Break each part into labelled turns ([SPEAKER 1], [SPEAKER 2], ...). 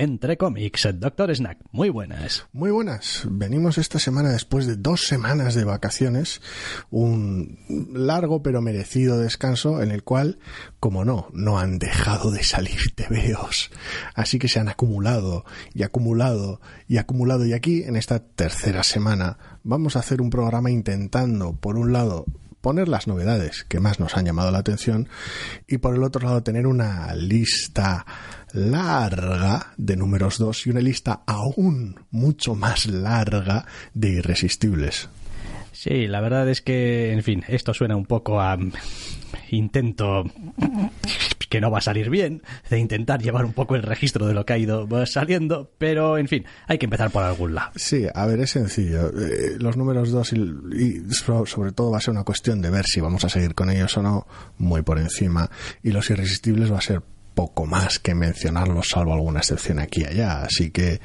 [SPEAKER 1] Entre cómics. Doctor Snack, muy buenas.
[SPEAKER 2] Muy buenas. Venimos esta semana después de dos semanas de vacaciones, un largo pero merecido descanso en el cual, como no, no han dejado de salir TVOs. Así que se han acumulado y acumulado y acumulado. Y aquí, en esta tercera semana, vamos a hacer un programa intentando, por un lado, poner las novedades que más nos han llamado la atención y por el otro lado tener una lista larga de números 2 y una lista aún mucho más larga de irresistibles.
[SPEAKER 1] Sí, la verdad es que, en fin, esto suena un poco a intento que no va a salir bien, de intentar llevar un poco el registro de lo que ha ido saliendo, pero en fin, hay que empezar por algún lado.
[SPEAKER 2] Sí, a ver, es sencillo. Eh, los números 2 y, y, sobre todo va a ser una cuestión de ver si vamos a seguir con ellos o no, muy por encima, y los irresistibles va a ser poco más que mencionarlos, salvo alguna excepción aquí y allá, así que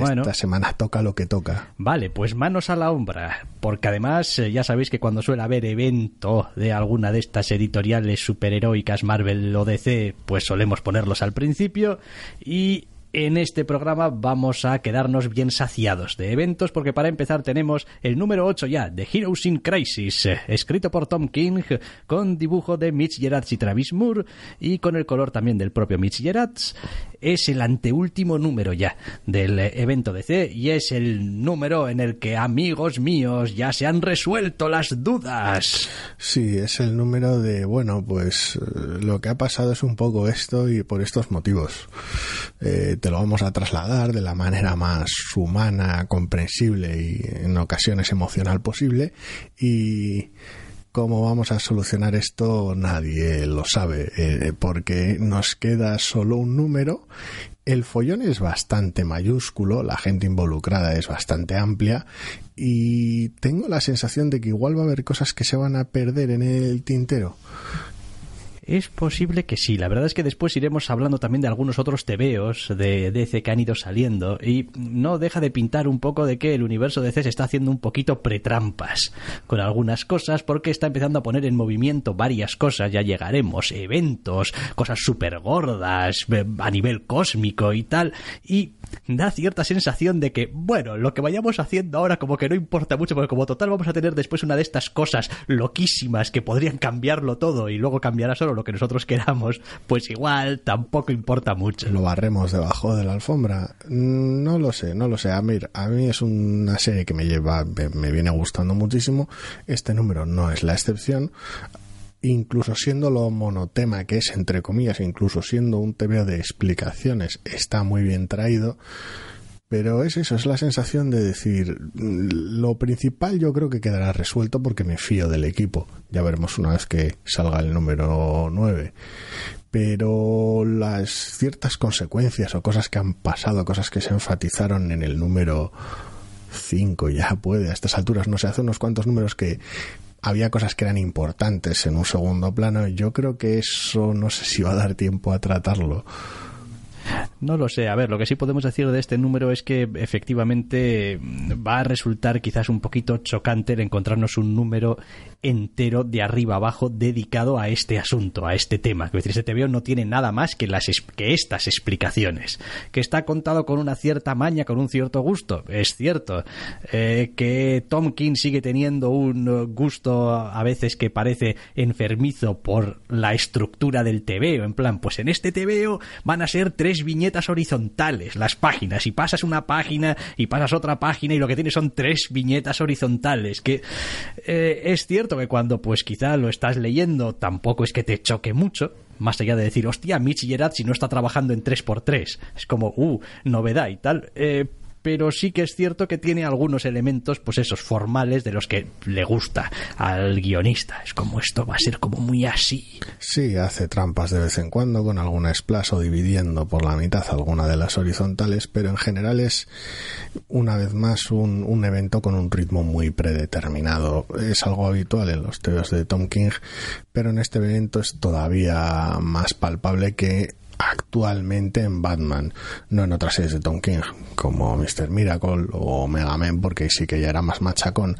[SPEAKER 1] bueno,
[SPEAKER 2] esta semana toca lo que toca.
[SPEAKER 1] Vale, pues manos a la obra, porque además eh, ya sabéis que cuando suele haber evento de alguna de estas editoriales superheroicas Marvel o DC, pues solemos ponerlos al principio y en este programa vamos a quedarnos bien saciados de eventos porque para empezar tenemos el número 8 ya de Heroes in Crisis, eh, escrito por Tom King con dibujo de Mitch Gerards y Travis Moore y con el color también del propio Mitch Gerards. Es el anteúltimo número ya del evento DC y es el número en el que amigos míos ya se han resuelto las dudas.
[SPEAKER 2] Sí, es el número de, bueno, pues lo que ha pasado es un poco esto y por estos motivos. Eh, te lo vamos a trasladar de la manera más humana, comprensible y en ocasiones emocional posible. Y cómo vamos a solucionar esto nadie lo sabe, eh, porque nos queda solo un número. El follón es bastante mayúsculo, la gente involucrada es bastante amplia y tengo la sensación de que igual va a haber cosas que se van a perder en el tintero.
[SPEAKER 1] Es posible que sí. La verdad es que después iremos hablando también de algunos otros tebeos de DC que han ido saliendo y no deja de pintar un poco de que el universo DC se está haciendo un poquito pretrampas con algunas cosas porque está empezando a poner en movimiento varias cosas. Ya llegaremos, eventos, cosas súper gordas a nivel cósmico y tal. Y da cierta sensación de que, bueno, lo que vayamos haciendo ahora como que no importa mucho porque como total vamos a tener después una de estas cosas loquísimas que podrían cambiarlo todo y luego cambiará solo lo que nosotros queramos, pues igual tampoco importa mucho.
[SPEAKER 2] Lo barremos debajo de la alfombra. No lo sé, no lo sé. A mí, a mí es una serie que me lleva, me, me viene gustando muchísimo. Este número no es la excepción incluso siendo lo monotema que es, entre comillas, incluso siendo un TVO de explicaciones, está muy bien traído. Pero es eso, es la sensación de decir, lo principal yo creo que quedará resuelto porque me fío del equipo. Ya veremos una vez que salga el número 9. Pero las ciertas consecuencias o cosas que han pasado, cosas que se enfatizaron en el número 5, ya puede, a estas alturas, no sé, hace unos cuantos números que había cosas que eran importantes en un segundo plano. Yo creo que eso no sé si va a dar tiempo a tratarlo.
[SPEAKER 1] No lo sé. A ver, lo que sí podemos decir de este número es que efectivamente va a resultar quizás un poquito chocante el encontrarnos un número entero de arriba abajo dedicado a este asunto, a este tema. Es este TVO no tiene nada más que, las, que estas explicaciones. Que está contado con una cierta maña, con un cierto gusto. Es cierto. Eh, que Tom King sigue teniendo un gusto a veces que parece enfermizo por la estructura del TVO. En plan, pues en este TVO van a ser tres viñetas horizontales, las páginas. Y pasas una página y pasas otra página y lo que tienes son tres viñetas horizontales. Que eh, es cierto que cuando pues quizá lo estás leyendo tampoco es que te choque mucho, más allá de decir, hostia, Mitch Gerard si no está trabajando en 3x3, es como, uh, novedad y tal, eh, pero sí que es cierto que tiene algunos elementos, pues esos formales de los que le gusta al guionista. Es como esto va a ser como muy así.
[SPEAKER 2] Sí, hace trampas de vez en cuando con alguna splash o dividiendo por la mitad alguna de las horizontales, pero en general es una vez más un, un evento con un ritmo muy predeterminado. Es algo habitual en los teos de Tom King, pero en este evento es todavía más palpable que actualmente en Batman, no en otras series de Tom King, como Mr. Miracle o Mega Man, porque sí que ya era más machacón.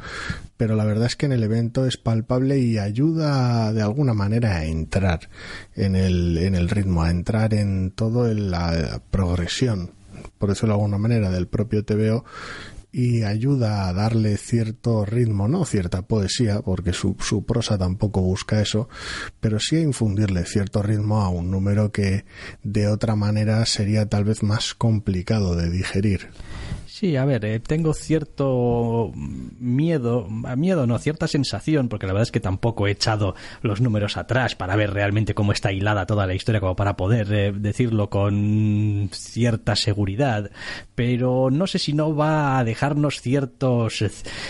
[SPEAKER 2] Pero la verdad es que en el evento es palpable y ayuda de alguna manera a entrar en el, en el ritmo, a entrar en todo en la progresión, por eso de alguna manera, del propio TVO y ayuda a darle cierto ritmo, no cierta poesía, porque su, su prosa tampoco busca eso, pero sí a infundirle cierto ritmo a un número que de otra manera sería tal vez más complicado de digerir.
[SPEAKER 1] Sí, a ver, eh, tengo cierto miedo, miedo no, cierta sensación, porque la verdad es que tampoco he echado los números atrás para ver realmente cómo está hilada toda la historia, como para poder eh, decirlo con cierta seguridad, pero no sé si no va a dejarnos ciertos,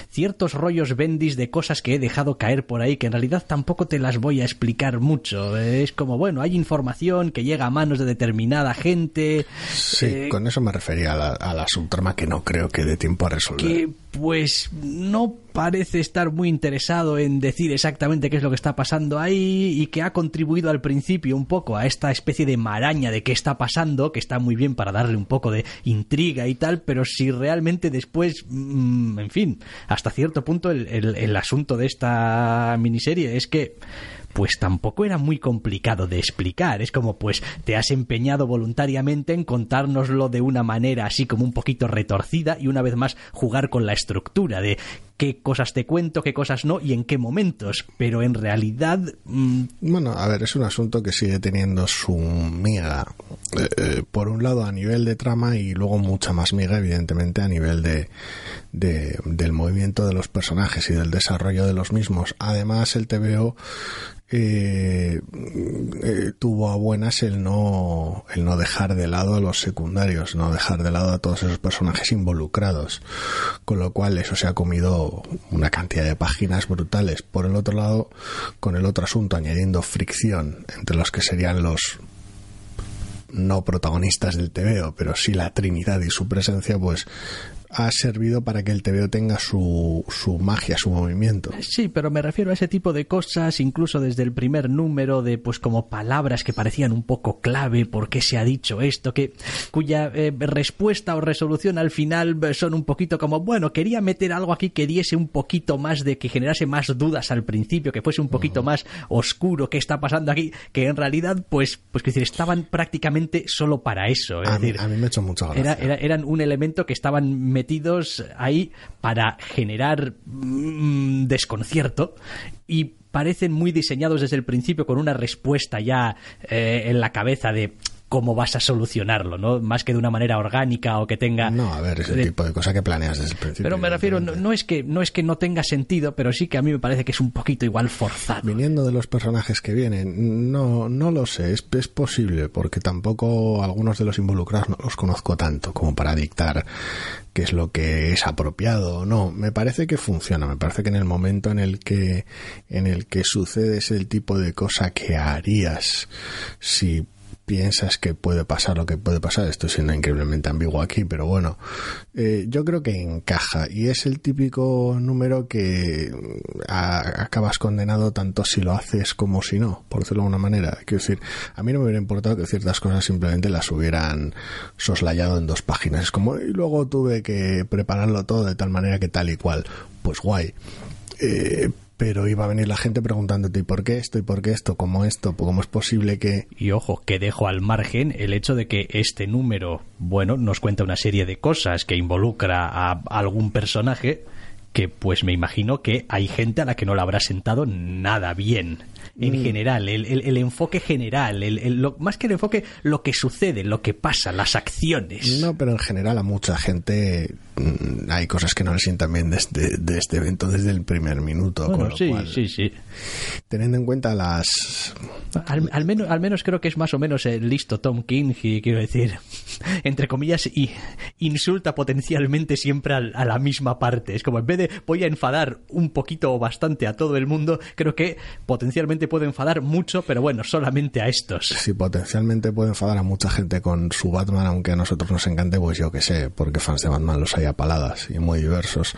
[SPEAKER 1] ciertos rollos bendis de cosas que he dejado caer por ahí, que en realidad tampoco te las voy a explicar mucho. Es como, bueno, hay información que llega a manos de determinada gente.
[SPEAKER 2] Sí, eh, con eso me refería a la, a la subtrama que no creo que dé tiempo a resolver.
[SPEAKER 1] Que pues no parece estar muy interesado en decir exactamente qué es lo que está pasando ahí y que ha contribuido al principio un poco a esta especie de maraña de qué está pasando, que está muy bien para darle un poco de intriga y tal, pero si realmente después, mmm, en fin, hasta cierto punto el, el asunto de esta miniserie es que pues tampoco era muy complicado de explicar. Es como, pues, te has empeñado voluntariamente en contárnoslo de una manera así como un poquito retorcida y una vez más jugar con la estructura de qué cosas te cuento, qué cosas no y en qué momentos. Pero en realidad. Mmm...
[SPEAKER 2] Bueno, a ver, es un asunto que sigue teniendo su miga. Eh, eh, por un lado a nivel de trama y luego mucha más miga, evidentemente, a nivel de, de, del movimiento de los personajes y del desarrollo de los mismos. Además, el TVO eh, eh, tuvo a buenas el no el no dejar de lado a los secundarios, no dejar de lado a todos esos personajes involucrados, con lo cual eso se ha comido una cantidad de páginas brutales. Por el otro lado, con el otro asunto añadiendo fricción entre los que serían los no protagonistas del TVO, pero sí la Trinidad y su presencia, pues ha servido para que el TVO tenga su, su magia, su movimiento.
[SPEAKER 1] Sí, pero me refiero a ese tipo de cosas, incluso desde el primer número, de pues como palabras que parecían un poco clave, por qué se ha dicho esto, que cuya eh, respuesta o resolución al final son un poquito como, bueno, quería meter algo aquí que diese un poquito más de, que generase más dudas al principio, que fuese un poquito uh -huh. más oscuro, qué está pasando aquí, que en realidad, pues, pues que decir, estaban prácticamente solo para eso. Es
[SPEAKER 2] a,
[SPEAKER 1] decir,
[SPEAKER 2] mí, a mí me ha hecho mucha gracia.
[SPEAKER 1] Era, era, eran un elemento que estaban metidos ahí para generar mmm, desconcierto y parecen muy diseñados desde el principio con una respuesta ya eh, en la cabeza de cómo vas a solucionarlo, ¿no? Más que de una manera orgánica o que tenga...
[SPEAKER 2] No, a ver, ese de... tipo de cosa que planeas desde el principio.
[SPEAKER 1] Pero me refiero, no, no, es que, no es que no tenga sentido, pero sí que a mí me parece que es un poquito igual forzado.
[SPEAKER 2] Viniendo de los personajes que vienen, no, no lo sé, es, es posible, porque tampoco algunos de los involucrados no los conozco tanto como para dictar qué es lo que es apropiado o no. Me parece que funciona, me parece que en el momento en el que, en el que sucede es el tipo de cosa que harías si piensas que puede pasar lo que puede pasar. Estoy siendo increíblemente ambiguo aquí, pero bueno, eh, yo creo que encaja y es el típico número que a, acabas condenado tanto si lo haces como si no, por decirlo de alguna manera. Quiero decir, a mí no me hubiera importado que ciertas cosas simplemente las hubieran soslayado en dos páginas. Es como, y luego tuve que prepararlo todo de tal manera que tal y cual. Pues guay. Eh, pero iba a venir la gente preguntándote ¿y por qué esto? ¿y por qué esto? ¿cómo esto? ¿cómo es posible que...?
[SPEAKER 1] Y ojo, que dejo al margen el hecho de que este número, bueno, nos cuenta una serie de cosas que involucra a algún personaje que pues me imagino que hay gente a la que no la habrá sentado nada bien en
[SPEAKER 2] Mm.
[SPEAKER 1] general, el, el- el enfoque general, el, el- lo- más que el enfoque, lo que sucede, lo que pasa, las acciones.
[SPEAKER 2] No, pero en general a mucha gente hay cosas que no le sientan bien de este, de este evento desde el primer minuto.
[SPEAKER 1] Bueno,
[SPEAKER 2] con lo
[SPEAKER 1] sí,
[SPEAKER 2] cual,
[SPEAKER 1] sí, sí.
[SPEAKER 2] Teniendo en cuenta las...
[SPEAKER 1] Al, al menos, al menos creo que es más o menos el listo Tom King y quiero decir, entre comillas, y insulta potencialmente siempre al- a la misma parte. Es como en vez de voy a enfadar un poquito o bastante a todo el mundo, creo que potencialmente puedo enfadar mucho, pero bueno, solamente a estos.
[SPEAKER 2] Si potencialmente puede enfadar a mucha gente con su Batman, aunque a nosotros nos encante, pues yo que sé, porque fans de Batman los hay paladas y muy diversos.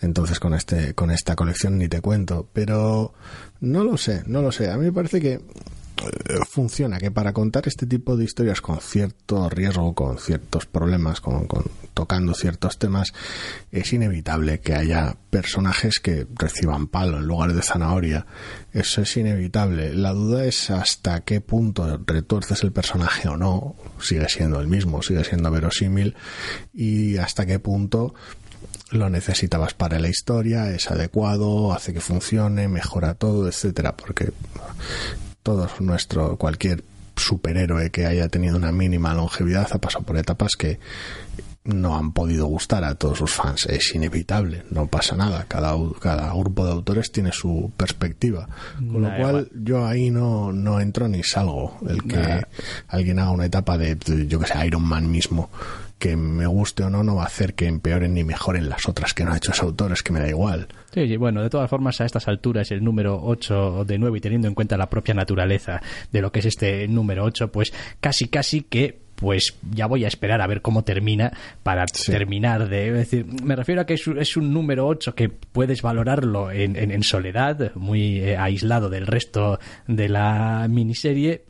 [SPEAKER 2] Entonces con este, con esta colección ni te cuento. Pero no lo sé, no lo sé. A mí me parece que funciona, que para contar este tipo de historias con cierto riesgo, con ciertos problemas, con, con- tocando ciertos temas, es inevitable que haya personajes que reciban palo en lugar de zanahoria. Eso es inevitable. La duda es hasta qué punto retuerces el personaje o no. Sigue siendo el mismo, sigue siendo verosímil. Y hasta qué punto lo necesitabas para la historia, es adecuado, hace que funcione, mejora todo, etcétera, porque todos nuestro cualquier superhéroe que haya tenido una mínima longevidad ha pasado por etapas que no han podido gustar a todos sus fans. Es inevitable, no pasa nada. Cada, cada grupo de autores tiene su perspectiva. Con lo cual, yo ahí no, no entro ni salgo. El que
[SPEAKER 1] Nah.
[SPEAKER 2] alguien haga una etapa de, yo que sé, Iron Man mismo, que me guste o no, no va a hacer que empeoren ni mejoren las otras que no ha hecho ese autor, es que me da igual.
[SPEAKER 1] Sí, sí, bueno, de todas formas, a estas alturas, el número 8 de 9 y teniendo en cuenta la propia naturaleza de lo que es este número 8, pues casi, casi que pues ya voy a esperar a ver cómo termina para
[SPEAKER 2] Sí.
[SPEAKER 1] terminar de... Es decir, me refiero a que es, un- es un número 8 que puedes valorarlo en, en- en soledad, muy eh, aislado del resto de la miniserie.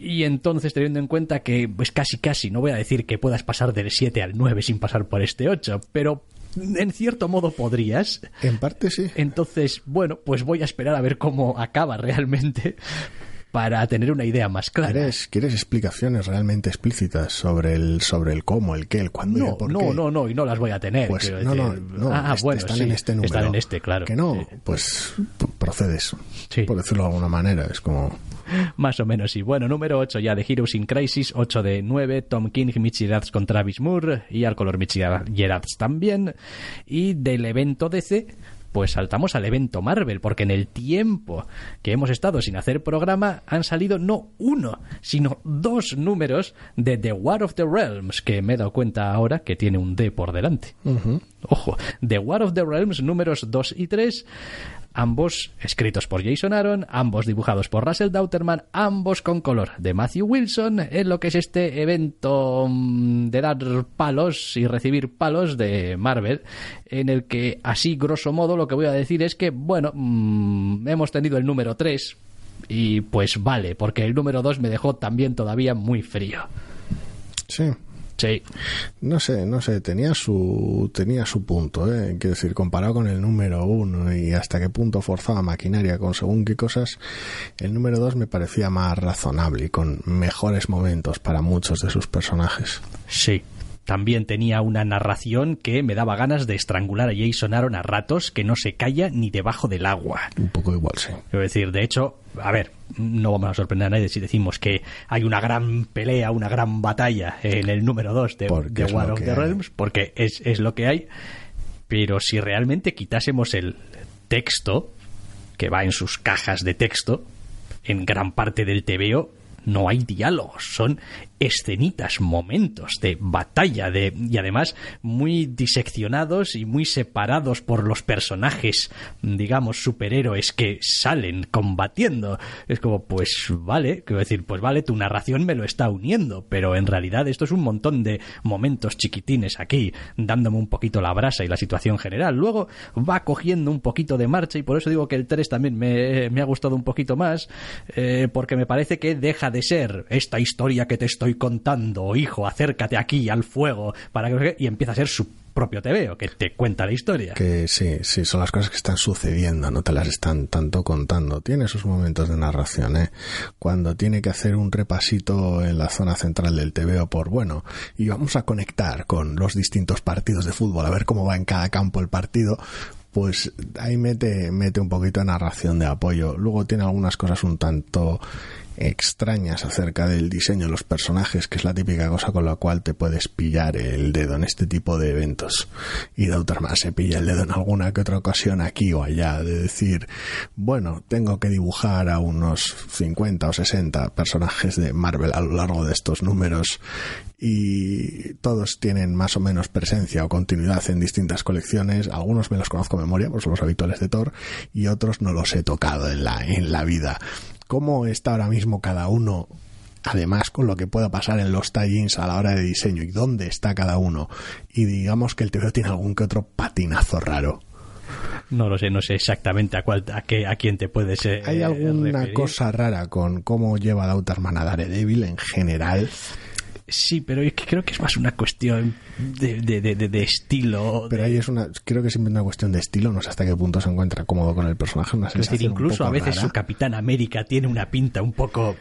[SPEAKER 1] Y entonces, teniendo en cuenta que, pues casi casi, no voy a decir que puedas pasar del 7 al 9 sin pasar por este 8, pero en cierto modo podrías.
[SPEAKER 2] En parte sí.
[SPEAKER 1] Entonces, bueno, pues voy a esperar a ver cómo acaba realmente para tener una idea más clara.
[SPEAKER 2] ¿Quieres, ¿Quieres explicaciones realmente explícitas sobre el, sobre el cómo, el qué, el cuándo y el
[SPEAKER 1] No,
[SPEAKER 2] por
[SPEAKER 1] no,
[SPEAKER 2] qué?
[SPEAKER 1] no, no, y no las voy a tener.
[SPEAKER 2] Pues no, no, no,
[SPEAKER 1] ah,
[SPEAKER 2] est-
[SPEAKER 1] bueno,
[SPEAKER 2] están
[SPEAKER 1] sí,
[SPEAKER 2] en este número.
[SPEAKER 1] Están en este, claro.
[SPEAKER 2] Que no,
[SPEAKER 1] Sí.
[SPEAKER 2] pues procedes,
[SPEAKER 1] Sí.
[SPEAKER 2] por decirlo de alguna manera. Es como,
[SPEAKER 1] Más o menos, sí. Bueno, número 8 ya de Heroes in Crisis, 8 de 9, Tom King, Mitch con Travis Moore y al color Mitch también. Y del evento DC, pues saltamos al evento Marvel, porque en el tiempo que hemos estado sin hacer programa han salido no uno, sino dos números de The War of the Realms, que me he dado cuenta ahora que tiene un D por delante. Ojo, The War of the Realms números 2 y 3, ambos escritos por Jason Aaron, ambos dibujados por Russell Dauterman, ambos con color de Matthew Wilson, en lo que es este evento mm, de dar palos y recibir palos de Marvel, en el que así grosso modo lo que voy a decir es que, bueno, mm, hemos tenido el número 3 y pues vale, porque el número 2 me dejó también todavía muy frío.
[SPEAKER 2] sí.
[SPEAKER 1] Sí,
[SPEAKER 2] No sé, no sé, tenía su, tenía su punto, ¿eh? Quiero decir, comparado con el número uno y hasta qué punto forzaba maquinaria con según qué cosas, el número dos me parecía más razonable y con mejores momentos para muchos de sus personajes.
[SPEAKER 1] Sí. También tenía una narración que me daba ganas de estrangular a Jason Aaron a ratos que no se calla ni debajo del agua.
[SPEAKER 2] Un poco igual, sí.
[SPEAKER 1] Es decir, de hecho, a ver, no vamos a sorprender a nadie si decimos que hay una gran pelea, una gran batalla en el número 2 de, de War of the
[SPEAKER 2] hay.
[SPEAKER 1] Realms, porque es, es lo que hay. Pero si realmente quitásemos el texto, que va en sus cajas de texto, en gran parte del TVO no hay diálogos, son escenitas, momentos de batalla, de, y además muy diseccionados y muy separados por los personajes, digamos, superhéroes que salen combatiendo. Es como, pues vale, quiero decir, pues vale, tu narración me lo está uniendo, pero en realidad esto es un montón de momentos chiquitines aquí, dándome un poquito la brasa y la situación general. Luego va cogiendo un poquito de marcha y por eso digo que el 3 también me, me ha gustado un poquito más, eh, porque me parece que deja de ser esta historia que te estoy contando, hijo, acércate aquí al fuego, para que y empieza a ser su propio TVO, que te cuenta la historia.
[SPEAKER 2] Que sí, sí, son las cosas que están sucediendo, no te las están tanto contando. Tiene sus momentos de narración, ¿eh? Cuando tiene que hacer un repasito en la zona central del TVO por, bueno, y vamos a conectar con los distintos partidos de fútbol, a ver cómo va en cada campo el partido, pues ahí mete, mete un poquito de narración de apoyo. Luego tiene algunas cosas un tanto extrañas acerca del diseño de los personajes, que es la típica cosa con la cual te puedes pillar el dedo en este tipo de eventos. Y Dauterman se pilla el dedo en alguna que otra ocasión aquí o allá, de decir, bueno, tengo que dibujar a unos 50 o 60 personajes de Marvel a lo largo de estos números y todos tienen más o menos presencia o continuidad en distintas colecciones. Algunos me los conozco de memoria, pues los habituales de Thor, y otros no los he tocado en la, en la vida. ¿Cómo está ahora mismo cada uno? Además, con lo que pueda pasar en los tie a la hora de diseño y dónde está cada uno. Y digamos que el TVO tiene algún que otro patinazo raro.
[SPEAKER 1] No lo sé, no sé exactamente a, cuál, a, qué, a quién te puedes eh,
[SPEAKER 2] ¿Hay alguna
[SPEAKER 1] referir.
[SPEAKER 2] cosa rara con cómo lleva Dauterman a Daredevil en general?
[SPEAKER 1] Sí, pero es que creo que es más una cuestión de, de, de, de- estilo.
[SPEAKER 2] Pero ahí es una, creo que es una cuestión de estilo, no sé hasta qué punto se encuentra cómodo con el personaje, una
[SPEAKER 1] es decir,
[SPEAKER 2] un
[SPEAKER 1] incluso a veces
[SPEAKER 2] rara.
[SPEAKER 1] su Capitán América tiene una pinta un poco...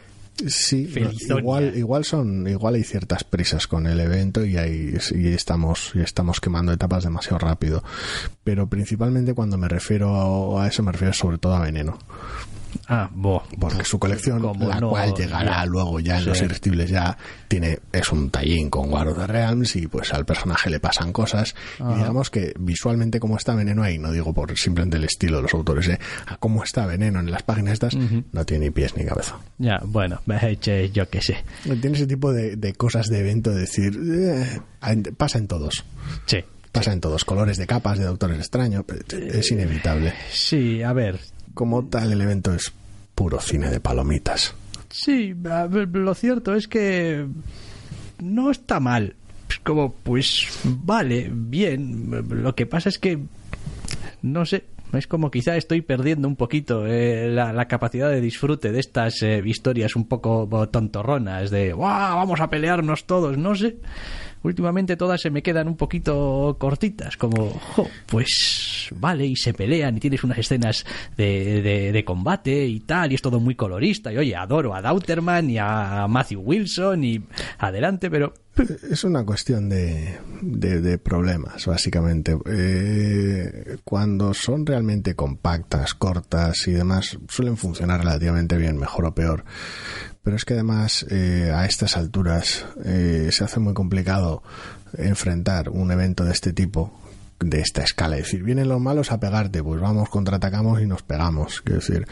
[SPEAKER 2] Sí,
[SPEAKER 1] Felizonia.
[SPEAKER 2] igual, igual son, igual hay ciertas prisas con el evento y ahí y estamos, y estamos quemando etapas demasiado rápido. Pero principalmente cuando me refiero a eso me refiero sobre todo a Veneno.
[SPEAKER 1] Ah, bo,
[SPEAKER 2] Porque su colección, la
[SPEAKER 1] no,
[SPEAKER 2] cual llegará
[SPEAKER 1] ya.
[SPEAKER 2] luego ya en
[SPEAKER 1] Sí.
[SPEAKER 2] los irresistibles ya tiene, es un tallín con War of the Realms y pues al personaje le pasan cosas. Y digamos que visualmente como está Veneno ahí, no digo por simplemente el estilo de los autores, ¿eh? a cómo está Veneno en las páginas estas, no tiene ni pies ni cabeza.
[SPEAKER 1] Ya, bueno, yo qué sé.
[SPEAKER 2] Tiene ese tipo de, de cosas de evento, de decir, eh, pasa en todos.
[SPEAKER 1] Sí.
[SPEAKER 2] Pasa en todos, colores de capas, de doctores extraños, pero es inevitable.
[SPEAKER 1] Sí, a ver.
[SPEAKER 2] Como tal, el evento es puro cine de palomitas.
[SPEAKER 1] Sí, lo cierto es que no está mal. Es como, pues, vale, bien. Lo que pasa es que, no sé, es como quizá estoy perdiendo un poquito eh, la, capacidad de disfrute de estas eh, historias un poco tontorronas, de, ¡guau! Vamos a pelearnos todos, no sé. Últimamente todas se me quedan un poquito cortitas, como, jo, pues vale, y se pelean y tienes unas escenas de, de, de combate y tal, y es todo muy colorista. Y oye, adoro a Dauterman y a Matthew Wilson y adelante, pero
[SPEAKER 2] Es una cuestión de, de, problemas, básicamente. Eh, cuando son realmente compactas, cortas y demás, suelen funcionar relativamente bien, mejor o peor. Pero es que además, eh, a estas alturas, eh, se hace muy complicado enfrentar un evento de este tipo de esta escala, es decir, vienen los malos a pegarte, pues vamos, contraatacamos y nos pegamos. Quiero decir,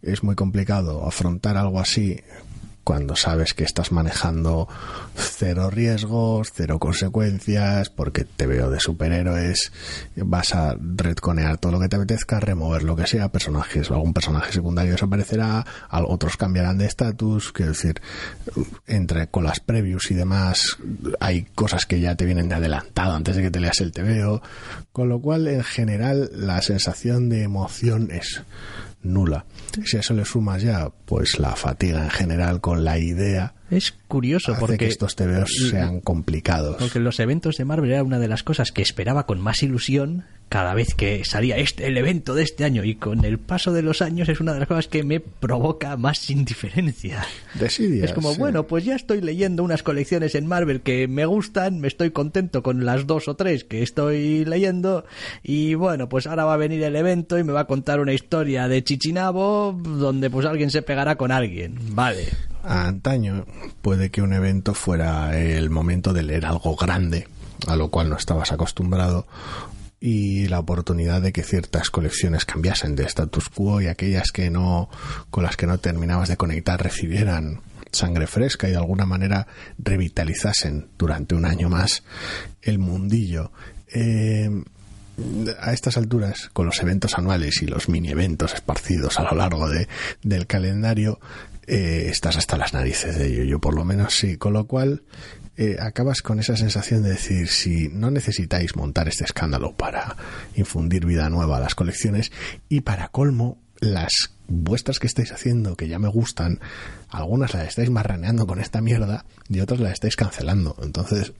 [SPEAKER 2] es muy complicado afrontar algo así cuando sabes que estás manejando cero riesgos, cero consecuencias, porque te veo de superhéroes, vas a retconear todo lo que te apetezca, remover lo que sea, personajes, algún personaje secundario desaparecerá, otros cambiarán de estatus, quiero decir, entre con las previews y demás, hay cosas que ya te vienen de adelantado antes de que te leas el TVO, con lo cual en general la sensación de emoción es nula. Si a eso le sumas ya, pues la fatiga en general con la idea
[SPEAKER 1] es curioso
[SPEAKER 2] hace
[SPEAKER 1] porque
[SPEAKER 2] que estos TVOs sean complicados.
[SPEAKER 1] Porque los eventos de Marvel era una de las cosas que esperaba con más ilusión cada vez que salía este el evento de este año y con el paso de los años es una de las cosas que me provoca más indiferencia.
[SPEAKER 2] Desidia,
[SPEAKER 1] es como,
[SPEAKER 2] sí.
[SPEAKER 1] bueno, pues ya estoy leyendo unas colecciones en Marvel que me gustan, me estoy contento con las dos o tres que estoy leyendo y bueno, pues ahora va a venir el evento y me va a contar una historia de Chichinabo donde pues alguien se pegará con alguien. Vale.
[SPEAKER 2] Antaño puede que un evento fuera el momento de leer algo grande, a lo cual no estabas acostumbrado, y la oportunidad de que ciertas colecciones cambiasen de status quo y aquellas que no con las que no terminabas de conectar recibieran sangre fresca y de alguna manera revitalizasen durante un año más el mundillo. Eh, a estas alturas, con los eventos anuales y los mini eventos esparcidos a lo largo de, del calendario, eh, estás hasta las narices de ello. Yo por lo menos sí. Con lo cual, eh, acabas con esa sensación de decir, si no necesitáis montar este escándalo para infundir vida nueva a las colecciones y para colmo, las vuestras que estáis haciendo, que ya me gustan, algunas las estáis marraneando con esta mierda y otras las estáis cancelando. Entonces,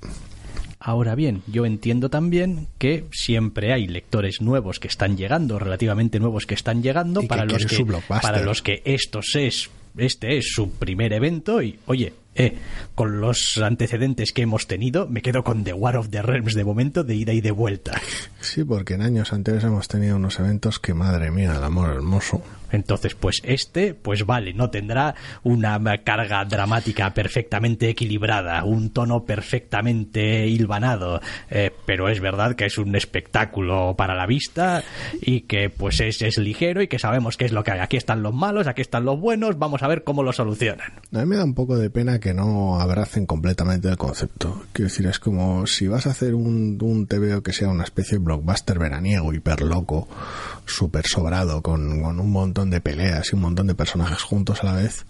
[SPEAKER 1] Ahora bien, yo entiendo también que siempre hay lectores nuevos que están llegando, relativamente nuevos que están llegando, para los que, para los que estos es este es su primer evento y, oye, eh, con los antecedentes que hemos tenido, me quedo con The War of the Realms de momento, de ida y de vuelta.
[SPEAKER 2] Sí, porque en años anteriores hemos tenido unos eventos que, madre mía, el amor hermoso.
[SPEAKER 1] Entonces, pues este, pues vale, no tendrá una carga dramática perfectamente equilibrada, un tono perfectamente hilvanado, eh, pero es verdad que es un espectáculo para la vista y que pues es, es ligero y que sabemos qué es lo que hay. Aquí están los malos, aquí están los buenos, vamos a ver cómo lo solucionan.
[SPEAKER 2] A mí me da un poco de pena que no abracen completamente el concepto. Quiero decir, es como si vas a hacer un, un TVO que sea una especie de blockbuster veraniego, hiper loco, súper sobrado, con, con un montón de peleas y un montón de personajes juntos a la vez,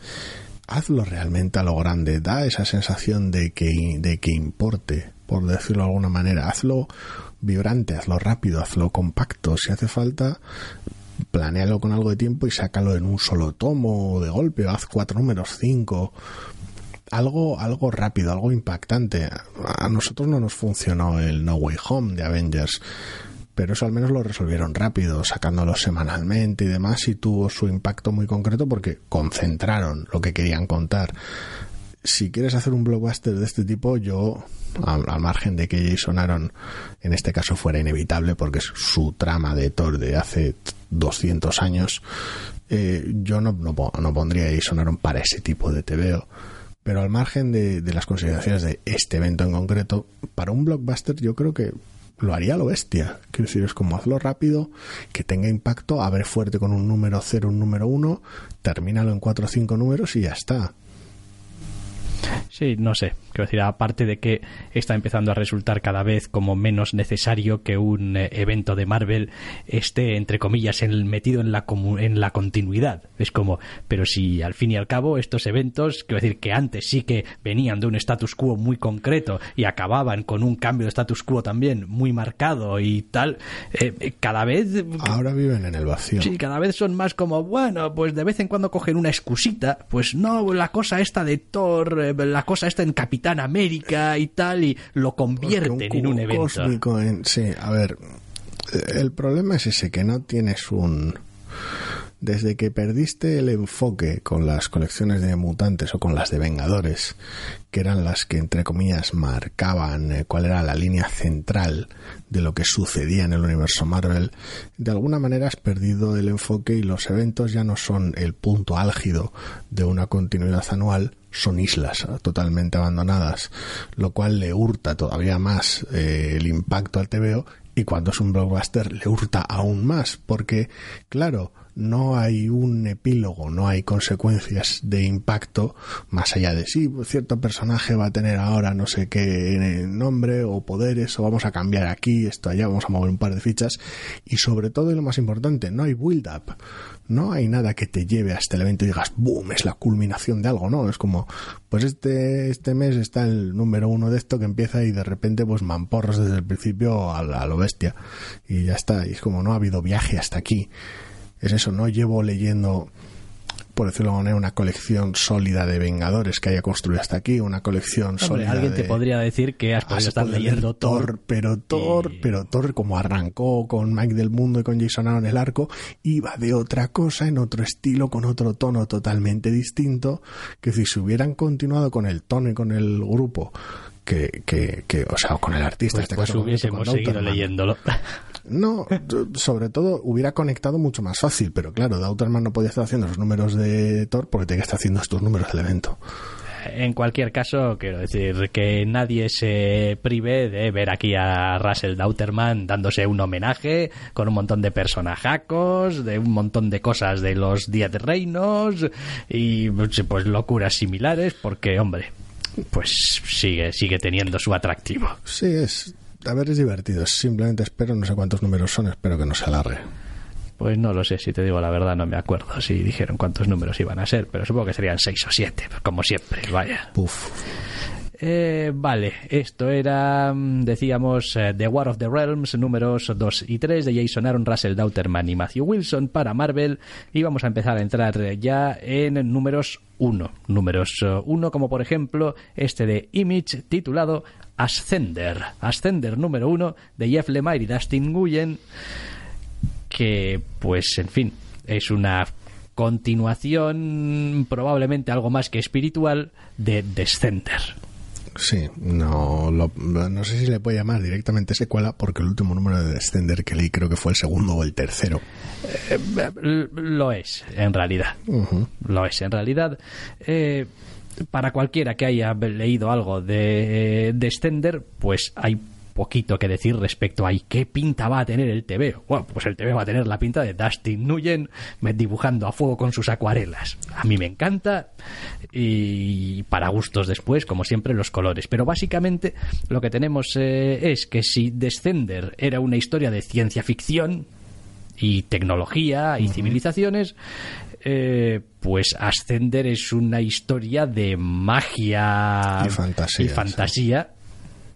[SPEAKER 2] hazlo realmente a lo grande, da esa sensación de que, de que importe, por decirlo de alguna manera, hazlo vibrante, hazlo rápido, hazlo compacto, si hace falta, planealo con algo de tiempo y sácalo en un solo tomo de golpe, haz cuatro números, cinco, algo, algo rápido, algo impactante. A nosotros no nos funcionó el No Way Home de Avengers pero eso al menos lo resolvieron rápido, sacándolo semanalmente y demás, y tuvo su impacto muy concreto porque concentraron lo que querían contar. Si quieres hacer un blockbuster de este tipo, yo, al, margen de que Jason Aaron en este caso fuera inevitable porque es su trama de Thor de hace 200 años, eh, yo no, no, pondría a Jason Aaron para ese tipo de TVO. Pero al margen de, las consideraciones de este evento en concreto, para un blockbuster yo creo que lo haría lo bestia. Quiero decir, es como hazlo rápido, que tenga impacto, abre fuerte con un número 0, un número 1, termínalo en 4 o 5 números y ya está.
[SPEAKER 1] Sí, no sé. Quiero decir, aparte de que está empezando a resultar cada vez como menos necesario que un eh, evento de Marvel esté, entre comillas, metido en la, en la continuidad. Es como, pero si al fin y al cabo estos eventos, quiero decir que antes sí que venían de un status quo muy concreto y acababan con un cambio de status quo también muy marcado y tal, eh, eh, cada vez...
[SPEAKER 2] Ahora viven en el vacío.
[SPEAKER 1] Sí, cada vez son más como, bueno, pues de vez en cuando cogen una excusita, pues no, la cosa esta de Thor la cosa está en Capitán América y tal, y lo convierten en un evento.
[SPEAKER 2] sí, a ver, el problema es ese, que no tienes un desde que perdiste el enfoque con las colecciones de mutantes o con las de Vengadores, que eran las que entre comillas marcaban eh, cuál era la línea central de lo que sucedía en el universo Marvel, de alguna manera has perdido el enfoque y los eventos ya no son el punto álgido de una continuidad anual, son islas totalmente abandonadas, lo cual le hurta todavía más eh, el impacto al TVO y cuando es un blockbuster le hurta aún más, porque claro, no hay un epílogo, no hay consecuencias de impacto más allá de sí, cierto personaje va a tener ahora no sé qué nombre o poderes o vamos a cambiar aquí, esto allá, vamos a mover un par de fichas y sobre todo y lo más importante, no hay build up, no hay nada que te lleve hasta el evento y digas, boom, es la culminación de algo, no, es como, pues este, este mes está el número uno de esto que empieza y de repente pues mamporros desde el principio a, a lo bestia y ya está, y es como no ha habido viaje hasta aquí es eso, no llevo leyendo por decirlo de manera, una colección sólida de Vengadores que haya construido hasta aquí, una colección sólida.
[SPEAKER 1] Alguien te podría decir que has podido estar leyendo Thor,
[SPEAKER 2] pero Thor, pero Thor, como arrancó con Mike del Mundo y con Jason Aaron el arco, iba de otra cosa, en otro estilo, con otro tono totalmente distinto, que si se hubieran continuado con el tono y con el grupo, que, que, que o sea, con el artista,
[SPEAKER 1] pues, este pues hubiésemos seguido leyéndolo.
[SPEAKER 2] No, sobre todo hubiera conectado mucho más fácil, pero claro, Dauterman no podía estar haciendo los números de Thor porque tenía que estar haciendo estos números del evento.
[SPEAKER 1] En cualquier caso, quiero decir que nadie se prive de ver aquí a Russell Dauterman dándose un homenaje con un montón de personajacos, de un montón de cosas de los Días de Reinos y pues locuras similares, porque, hombre, pues sigue, sigue teniendo su atractivo.
[SPEAKER 2] Sí, es a ver, es divertido. Simplemente espero, no sé cuántos números son, espero que no se alargue.
[SPEAKER 1] Pues no lo sé, si te digo la verdad, no me acuerdo si dijeron cuántos números iban a ser, pero supongo que serían seis o siete, como siempre, vaya.
[SPEAKER 2] Puf.
[SPEAKER 1] Eh, vale, esto era, mm, decíamos, eh, The War of the Realms, números 2 y 3 de Jason Aaron, Russell Dauterman y Matthew Wilson para Marvel. Y vamos a empezar a entrar ya en números 1. Números 1, eh, como por ejemplo este de Image titulado Ascender. Ascender número uno de Jeff Lemire y Dustin Nguyen, que, pues, en fin, es una continuación, probablemente algo más que espiritual, de Descender.
[SPEAKER 2] Sí, no, no sé si le puede llamar directamente secuela porque el último número de Descender que leí creo que fue el segundo o el tercero.
[SPEAKER 1] Eh, lo es, en realidad. Lo es, en realidad. Eh, para cualquiera que haya leído algo de Descender, pues hay poquito que decir respecto a qué pinta va a tener el TVO. Bueno, pues el TV va a tener la pinta de Dustin Nguyen dibujando a fuego con sus acuarelas. A mí me encanta y para gustos después, como siempre, los colores. Pero básicamente lo que tenemos eh, es que si Descender era una historia de ciencia ficción, y tecnología y civilizaciones, eh, pues Ascender es una historia de magia
[SPEAKER 2] y fantasía,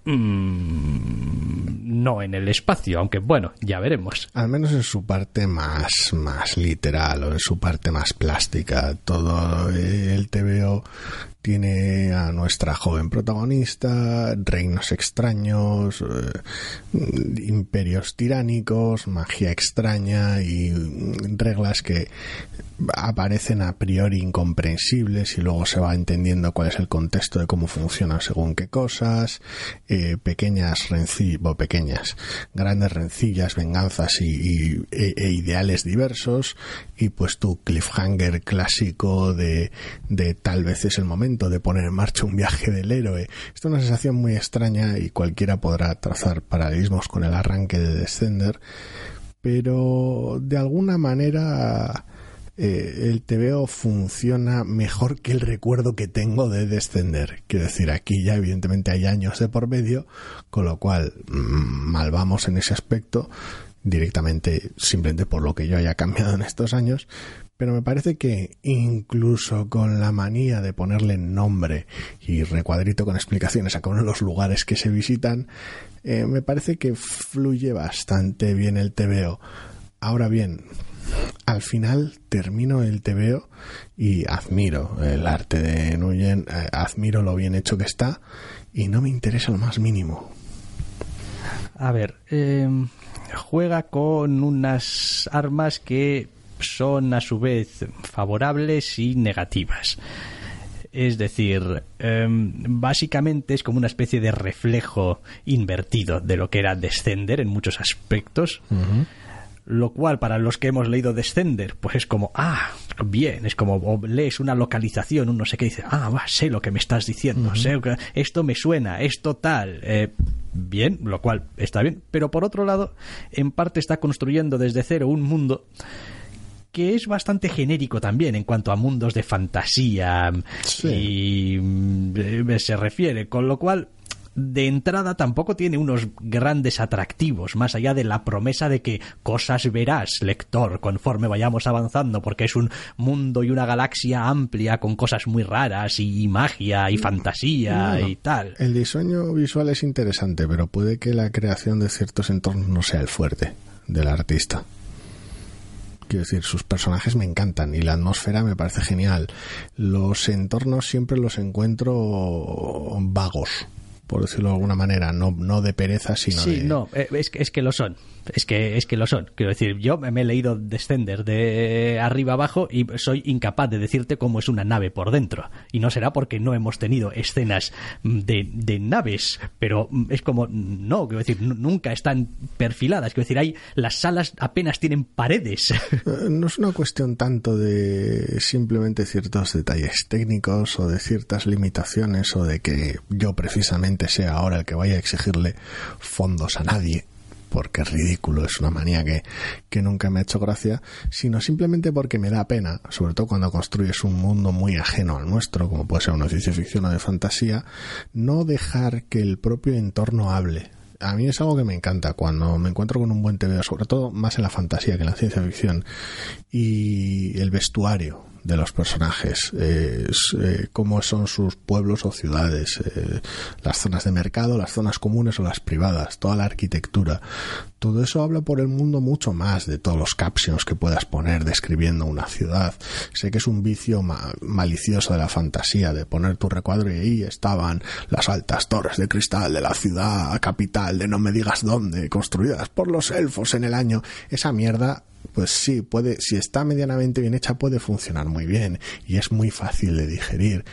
[SPEAKER 1] Mm, no en el espacio, aunque bueno, ya veremos.
[SPEAKER 2] Al menos en su parte más, más literal o en su parte más plástica. Todo el TVO tiene a nuestra joven protagonista, reinos extraños, eh, imperios tiránicos, magia extraña y reglas que aparecen a priori incomprensibles y luego se va entendiendo cuál es el contexto de cómo funcionan según qué cosas, eh, pequeñas rencillas, pequeñas, grandes rencillas, venganzas y, e, e, ideales diversos y pues tu cliffhanger clásico de, de tal vez es el momento de poner en marcha un viaje del héroe. Esto es una sensación muy extraña y cualquiera podrá trazar paralelismos con el arranque de Descender, pero de alguna manera eh, el TVO funciona mejor que el recuerdo que tengo de descender. Quiero decir, aquí ya evidentemente hay años de por medio, con lo cual mm, mal vamos en ese aspecto directamente simplemente por lo que yo haya cambiado en estos años, pero me parece que incluso con la manía de ponerle nombre y recuadrito con explicaciones a cada uno de los lugares que se visitan, eh, me parece que fluye bastante bien el TVO. Ahora bien, al final termino el TVO y admiro el arte de Nguyen, eh, admiro lo bien hecho que está y no me interesa lo más mínimo.
[SPEAKER 1] A ver, em, juega con unas armas que son a su vez favorables y negativas. Es decir, em, básicamente es como una especie de reflejo invertido de lo que era Descender en muchos aspectos lo cual para los que hemos leído Descender, pues es como, ah, bien, es como lees una localización, uno sé qué dice, ah, va, sé lo que me estás diciendo, sé esto me suena, esto tal, eh, bien, lo cual está bien, pero por otro lado, en parte está construyendo desde cero un mundo que es bastante genérico también en cuanto a mundos de fantasía y mm, se refiere, con lo cual de entrada tampoco tiene unos grandes atractivos, más allá de la promesa de que cosas verás, lector, conforme vayamos avanzando, porque es un mundo y una galaxia amplia con cosas muy raras y, magia y fantasía y tal.
[SPEAKER 2] El diseño visual es interesante, pero puede que la creación de ciertos entornos no sea el fuerte del artista quiero decir, sus personajes me encantan y la atmósfera me parece genial. Los entornos siempre los encuentro vagos por decirlo de alguna manera, no, no de pereza, sino
[SPEAKER 1] sí,
[SPEAKER 2] de...
[SPEAKER 1] no, eh, es, es que lo son es que, es que lo son. Quiero decir, yo me he leído Descender de arriba abajo y soy incapaz de decirte cómo es una nave por dentro. Y no será porque no hemos tenido escenas de, de naves, pero es como, no, quiero decir, nunca están perfiladas. Quiero decir, hay, las salas apenas tienen paredes.
[SPEAKER 2] Eh, no es una cuestión tanto de simplemente ciertos detalles técnicos o de ciertas limitaciones o de que yo precisamente sea ahora el que vaya a exigirle fondos a nadie porque es ridículo, es una manía que, que nunca me ha hecho gracia, sino simplemente porque me da pena, sobre todo cuando construyes un mundo muy ajeno al nuestro, como puede ser una ciencia ficción o de fantasía, no dejar que el propio entorno hable a mí es algo que me encanta cuando me encuentro con un buen TV, sobre todo más en la fantasía que en la ciencia ficción. Y el vestuario de los personajes, eh, cómo son sus pueblos o ciudades, las zonas de mercado, las zonas comunes o las privadas, toda la arquitectura. Todo eso habla por el mundo mucho más de todos los captions que puedas poner describiendo una ciudad. Sé que es un vicio malicioso de la fantasía de poner tu recuadro y ahí estaban las altas torres de cristal de la ciudad capital de no me digas dónde, construidas por los elfos en el año. Esa mierda pues sí, puede, si está medianamente bien hecha, puede funcionar muy bien y es muy fácil de digerir,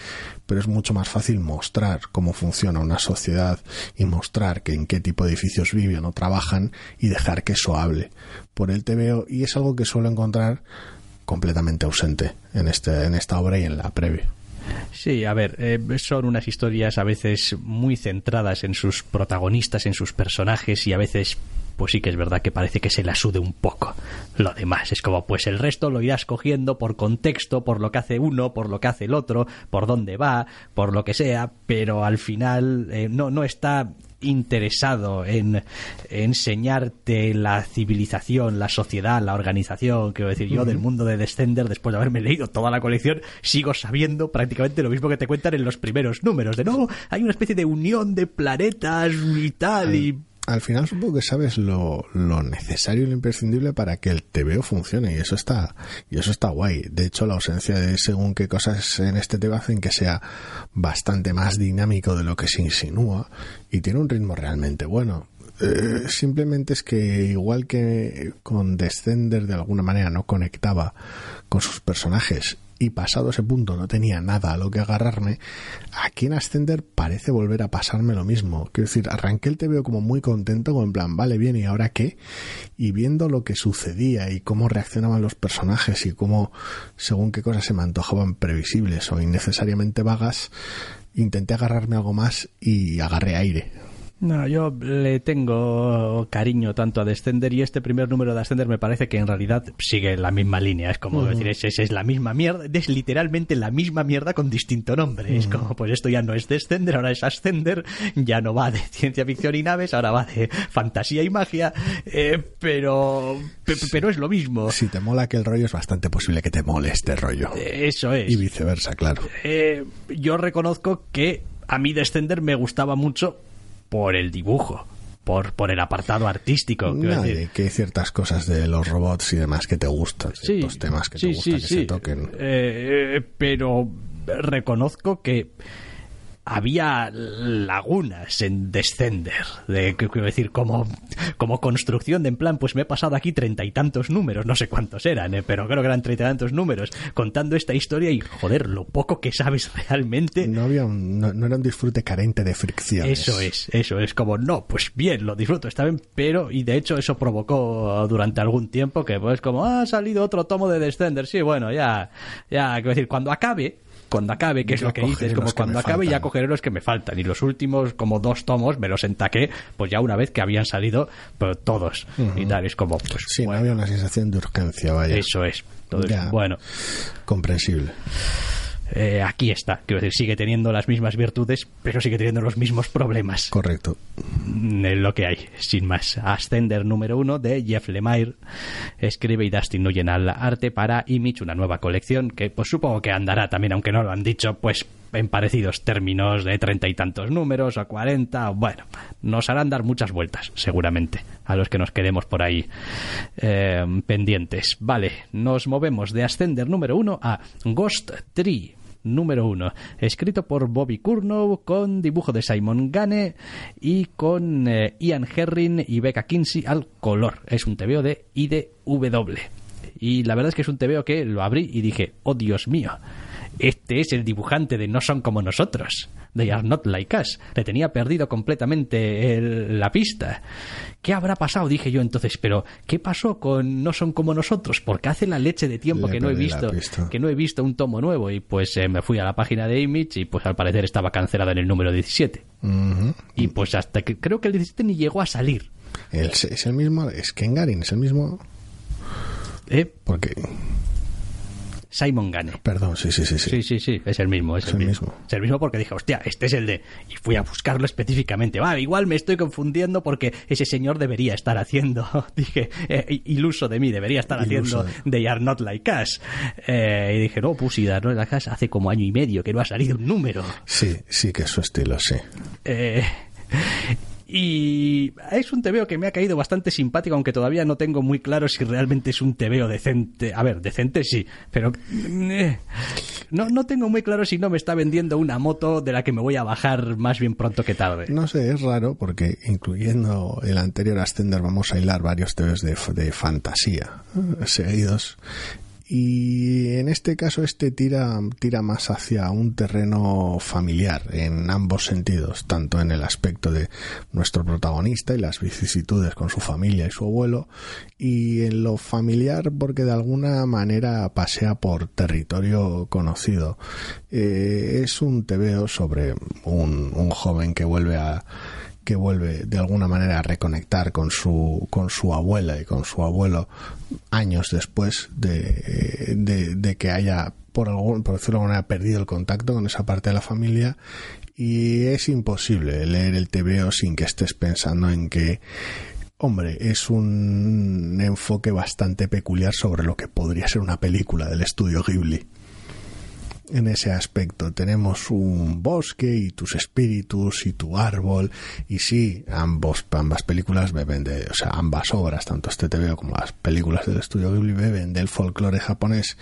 [SPEAKER 2] pero es mucho más fácil mostrar cómo funciona una sociedad y mostrar que en qué tipo de edificios viven o trabajan y dejar que eso hable. Por el veo y es algo que suelo encontrar completamente ausente en, este, en esta obra y en la previa.
[SPEAKER 1] Sí, a ver, eh, son unas historias a veces muy centradas en sus protagonistas, en sus personajes y a veces pues sí que es verdad que parece que se la sude un poco. Lo demás es como, pues el resto lo irás cogiendo por contexto, por lo que hace uno, por lo que hace el otro, por dónde va, por lo que sea, pero al final eh, no, no está interesado en enseñarte la civilización, la sociedad, la organización, quiero decir, yo del mundo de Descender, después de haberme leído toda la colección, sigo sabiendo prácticamente lo mismo que te cuentan en los primeros números, de no, hay una especie de unión de planetas y tal, y
[SPEAKER 2] al final supongo que sabes lo, lo, necesario y lo imprescindible para que el TVO funcione y eso está y eso está guay. De hecho, la ausencia de según qué cosas en este TV hacen que sea bastante más dinámico de lo que se insinúa y tiene un ritmo realmente bueno. Eh, simplemente es que igual que con Descender de alguna manera no conectaba con sus personajes y pasado ese punto no tenía nada a lo que agarrarme, aquí en Ascender parece volver a pasarme lo mismo. Quiero decir, arranqué el veo como muy contento, como en plan, vale, bien, ¿y ahora qué? Y viendo lo que sucedía y cómo reaccionaban los personajes y cómo, según qué cosas se me antojaban previsibles o innecesariamente vagas, intenté agarrarme algo más y agarré aire.
[SPEAKER 1] No, yo le tengo cariño tanto a Descender y este primer número de Ascender me parece que en realidad sigue la misma línea. Es como decir, es, es, la misma mierda, es literalmente la misma mierda con distinto nombre. Es como, pues esto ya no es Descender, ahora es Ascender, ya no va de ciencia ficción y naves, ahora va de fantasía y magia, eh, pero, pero es lo mismo.
[SPEAKER 2] Si te mola aquel rollo, es bastante posible que te mole este rollo.
[SPEAKER 1] Eso es.
[SPEAKER 2] Y viceversa, claro.
[SPEAKER 1] Eh, yo reconozco que a mí Descender me gustaba mucho por el dibujo. Por, por el apartado artístico.
[SPEAKER 2] que hay ciertas cosas de los robots y demás que te gustan, ciertos temas que te gustan que se toquen.
[SPEAKER 1] Eh, pero reconozco que había lagunas en Descender, de, quiero decir, como, como construcción de en plan, pues me he pasado aquí treinta y tantos números, no sé cuántos eran, eh, pero creo que eran treinta y tantos números, contando esta historia y, joder, lo poco que sabes realmente.
[SPEAKER 2] No había no, era un disfrute carente de fricción.
[SPEAKER 1] Eso es, eso es como, no, pues bien, lo disfruto, está bien, pero, y de hecho eso provocó durante algún tiempo que, pues como, ah, ha salido otro tomo de Descender, sí, bueno, ya, ya, quiero decir, cuando acabe, cuando acabe, que es lo que dices, como cuando acabe ya cogeré los que me faltan. Y los últimos, como dos tomos, me los entaqué, pues ya una vez que habían salido pues, todos. Y tal, es como, pues.
[SPEAKER 2] Sí, no había una sensación de urgencia, vaya.
[SPEAKER 1] Eso es. Todo bueno.
[SPEAKER 2] Comprensible.
[SPEAKER 1] Eh, aquí está. Quiero decir, sigue teniendo las mismas virtudes, pero sigue teniendo los mismos problemas.
[SPEAKER 2] Correcto.
[SPEAKER 1] Mm, es lo que hay, sin más. Ascender número uno de Jeff Lemire. Escribe y Dustin Nguyen al arte para Image, una nueva colección que pues supongo que andará también, aunque no lo han dicho, pues en parecidos términos de treinta y tantos números a cuarenta. Bueno, nos harán dar muchas vueltas, seguramente, a los que nos quedemos por ahí eh, pendientes. Vale, nos movemos de Ascender número uno a Ghost Tree número uno, escrito por Bobby Curnow, con dibujo de Simon Gane y con eh, Ian Herring y Becca Kinsey al color. Es un TVO de IDW. Y la verdad es que es un TVO que lo abrí y dije, oh Dios mío, este es el dibujante de No son como nosotros. They are not like us. Le tenía perdido completamente la pista. ¿Qué habrá pasado? Dije yo entonces, pero ¿qué pasó con No son como nosotros? Porque hace la leche de tiempo que no he visto que no he visto un tomo nuevo y pues eh, me fui a la página de Image y pues al parecer estaba cancelada en el número 17. Y pues hasta que creo que el 17 ni llegó a salir.
[SPEAKER 2] es el mismo, es Kengarin, es el mismo.
[SPEAKER 1] ¿Eh?
[SPEAKER 2] Porque
[SPEAKER 1] Simon Gane.
[SPEAKER 2] Perdón, sí, sí, sí. Sí,
[SPEAKER 1] sí, sí, sí es el mismo. Es, el, mismo. Es el mismo porque dije, hostia, este es el de... Y fui a buscarlo específicamente. Va, igual me estoy confundiendo porque ese señor debería estar haciendo, dije, eh, iluso de mí, debería estar haciendo They Are Not Like Us. Eh, y dije, no, pues si Are Not Like Us hace como año y medio que no ha salido un número.
[SPEAKER 2] Sí, sí que es su estilo, sí.
[SPEAKER 1] Eh, y es un TVO que me ha caído bastante simpático, aunque todavía no tengo muy claro si realmente es un TVO decente. A ver, decente sí, pero eh, no, no tengo muy claro si no me está vendiendo una moto de la que me voy a bajar más bien pronto que tarde.
[SPEAKER 2] No sé, es raro porque incluyendo el anterior Ascender vamos a hilar varios TVOs de, de fantasía eh, seguidos y en este caso este tira, tira más hacia un terreno familiar en ambos sentidos, tanto en el aspecto de nuestro protagonista y las vicisitudes con su familia y su abuelo, y en lo familiar porque de alguna manera pasea por territorio conocido. Eh, es un tebeo sobre un, un joven que vuelve a que vuelve de alguna manera a reconectar con su, con su abuela y con su abuelo años después de, de, que haya, por, algún, por decirlo de alguna manera, perdido el contacto con esa parte de la familia. Y es imposible leer el TVO sin que estés pensando en que Hombre, es un enfoque bastante peculiar sobre lo que podría ser una película del estudio Ghibli en ese aspecto. Tenemos un bosque y tus espíritus y tu árbol. Y sí, ambos, ambas películas beben de, o sea, ambas obras, tanto este TV como las películas del estudio Ghibli beben del folclore japonés.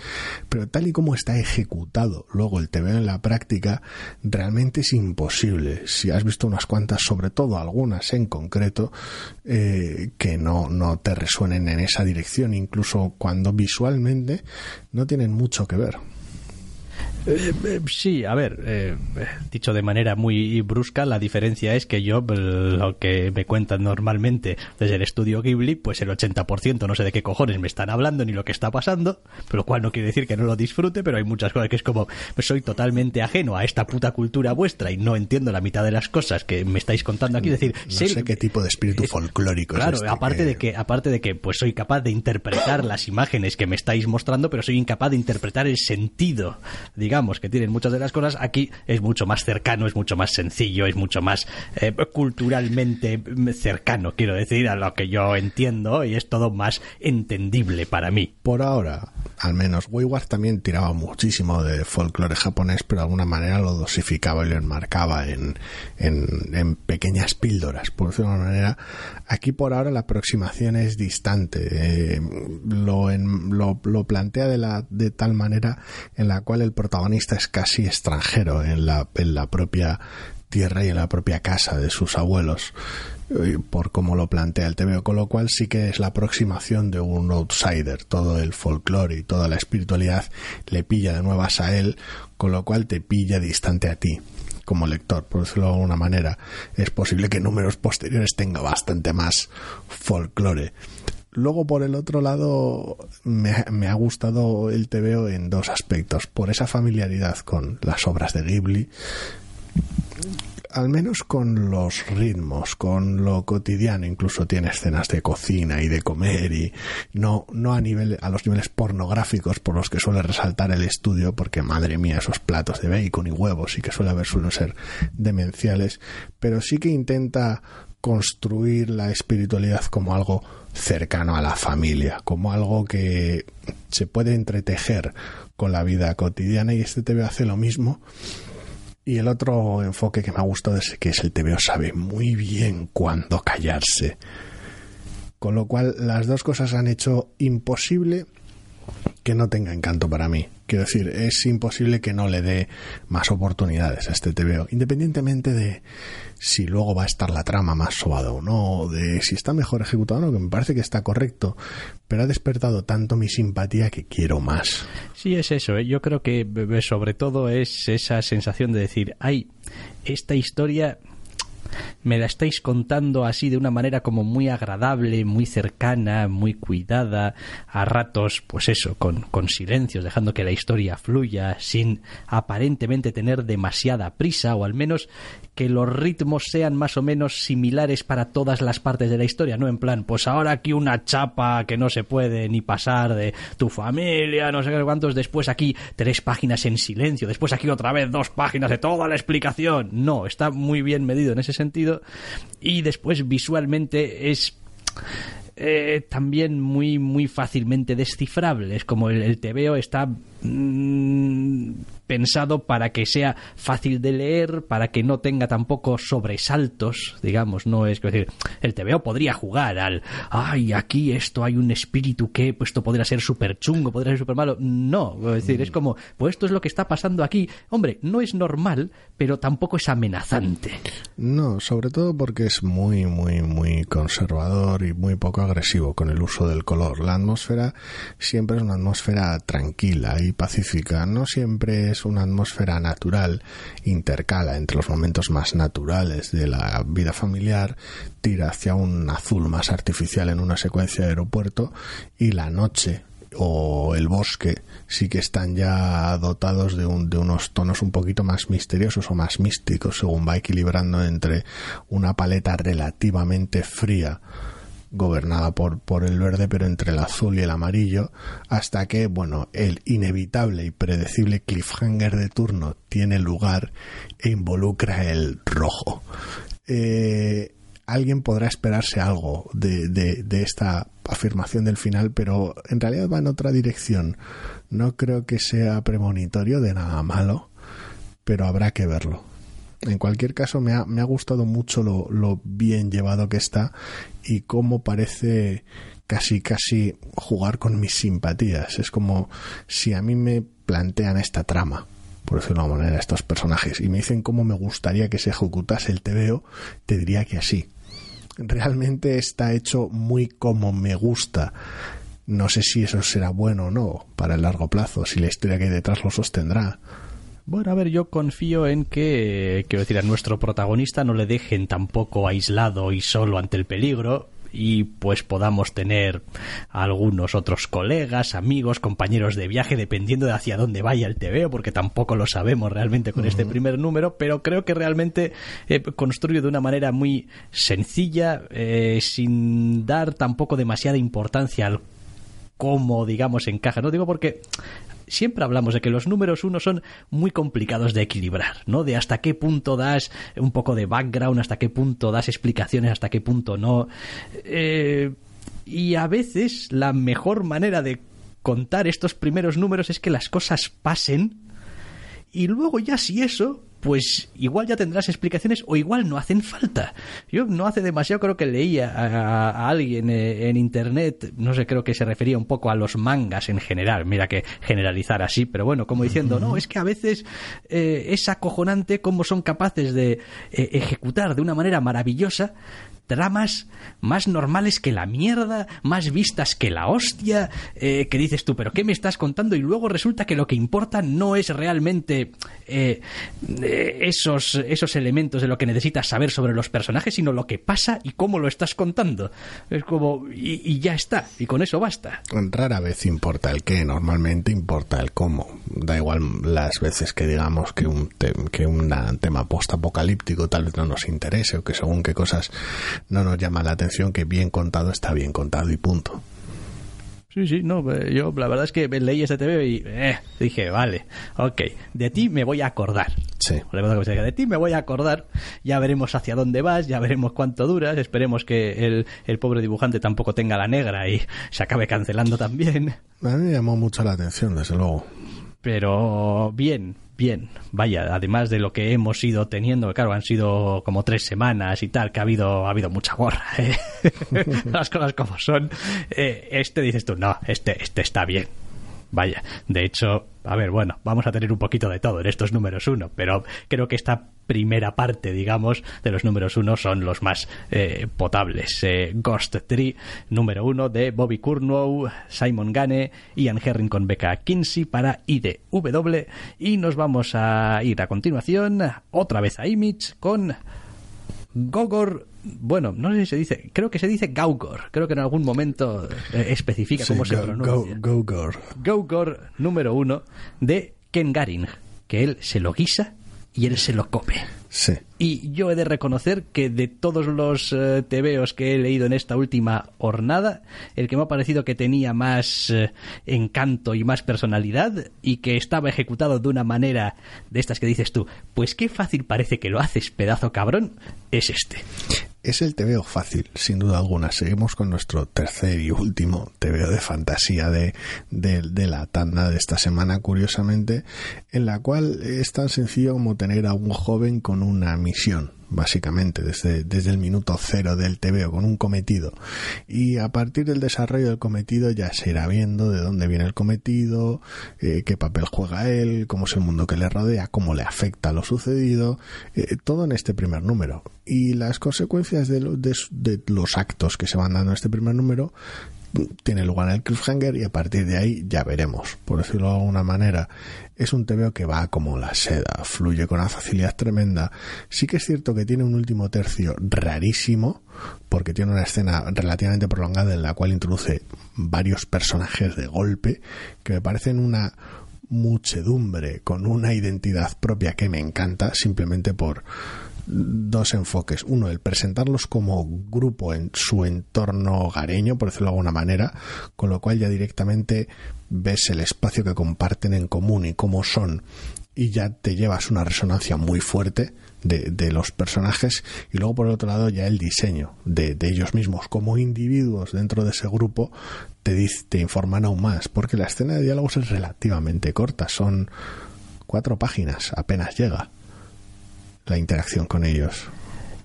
[SPEAKER 2] Pero tal y como está ejecutado luego el TV en la práctica, realmente es imposible. Si has visto unas cuantas, sobre todo algunas en concreto, eh, que no, no te resuenen en esa dirección, incluso cuando visualmente no tienen mucho que ver.
[SPEAKER 1] Eh, eh, sí, a ver, eh, dicho de manera muy brusca, la diferencia es que yo lo que me cuentan normalmente desde el estudio Ghibli, pues el 80% no sé de qué cojones me están hablando ni lo que está pasando, lo cual no quiere decir que no lo disfrute, pero hay muchas cosas que es como, pues soy totalmente ajeno a esta puta cultura vuestra y no entiendo la mitad de las cosas que me estáis contando aquí. Es decir,
[SPEAKER 2] no sé, qué tipo de espíritu folclórico
[SPEAKER 1] claro,
[SPEAKER 2] es
[SPEAKER 1] este aparte de que aparte de que pues soy capaz de interpretar las imágenes que me estáis mostrando, pero soy incapaz de interpretar el sentido digamos, que tienen muchas de las cosas, aquí es mucho más cercano, es mucho más sencillo, es mucho más eh, culturalmente cercano, quiero decir, a lo que yo entiendo y es todo más entendible para mí.
[SPEAKER 2] Por ahora, al menos, Wayward también tiraba muchísimo de folclore japonés, pero de alguna manera lo dosificaba y lo enmarcaba en, en, pequeñas píldoras, por decirlo de alguna manera. Aquí por ahora la aproximación es distante, eh, lo, lo, lo plantea de, la, de tal manera en la cual el protagonista protagonista es casi extranjero en la, en la propia tierra y en la propia casa de sus abuelos eh, por cómo lo plantea el TVO, con lo cual sí que es la aproximación de un outsider, todo el folclore y toda la espiritualidad le pilla de nuevas a él, con lo cual te pilla distante a ti como lector, por decirlo de alguna manera. Es posible que números posteriores tenga bastante más folclore. Luego, por el otro lado, me, ha gustado el TVO en dos aspectos. Por esa familiaridad con las obras de Ghibli, al menos con los ritmos, con lo cotidiano, incluso tiene escenas de cocina y de comer y no, no a nivel, a los niveles pornográficos por los que suele resaltar el estudio, porque madre mía, esos platos de bacon y huevos y que suele haber suelen ser demenciales, pero sí que intenta construir la espiritualidad como algo cercano a la familia, como algo que se puede entretejer con la vida cotidiana y este TVO hace lo mismo. Y el otro enfoque que me ha gustado es que es el TVO sabe muy bien cuándo callarse. Con lo cual las dos cosas han hecho imposible que no tenga encanto para mí. Quiero decir, es imposible que no le dé más oportunidades a este TVO, independientemente de si luego va a estar la trama más sobada o no, de si está mejor ejecutado o no, que me parece que está correcto, pero ha despertado tanto mi simpatía que quiero más.
[SPEAKER 1] Sí, es eso, ¿eh? yo creo que sobre todo es esa sensación de decir, ay, esta historia me la estáis contando así de una manera como muy agradable, muy cercana, muy cuidada, a ratos, pues eso, con, con silencios, dejando que la historia fluya, sin aparentemente tener demasiada prisa, o al menos que los ritmos sean más o menos similares para todas las partes de la historia, no en plan, pues ahora aquí una chapa que no se puede ni pasar de tu familia, no sé cuántos, después aquí tres páginas en silencio, después aquí otra vez dos páginas de toda la explicación. No, está muy bien medido en ese sentido. Y después visualmente es eh, también muy muy fácilmente descifrable. Es como el, el TVO está mm, pensado para que sea fácil de leer, para que no tenga tampoco sobresaltos, digamos, no es decir, el TVO podría jugar al, ay, aquí esto hay un espíritu que, pues esto podría ser súper chungo, podría ser súper malo, no, es decir, es como, pues esto es lo que está pasando aquí, hombre, no es normal, pero tampoco es amenazante.
[SPEAKER 2] No, sobre todo porque es muy, muy, muy conservador y muy poco agresivo con el uso del color. La atmósfera siempre es una atmósfera tranquila y pacífica, no siempre es una atmósfera natural, intercala entre los momentos más naturales de la vida familiar, tira hacia un azul más artificial en una secuencia de aeropuerto y la noche o el bosque sí que están ya dotados de, un, de unos tonos un poquito más misteriosos o más místicos según va equilibrando entre una paleta relativamente fría gobernada por, por el verde, pero entre el azul y el amarillo, hasta que, bueno, el inevitable y predecible cliffhanger de turno tiene lugar e involucra el rojo. Eh, alguien podrá esperarse algo de, de, de, esta afirmación del final, pero en realidad va en otra dirección. No creo que sea premonitorio de nada malo, pero habrá que verlo. En cualquier caso, me ha, me ha gustado mucho lo, lo, bien llevado que está y cómo parece casi, casi jugar con mis simpatías. Es como si a mí me plantean esta trama, por decirlo de una manera, estos personajes, y me dicen cómo me gustaría que se ejecutase el TVO, te diría que así. Realmente está hecho muy como me gusta. No sé si eso será bueno o no para el largo plazo, si la historia que hay detrás lo sostendrá
[SPEAKER 1] bueno, a ver, yo confío en que, quiero decir, a nuestro protagonista no le dejen tampoco aislado y solo ante el peligro y pues podamos tener algunos otros colegas, amigos, compañeros de viaje, dependiendo de hacia dónde vaya el TVO, porque tampoco lo sabemos realmente con uh -huh. este primer número, pero creo que realmente eh, construye de una manera muy sencilla, eh, sin dar tampoco demasiada importancia al cómo, digamos, encaja. No digo porque siempre hablamos de que los números uno son muy complicados de equilibrar, ¿no? De hasta qué punto das un poco de background, hasta qué punto das explicaciones, hasta qué punto no. Eh, y a veces la mejor manera de contar estos primeros números es que las cosas pasen y luego ya si eso pues igual ya tendrás explicaciones o igual no hacen falta. Yo no hace demasiado creo que leía a, a alguien eh, en internet, no sé, creo que se refería un poco a los mangas en general, mira que generalizar así, pero bueno, como diciendo, no, es que a veces eh, es acojonante cómo son capaces de eh, ejecutar de una manera maravillosa dramas más normales que la mierda, más vistas que la hostia, eh, que dices tú, pero ¿qué me estás contando? Y luego resulta que lo que importa no es realmente eh, esos, esos elementos de lo que necesitas saber sobre los personajes, sino lo que pasa y cómo lo estás contando. Es como, y, y ya está, y con eso basta.
[SPEAKER 2] Rara vez importa el qué, normalmente importa el cómo. Da igual las veces que digamos que un, te que un tema post-apocalíptico tal vez no nos interese o que según qué cosas no nos llama la atención que bien contado está bien contado y punto.
[SPEAKER 1] Sí, sí, no, yo la verdad es que leí ese TV y eh, dije, vale, ok, de ti me voy a acordar.
[SPEAKER 2] Sí.
[SPEAKER 1] De ti me voy a acordar, ya veremos hacia dónde vas, ya veremos cuánto duras, esperemos que el, el pobre dibujante tampoco tenga la negra y se acabe cancelando también.
[SPEAKER 2] A mí me llamó mucho la atención, desde luego.
[SPEAKER 1] Pero bien, bien, vaya, además de lo que hemos ido teniendo, claro, han sido como tres semanas y tal, que ha habido, ha habido mucha gorra, ¿eh? las cosas como son. Eh, este dices tú, no, este, este está bien. Vaya, de hecho, a ver, bueno, vamos a tener un poquito de todo en estos números uno, pero creo que esta primera parte, digamos, de los números uno son los más eh, potables. Eh, Ghost Tree, número uno de Bobby Curnow, Simon Gane, Ian Herring con Becca Kinsey para IDW. Y nos vamos a ir a continuación otra vez a Image con Gogor, bueno, no sé si se dice, creo que se dice Gaugor, creo que en algún momento eh, especifica
[SPEAKER 2] Sí,
[SPEAKER 1] cómo se pronuncia.
[SPEAKER 2] go- Gogor.
[SPEAKER 1] Gogor número uno de Ken Garing, que él se lo guisa y él se lo come.
[SPEAKER 2] Sí.
[SPEAKER 1] Y yo he de reconocer que de todos los eh, tebeos que he leído en esta última jornada, el que me ha parecido que tenía más eh, encanto y más personalidad y que estaba ejecutado de una manera de estas que dices tú, pues qué fácil parece que lo haces, pedazo cabrón, es este.
[SPEAKER 2] Es el TVO fácil, sin duda alguna. Seguimos con nuestro tercer y último TVO de fantasía de, de, de la tanda de esta semana, curiosamente, en la cual es tan sencillo como tener a un joven con una misión, básicamente, desde, desde el minuto cero del TVO, con un cometido. Y a partir del desarrollo del cometido ya se irá viendo de dónde viene el cometido, eh, qué papel juega él, cómo es el mundo que le rodea, cómo le afecta lo sucedido, eh, todo en este primer número. Y las consecuencias de, lo- de los actos que se van dando en este primer número tiene lugar el cliffhanger y a partir de ahí ya veremos, por decirlo de alguna manera. Es un TVO que va como la seda, fluye con una facilidad tremenda. Sí que es cierto que tiene un último tercio rarísimo, porque tiene una escena relativamente prolongada en la cual introduce varios personajes de golpe que me parecen una muchedumbre con una identidad propia que me encanta simplemente por dos enfoques. Uno, el presentarlos como grupo en su entorno hogareño, por decirlo de alguna manera, con lo cual ya directamente ves el espacio que comparten en común y cómo son y ya te llevas una resonancia muy fuerte de, de los personajes. Y luego por el otro lado ya el diseño de, de ellos mismos. Como individuos dentro de ese grupo te, te informan aún más porque la escena de diálogos es relativamente corta. Son cuatro páginas apenas llega la interacción con ellos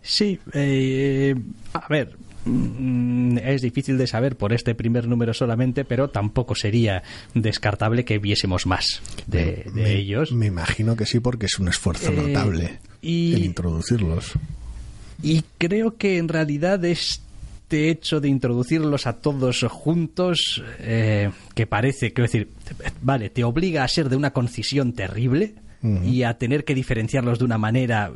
[SPEAKER 1] Sí, eh, a ver, mm, es difícil de saber por este primer número solamente, pero tampoco sería descartable que viésemos más de, de
[SPEAKER 2] me,
[SPEAKER 1] ellos.
[SPEAKER 2] me imagino que sí porque es un esfuerzo
[SPEAKER 1] Eh,
[SPEAKER 2] notable
[SPEAKER 1] y-
[SPEAKER 2] el introducirlos
[SPEAKER 1] Y creo que en realidad este hecho de introducirlos a todos juntos, eh, que parece, quiero decir, vale, te obliga a ser de una concisión terrible y a tener que diferenciarlos de una manera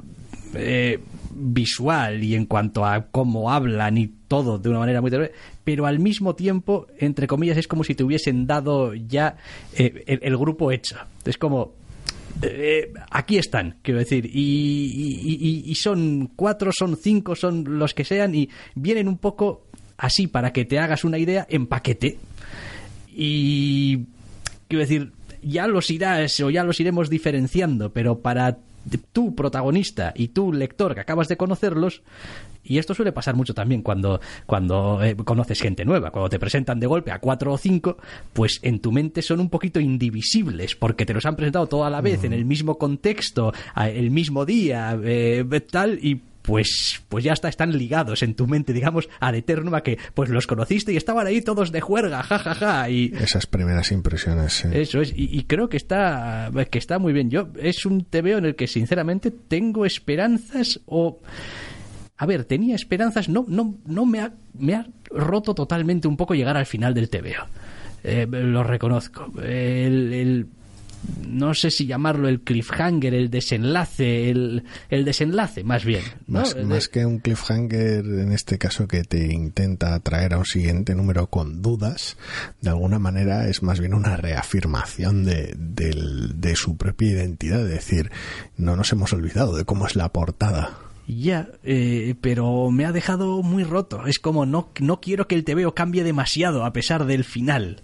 [SPEAKER 1] eh, visual y en cuanto a cómo hablan y todo de una manera muy terrible, pero al mismo tiempo, entre comillas, es como si te hubiesen dado ya eh, el, grupo hecho. Es como, eh, aquí están, quiero decir, y- y- y son cuatro, son cinco, son los que sean, y vienen un poco así para que te hagas una idea en paquete. Y quiero decir, ya los irás o ya los iremos diferenciando, pero para tu protagonista y tu lector que acabas de conocerlos, y esto suele pasar mucho también cuando, cuando eh, conoces gente nueva, cuando te presentan de golpe a cuatro o cinco, pues en tu mente son un poquito indivisibles, porque te los han presentado toda la vez, en el mismo contexto, el mismo día, eh, tal, y pues, pues ya está, están ligados en tu mente, digamos, ad eternum a que pues los conociste y estaban ahí todos de juerga, jajaja, ja, ja, y
[SPEAKER 2] esas primeras impresiones
[SPEAKER 1] eso es, y, y creo que está, que está muy bien. Yo es un TVO en el que sinceramente tengo esperanzas o a ver, tenía esperanzas, no, no, no me ha, me ha roto totalmente un poco llegar al final del TVO. Eh, lo reconozco. El, el- no sé si llamarlo el cliffhanger, el desenlace, el, el desenlace, más bien. ¿no?
[SPEAKER 2] Más,
[SPEAKER 1] De-
[SPEAKER 2] más que un cliffhanger, en este caso que te intenta atraer a un siguiente número con dudas, de alguna manera es más bien una reafirmación de, del- de su propia identidad. Es decir, no nos hemos olvidado de cómo es la portada.
[SPEAKER 1] Ya, eh, pero me ha dejado muy roto. Es como no, no quiero que el TVO cambie demasiado a pesar del final.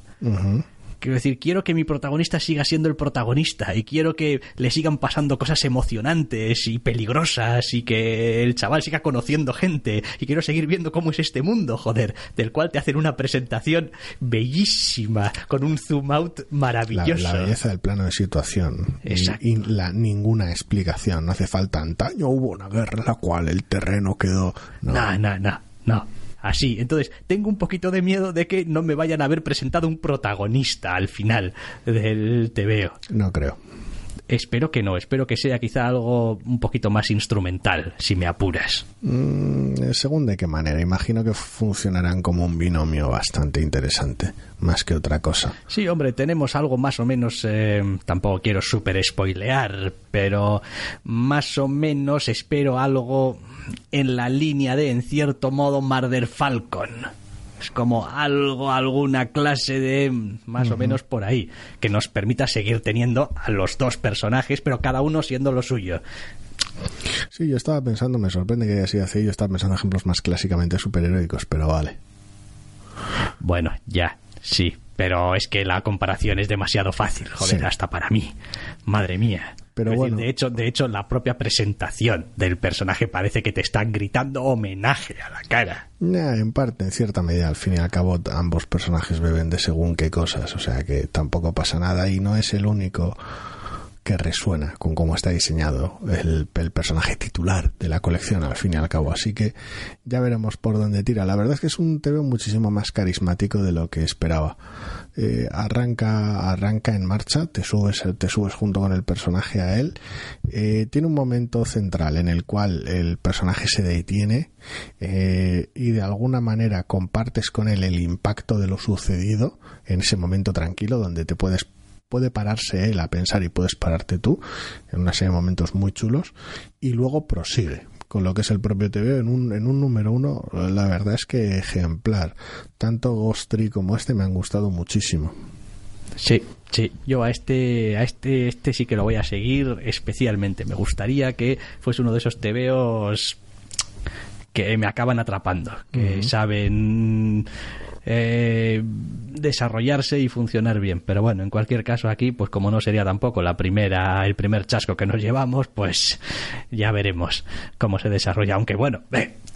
[SPEAKER 1] Quiero decir, quiero que mi protagonista siga siendo el protagonista y quiero que le sigan pasando cosas emocionantes y peligrosas y que el chaval siga conociendo gente y quiero seguir viendo cómo es este mundo, joder, del cual te hacen una presentación bellísima con un zoom out maravilloso.
[SPEAKER 2] la belleza del plano de situación y-
[SPEAKER 1] Exacto.
[SPEAKER 2] y, la, ninguna explicación. No hace falta antaño hubo una guerra en la cual el terreno quedó. No,
[SPEAKER 1] No, no, no, no. Así, entonces tengo un poquito de miedo de que no me vayan a haber presentado un protagonista al final del TVO.
[SPEAKER 2] no creo.
[SPEAKER 1] espero que no, espero que sea quizá algo un poquito más instrumental, si me apuras.
[SPEAKER 2] Mm, según de qué manera, imagino que funcionarán como un binomio bastante interesante, más que otra cosa.
[SPEAKER 1] Sí, hombre, tenemos algo más o menos, eh, tampoco quiero super spoilear, pero más o menos espero algo en la línea de, en cierto modo, Marder Falcon es como algo, alguna clase de más o menos por ahí, que nos permita seguir teniendo a los dos personajes, pero cada uno siendo lo suyo.
[SPEAKER 2] Sí, yo estaba pensando, me sorprende que haya sido así, yo estaba pensando ejemplos más clásicamente superheroicos, pero vale.
[SPEAKER 1] Bueno, ya, sí, pero es que la comparación es demasiado fácil, joder, hasta para mí. Madre mía. Pero bueno. de hecho, de hecho, la propia presentación del personaje parece que te están gritando homenaje a la cara.
[SPEAKER 2] en parte, en cierta medida, al fin y al cabo, ambos personajes beben de según qué cosas, o sea que tampoco pasa nada y no es el único que resuena con cómo está diseñado el, personaje titular de la colección al fin y al cabo. Así que ya veremos por dónde tira. La verdad es que es un TV muchísimo más carismático de lo que esperaba. Eh, arranca, arranca en marcha, te subes, te subes junto con el personaje a él. Eh, tiene un momento central en el cual el personaje se detiene eh, y de alguna manera compartes con él el impacto de lo sucedido en ese momento tranquilo donde te puedes puede pararse él a pensar y puedes pararte tú en una serie de momentos muy chulos y luego prosigue con lo que es el propio TV en un, en un número uno la verdad es que ejemplar. Tanto Ghostry como este me han gustado muchísimo.
[SPEAKER 1] Sí Sí, yo a este, a este, este sí que lo voy a seguir especialmente. Me gustaría que fuese uno de esos TVOs que me acaban atrapando, que saben eh, desarrollarse y funcionar bien. Pero bueno, en cualquier caso aquí, pues como no sería tampoco la primera, el primer chasco que nos llevamos, pues ya veremos cómo se desarrolla. Aunque bueno,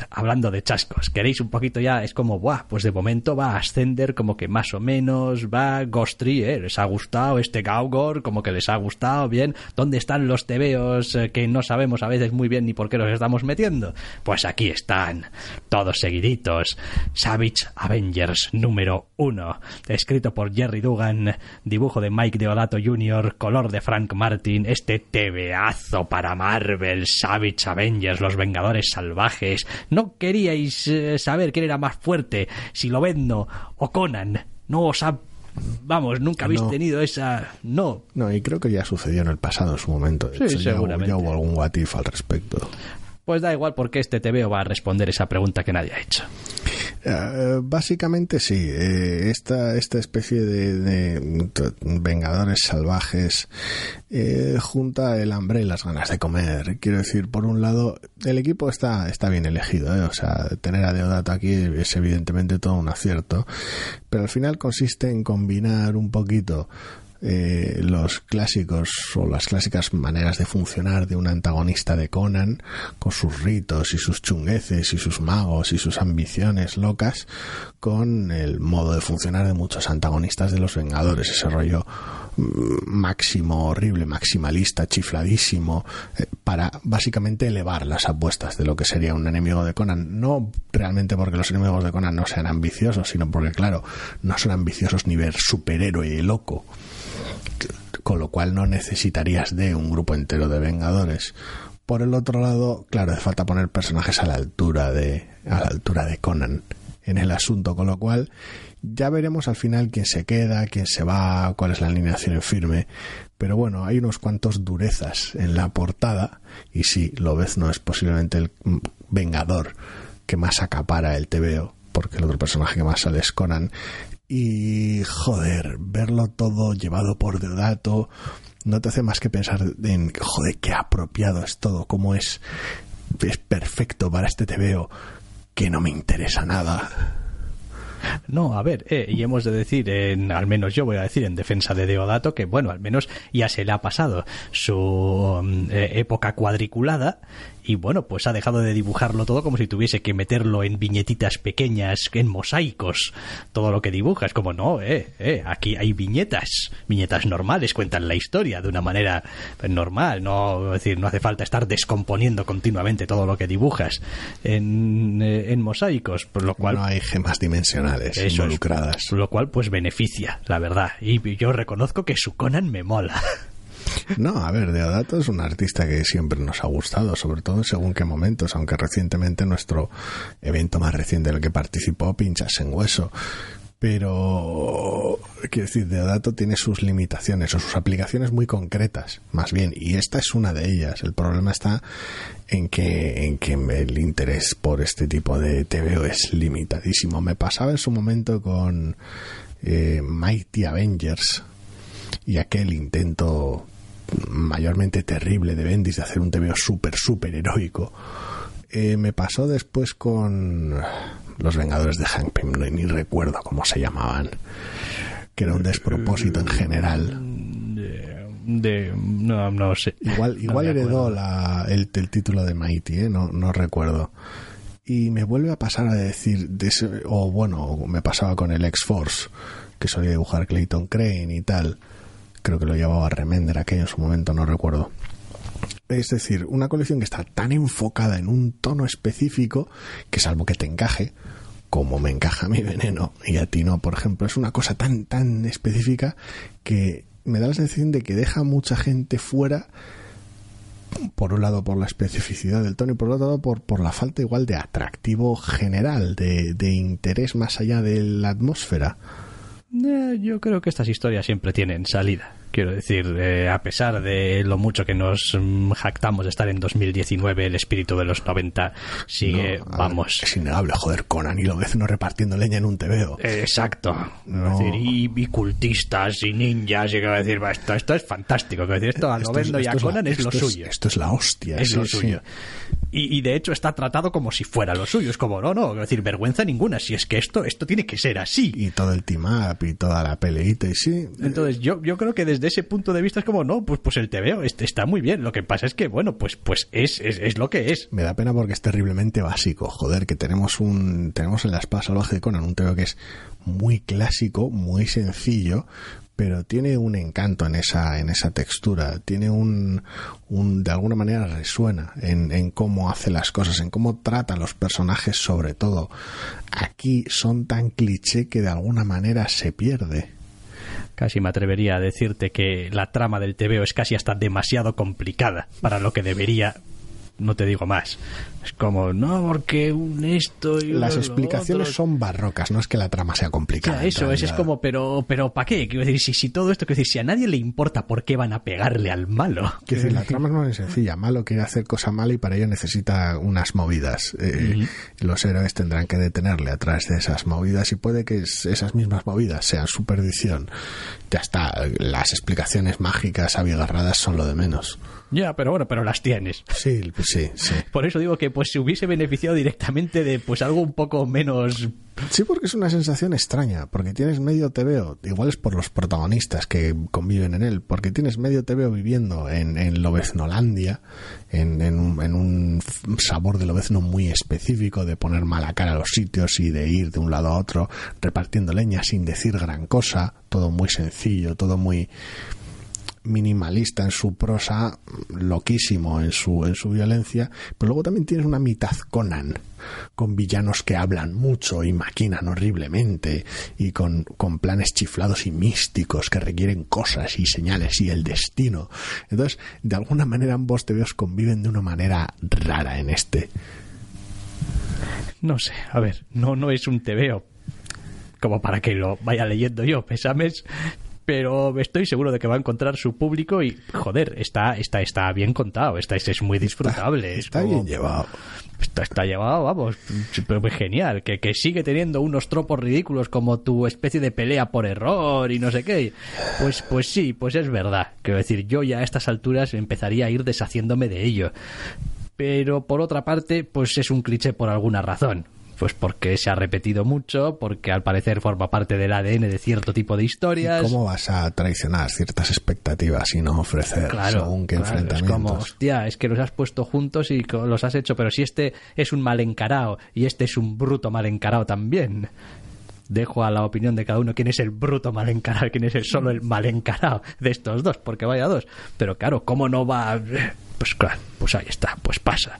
[SPEAKER 1] hablando de chascos, queréis un poquito ya, es como, buah, pues de momento va a ascender como que más o menos, va Ghostry, ¿eh? les ha gustado este Gaugor, como que les ha gustado, bien, ¿dónde están los tebeos eh, que no sabemos a veces muy bien ni por qué los estamos metiendo? Pues aquí están, todos seguiditos, Savage Avengers número 1, escrito por Jerry Dugan, dibujo de Mike Deodato Jr., color de Frank Martin, este tebeazo para Marvel, Savage Avengers, los Vengadores Salvajes, no queríais eh, saber quién era más fuerte, si lo vendo o Conan. No os ha vamos, nunca habéis tenido esa. No.
[SPEAKER 2] No, y creo que ya sucedió en el pasado en su momento.
[SPEAKER 1] sí, seguramente.
[SPEAKER 2] Ya, hubo algún what al respecto.
[SPEAKER 1] Pues da igual porque este TVO va a responder esa pregunta que nadie ha hecho.
[SPEAKER 2] Eh, básicamente sí, eh, esta, esta especie de, vengadores salvajes eh, junta el hambre y las ganas de comer. Quiero decir, por un lado, el equipo está, está bien elegido, o sea, tener a Deodato aquí es evidentemente todo un acierto, pero al final consiste en combinar un poquito eh, los clásicos o las clásicas maneras de funcionar de un antagonista de Conan, con sus ritos y sus chungueces y sus magos y sus ambiciones locas, con el modo de funcionar de muchos antagonistas de los Vengadores, ese rollo mm, máximo, horrible, maximalista, chifladísimo, eh, para básicamente elevar las apuestas de lo que sería un enemigo de Conan. No realmente porque los enemigos de Conan no sean ambiciosos, sino porque, claro, no son ambiciosos ni ver superhéroe loco con lo cual no necesitarías de un grupo entero de Vengadores. Por el otro lado, claro, hace falta poner personajes a la altura de a la altura de Conan en el asunto, con lo cual ya veremos al final quién se queda, quién se va, cuál es la alineación en firme. Pero bueno, hay unos cuantos durezas en la portada y sí, no es posiblemente el vengador que más acapara el TVO porque el otro personaje que más sale es Conan y joder, verlo todo llevado por Deodato no te hace más que pensar en joder, qué apropiado es todo, cómo es, es perfecto para este TVO que no me interesa nada.
[SPEAKER 1] No, a ver, eh, y hemos de decir, en, al menos yo voy a decir en defensa de Deodato, que bueno, al menos ya se le ha pasado su mm, eh, época cuadriculada y bueno, pues ha dejado de dibujarlo todo como si tuviese que meterlo en viñetitas pequeñas, en mosaicos, todo lo que dibujas, como no, eh, eh, aquí hay viñetas, viñetas normales, cuentan la historia de una manera normal, no, decir, no hace falta estar descomponiendo continuamente todo lo que dibujas en, eh, en mosaicos, por lo cual...
[SPEAKER 2] No hay gemas dimensionales involucradas.
[SPEAKER 1] lo cual pues beneficia, la verdad, y yo reconozco que su Conan me mola.
[SPEAKER 2] No, a ver, Deodato es un artista que siempre nos ha gustado, sobre todo según qué momentos, aunque recientemente nuestro evento más reciente en el que participó, Pinchas en Hueso, pero quiero decir, Deodato tiene sus limitaciones o sus aplicaciones muy concretas, más bien, y esta es una de ellas. El problema está en que, en que el interés por este tipo de TVO es limitadísimo. Me pasaba en su momento con eh, Mighty Avengers y aquel intento mayormente terrible de Bendis de hacer un TVO súper, súper heroico. Eh, me pasó después con los Vengadores de Hank Pym, no, ni recuerdo cómo se llamaban, que era un despropósito en general.
[SPEAKER 1] De, no, no sé.
[SPEAKER 2] Igual, igual heredó la, el, título de Mighty, ¿eh? no, no recuerdo. Y me vuelve a pasar a decir, o bueno, me pasaba con el X-Force, que solía dibujar Clayton Crane y tal. Creo que lo llevaba Remender aquello en su momento, no recuerdo. Es decir, una colección que está tan enfocada en un tono específico que salvo que te encaje, como me encaja mi veneno y a ti no, por ejemplo, es una cosa tan, tan específica que me da la sensación de que deja mucha gente fuera por un lado por la especificidad del tono y por otro lado por, por la falta igual de atractivo general, de, de interés más allá de la atmósfera.
[SPEAKER 1] Eh, yo creo que estas historias siempre tienen salida. Quiero decir, eh, a pesar de lo mucho que nos mm, jactamos de estar en 2019, el espíritu de los 90 sigue, vamos.
[SPEAKER 2] es innegable, joder, Conan y no repartiendo leña en un tebeo.
[SPEAKER 1] exacto. y, cultistas y ninjas, y que decir, esto, esto es fantástico. Que decir, esto a Lovendo y a Conan es, lo suyo.
[SPEAKER 2] esto es la hostia.
[SPEAKER 1] Es lo suyo. Y, de hecho está tratado como si fuera lo suyo. Es como, no, no, es decir, vergüenza ninguna. Si es que esto, esto tiene que ser así.
[SPEAKER 2] Y todo el team up y toda la peleita y sí.
[SPEAKER 1] Entonces, yo, yo creo que desde ese punto de vista es como, no, pues, pues el TVO este está muy bien. Lo que pasa es que, bueno, pues, pues es, es, lo que es.
[SPEAKER 2] Me da pena porque es terriblemente básico. Joder, que tenemos un, tenemos en la espada salvaje de Conan un TVO que es muy clásico, muy sencillo, pero tiene un encanto en esa, en esa textura, tiene un, un de alguna manera resuena en, en, cómo hace las cosas, en cómo trata a los personajes sobre todo. Aquí son tan cliché que de alguna manera se pierde.
[SPEAKER 1] Casi me atrevería a decirte que la trama del TVO es casi hasta demasiado complicada para lo que debería no te digo más. Es como, no, porque un esto y
[SPEAKER 2] Las explicaciones son barrocas, no es que la trama sea complicada.
[SPEAKER 1] eso es, es como, pero, pero ¿para qué? Quiero decir, si, si todo esto, quiero decir, si a nadie le importa por qué van a pegarle al malo.
[SPEAKER 2] Quiero decir, la trama es sencilla. Malo quiere hacer cosa mala y para ello necesita unas movidas. Eh, los héroes tendrán que detenerle a través de esas movidas y puede que esas mismas movidas sean su perdición. Ya está, las explicaciones mágicas abigarradas son lo de menos.
[SPEAKER 1] Ya, pero bueno, pero las tienes.
[SPEAKER 2] Sí, sí, sí.
[SPEAKER 1] Por eso digo que pues se hubiese beneficiado directamente de pues algo un poco menos
[SPEAKER 2] Sí, porque es una sensación extraña, porque tienes medio TVO, igual es por los protagonistas que conviven en él, porque tienes medio TVO viviendo en, en Lobeznolandia, en, en, un, en un sabor de lobezno muy específico, de poner mala cara a los sitios y de ir de un lado a otro repartiendo leña sin decir gran cosa, todo muy sencillo, todo muy minimalista en su prosa, loquísimo en su, en su violencia, pero luego también tienes una mitad Conan, con villanos que hablan mucho y maquinan horriblemente, y con, con planes chiflados y místicos que requieren cosas y señales y el destino. Entonces, de alguna manera ambos tebeos conviven de una manera rara en este.
[SPEAKER 1] No sé, a ver, no, no es un tebeo como para que lo vaya leyendo yo, pesames, pero estoy seguro de que va a encontrar su público y, joder, está, está, está bien contado, está, es muy disfrutable.
[SPEAKER 2] Está, bien llevado.
[SPEAKER 1] Está, está llevado, vamos, pero genial, que, que sigue teniendo unos tropos ridículos como tu especie de pelea por error y no sé qué. Pues, pues sí, pues es verdad. Quiero decir, yo ya a estas alturas empezaría a ir deshaciéndome de ello. Pero por otra parte, pues es un cliché por alguna razón pues porque se ha repetido mucho, porque al parecer forma parte del ADN de cierto tipo de historias.
[SPEAKER 2] ¿Cómo vas a traicionar ciertas expectativas y no ofrecer según qué enfrentamientos? Es como,
[SPEAKER 1] hostia, es que los has puesto juntos y los has hecho, pero si este es un mal encarado y este es un bruto mal encarado también dejo a la opinión de cada uno quién es el bruto mal encarado, quién es el solo el mal encarado de estos dos, porque vaya dos. Pero claro, ¿cómo no va? Pues claro, pues ahí está, pues pasa.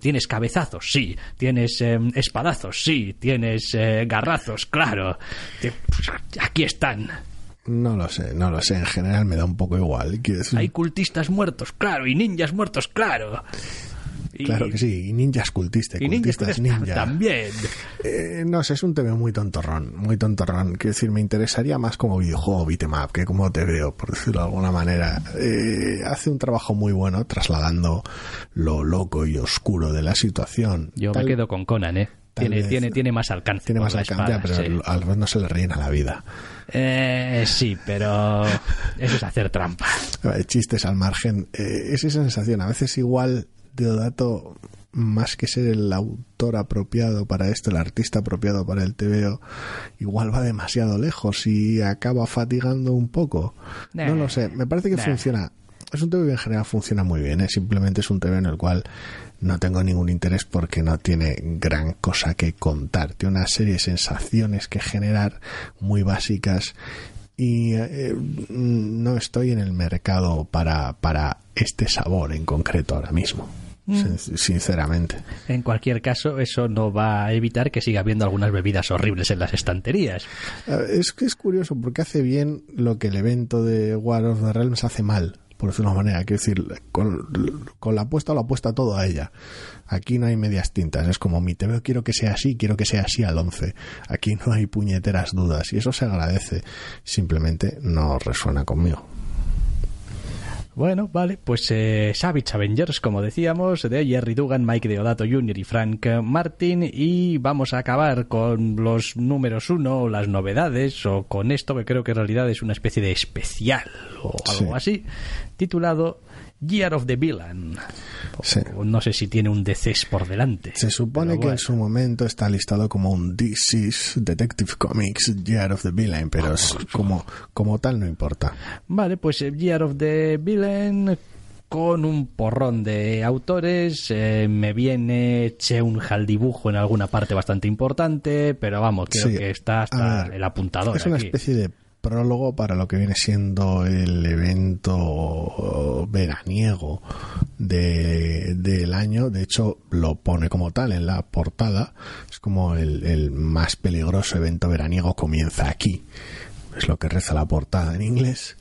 [SPEAKER 1] ¿Tienes cabezazos? Sí. ¿Tienes em, espadazos? Sí. ¿Tienes eh, garrazos? Claro. Pues aquí están.
[SPEAKER 2] No lo sé, no lo sé. En general me da un poco igual.
[SPEAKER 1] Hay cultistas muertos, claro, y ninjas muertos, claro. Y-
[SPEAKER 2] Claro que sí, y ninjas cultistas,
[SPEAKER 1] Y ninjas
[SPEAKER 2] cultistas
[SPEAKER 1] cultistas
[SPEAKER 2] ninja.
[SPEAKER 1] también.
[SPEAKER 2] Eh, no sé, es un TV muy tontorrón, muy tontorrón. Quiero decir, me interesaría más como videojuego beatmap que como te veo, por decirlo de alguna manera. Eh, hace un trabajo muy bueno trasladando lo loco y oscuro de la situación.
[SPEAKER 1] Yo
[SPEAKER 2] Tal-
[SPEAKER 1] me quedo con Conan, ¿eh? Tiene,
[SPEAKER 2] vez-
[SPEAKER 1] tiene, tiene más alcance.
[SPEAKER 2] Tiene más alcance,
[SPEAKER 1] espada,
[SPEAKER 2] pero
[SPEAKER 1] sí.
[SPEAKER 2] al, menos no se le rellena la vida.
[SPEAKER 1] Eh, sí, pero eso es hacer trampa.
[SPEAKER 2] Chistes al margen. Eh, es esa sensación. A veces igual Deodato, más que ser el autor apropiado para esto, el artista apropiado para el TVO, igual va demasiado lejos y acaba fatigando un poco.
[SPEAKER 1] Nah.
[SPEAKER 2] no lo sé. Me parece que
[SPEAKER 1] Nah.
[SPEAKER 2] funciona. Es un TV que en general funciona muy bien. ¿eh? Simplemente es un TV en el cual no tengo ningún interés porque no tiene gran cosa que contar. Tiene una serie de sensaciones que generar muy básicas y eh, no estoy en el mercado para, para este sabor en concreto ahora mismo. Sin- Sinceramente.
[SPEAKER 1] En cualquier caso, eso no va a evitar que siga habiendo algunas bebidas horribles en las estanterías.
[SPEAKER 2] Es que es curioso porque hace bien lo que el evento de War of the Realms hace mal, por decirlo de una manera. Quiero decir, con, con la apuesta lo apuesta todo a ella. Aquí no hay medias tintas. Es como mi TV quiero que sea así, quiero que sea así al 11. Aquí no hay puñeteras dudas y eso se agradece. Simplemente no resuena conmigo.
[SPEAKER 1] Bueno, vale, pues eh, Savage Avengers, como decíamos, de Jerry Dugan, Mike Deodato Jr. y Frank Martin. Y vamos a acabar con los números uno, las novedades, o con esto que creo que en realidad es una especie de especial o algo así, titulado Year of the Villain. O-
[SPEAKER 2] Sí.
[SPEAKER 1] o no sé si tiene un DCs por delante.
[SPEAKER 2] Se supone que en su momento está listado como un DC's Detective Comics Year of the Villain, pero es como, como tal no importa.
[SPEAKER 1] Vale, pues eh, Year of the Villain con un porrón de autores. eh, me viene Cheun al dibujo en alguna parte bastante importante, pero vamos, creo
[SPEAKER 2] Sí,
[SPEAKER 1] que está hasta
[SPEAKER 2] ver,
[SPEAKER 1] el apuntador.
[SPEAKER 2] Es una
[SPEAKER 1] aquí.
[SPEAKER 2] especie de prólogo para lo que viene siendo el evento veraniego de, del año. De hecho, lo pone como tal en la portada. Es como el, el más peligroso evento veraniego comienza aquí. Es lo que reza la portada en inglés.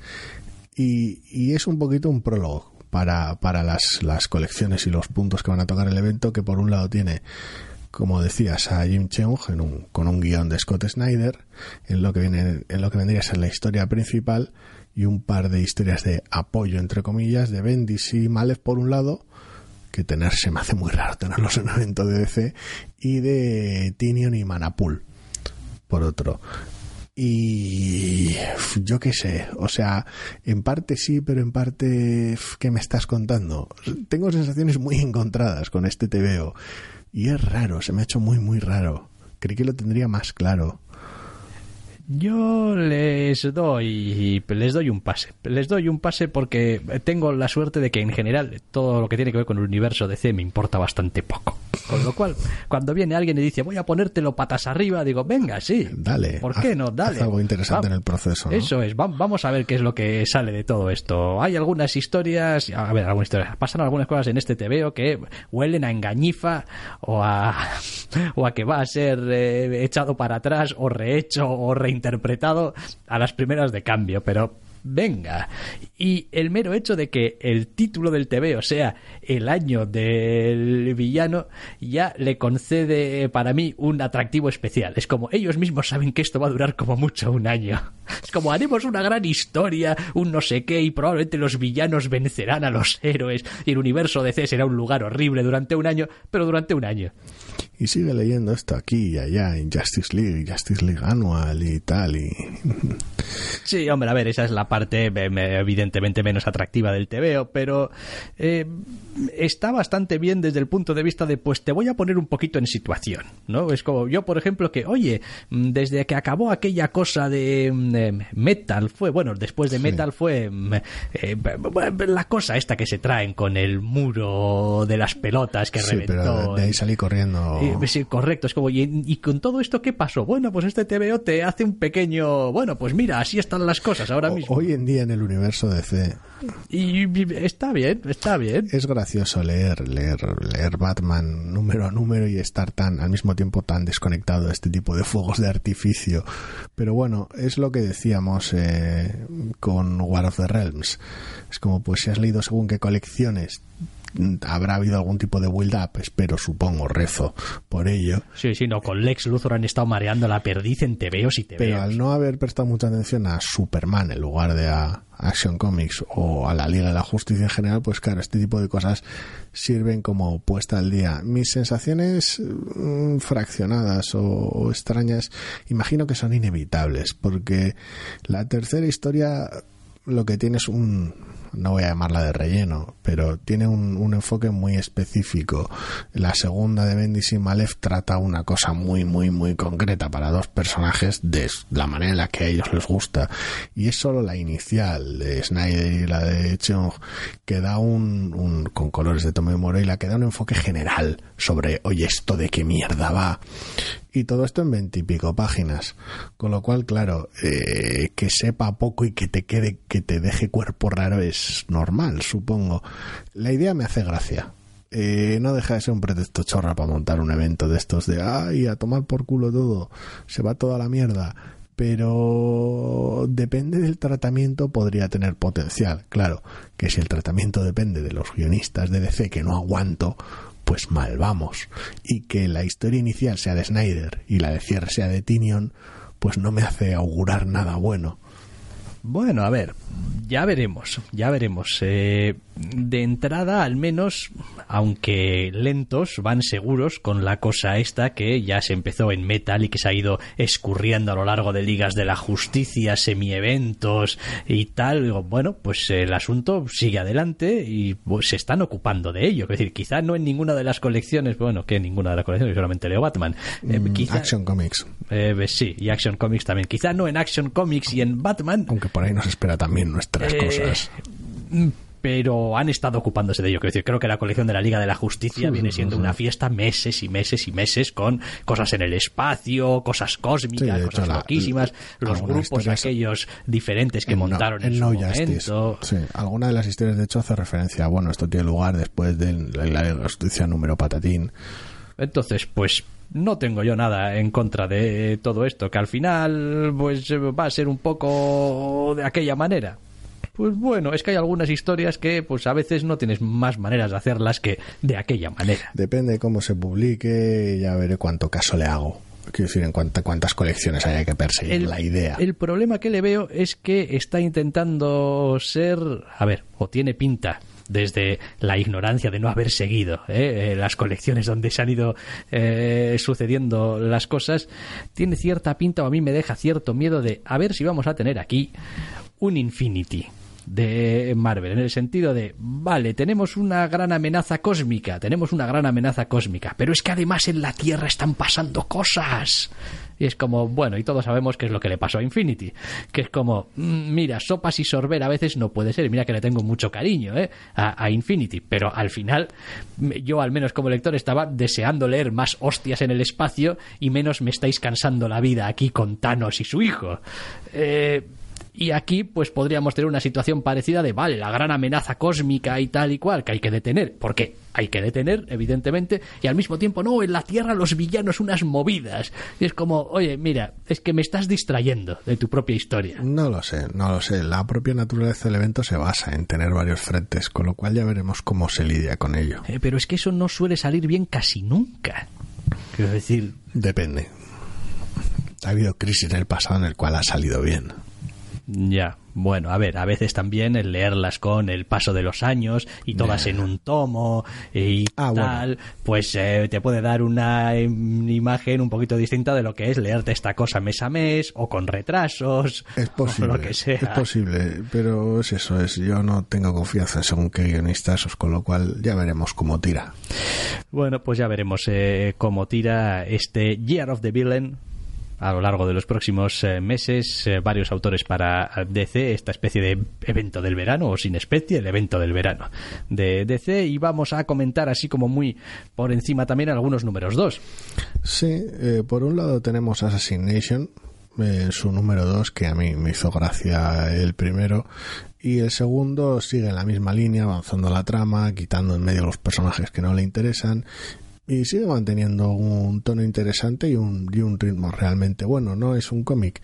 [SPEAKER 2] Y, y es un poquito un prólogo para, para las, las colecciones y los puntos que van a tocar el evento, que por un lado tiene como decías, a Jim Cheung en un- con un guion de Scott Snyder, en lo que viene, en lo que vendría a ser la historia principal y un par de historias de apoyo, entre comillas, de Bendis y Malef por un lado, que tener se me hace muy raro tenerlos en un evento de DC, y de Tinion y Manapul por otro. Y yo qué sé, o sea, en parte sí, pero en parte, ¿qué me estás contando? Tengo sensaciones muy encontradas con este TVO. Y es raro, se me ha hecho muy, muy raro. Creí que lo tendría más claro.
[SPEAKER 1] Yo les doy les doy un pase. Les doy un pase porque tengo la suerte de que en general todo lo que tiene que ver con el universo DC me importa bastante poco. Con lo cual, cuando viene alguien y dice voy a ponértelo patas arriba, digo, venga, sí.
[SPEAKER 2] Dale.
[SPEAKER 1] ¿Por
[SPEAKER 2] haz-
[SPEAKER 1] qué no? Dale.
[SPEAKER 2] haz algo interesante en el proceso. ¿no?
[SPEAKER 1] Eso es, va- vamos a ver qué es lo que sale de todo esto. Hay algunas historias, a ver, algunas historias, pasan algunas cosas en este TVO que huelen a engañifa o a, o a que va a ser eh, echado para atrás o rehecho o reinterpretado a las primeras de cambio, pero venga. Y el mero hecho de que el título del TVO sea el año del villano ya le concede eh, para mí un atractivo especial. Es como ellos mismos saben que esto va a durar como mucho un año. Es como haremos una gran historia, un no sé qué, y probablemente los villanos vencerán a los héroes y el universo DC será un lugar horrible durante un año, pero durante un año.
[SPEAKER 2] Y sigue leyendo esto aquí y allá en Justice League, Justice League Annual y tal. Y...
[SPEAKER 1] Sí, hombre, a ver, esa es la parte eh, me- evidentemente menos atractiva del TVO, pero eh, está bastante bien desde el punto de vista de, pues te voy a poner un poquito en situación, ¿no? Es como yo, por ejemplo, que, oye, mm, desde que acabó aquella cosa de mm, eh, Metal, fue, bueno, después de
[SPEAKER 2] Sí.
[SPEAKER 1] Metal fue mm, eh, la cosa esta que se traen con el muro de las pelotas que
[SPEAKER 2] Sí,
[SPEAKER 1] reventó.
[SPEAKER 2] pero de ahí salí corriendo.
[SPEAKER 1] Sí, correcto. Es como, ¿y, con todo esto qué pasó? Bueno, pues este TVO te hace un pequeño. Bueno, pues mira, así están las cosas ahora mismo.
[SPEAKER 2] Hoy en día en el universo DC.
[SPEAKER 1] Y, está bien, está bien.
[SPEAKER 2] Es gracioso leer, leer, leer Batman número a número y estar tan, al mismo tiempo, tan desconectado de este tipo de fuegos de artificio. Pero bueno, es lo que decíamos eh, con War of the Realms. Es como, pues si has leído según qué colecciones habrá habido algún tipo de build-up, espero, supongo, rezo por ello.
[SPEAKER 1] Sí, sí, no, con Lex Luthor han estado mareando la perdiz en TVOs y TVOs.
[SPEAKER 2] Pero al no haber prestado mucha atención a Superman en lugar de a Action Comics o a la Liga de la Justicia en general, pues claro, este tipo de cosas sirven como puesta al día. Mis sensaciones mm, fraccionadas o extrañas, imagino que son inevitables, porque la tercera historia lo que tiene es un no voy a llamarla de relleno, pero tiene un, un enfoque muy específico. La segunda de Bendis y Malef trata una cosa muy, muy, muy concreta para dos personajes de la manera en la que a ellos les gusta. Y es solo la inicial de Snyder y la de Cheong que da un, un con colores de Tommy la que da un enfoque general sobre, oye, esto de qué mierda va y todo esto en veintipico páginas. Con lo cual, claro, eh, que sepa poco y que te quede, que te deje cuerpo raro es normal, supongo. La idea me hace gracia. Eh, no deja de ser un pretexto chorra para montar un evento de estos de ay, a tomar por culo todo, se va toda la mierda. Pero depende del tratamiento, podría tener potencial. Claro, que si el tratamiento depende de los guionistas de DC que no aguanto, pues mal vamos. Y que la historia inicial sea de Snyder y la de cierre sea de Tinion, pues no me hace augurar nada bueno.
[SPEAKER 1] Bueno, a ver, ya veremos, ya veremos. Eh, de entrada, al menos, aunque lentos, van seguros con la cosa esta que ya se empezó en Metal y que se ha ido escurriendo a lo largo de ligas de la justicia, semieventos y tal. Bueno, pues el asunto sigue adelante y pues, se están ocupando de ello. Es decir, quizá no en ninguna de las colecciones, bueno, que ninguna de las colecciones, solamente leo Batman.
[SPEAKER 2] Eh, mm, Action Comics.
[SPEAKER 1] Eh, sí, y Action Comics también. Quizá no en Action Comics y en Batman.
[SPEAKER 2] Aunque por ahí nos espera también nuestras cosas
[SPEAKER 1] mm, pero han estado ocupándose de ello. Quiero decir, creo que la colección de la Liga de la Justicia viene siendo una fiesta meses y meses y meses con cosas en el espacio, cosas cósmicas, cosas loquísimas, los grupos aquellos diferentes que montaron en, su momento.
[SPEAKER 2] Sí, alguna de las historias de hecho hace referencia, bueno, esto tiene lugar después de la Liga de la Justicia número patatín.
[SPEAKER 1] Entonces, pues no tengo yo nada en contra de todo esto, que al final pues va a ser un poco de aquella manera. Pues bueno, es que hay algunas historias que pues a veces no tienes más maneras de hacerlas que de aquella manera.
[SPEAKER 2] Depende de cómo se publique, ya veré cuánto caso le hago. Quiero decir, en cuántas colecciones haya que perseguir la idea.
[SPEAKER 1] El problema que le veo es que está intentando ser, a ver, o tiene pinta desde la ignorancia de no haber seguido ¿eh? Eh, las colecciones donde se han ido eh, sucediendo las cosas, tiene cierta pinta o a mí me deja cierto miedo de a ver si vamos a tener aquí un Infinity de Marvel, en el sentido de, vale, tenemos una gran amenaza cósmica, tenemos una gran amenaza cósmica, pero es que además en la Tierra están pasando cosas. Y es como, bueno, y todos sabemos qué es lo que le pasó a Infinity. Que es como, mm, mira, sopas y sorber a veces no puede ser. Mira que le tengo mucho cariño ¿eh? a, a, Infinity. Pero al final, yo al menos como lector estaba deseando leer más hostias en el espacio y menos me estáis cansando la vida aquí con Thanos y su hijo. Eh, y aquí, pues podríamos tener una situación parecida de, vale, la gran amenaza cósmica y tal y cual, que hay que detener, porque hay que detener, evidentemente, y al mismo tiempo, no, en la Tierra los villanos unas movidas. Y es como, oye, mira, es que me estás distrayendo de tu propia historia.
[SPEAKER 2] No lo sé, no lo sé. La propia naturaleza del evento se basa en tener varios frentes, con lo cual ya veremos cómo se lidia con ello.
[SPEAKER 1] Eh, pero es que eso no suele salir bien casi nunca. Quiero decir...
[SPEAKER 2] Depende. Ha habido crisis en el pasado en el cual ha salido bien.
[SPEAKER 1] Ya, bueno, a ver, a veces también el leerlas con el paso de los años y todas en un tomo y ah, tal, pues eh, te puede dar una imagen un poquito distinta de lo que es leerte esta cosa mes a mes o con retrasos
[SPEAKER 2] es posible,
[SPEAKER 1] o lo que sea.
[SPEAKER 2] Es posible, pero es eso, es yo no tengo confianza según qué guionistas, con lo cual ya veremos cómo tira.
[SPEAKER 1] Bueno, pues ya veremos eh, cómo tira este Year of the Villain a lo largo de los próximos eh, meses eh, varios autores para DC, esta especie de evento del verano, o sin especie, el evento del verano de DC, y vamos a comentar así como muy por encima también algunos números dos.
[SPEAKER 2] Sí, eh, por un lado tenemos Assassination, su número 2, que a mí me hizo gracia el primero, y el segundo sigue en la misma línea, avanzando la trama, quitando en medio los personajes que no le interesan, y sigue manteniendo un tono interesante y un, y un ritmo realmente bueno. No es un cómic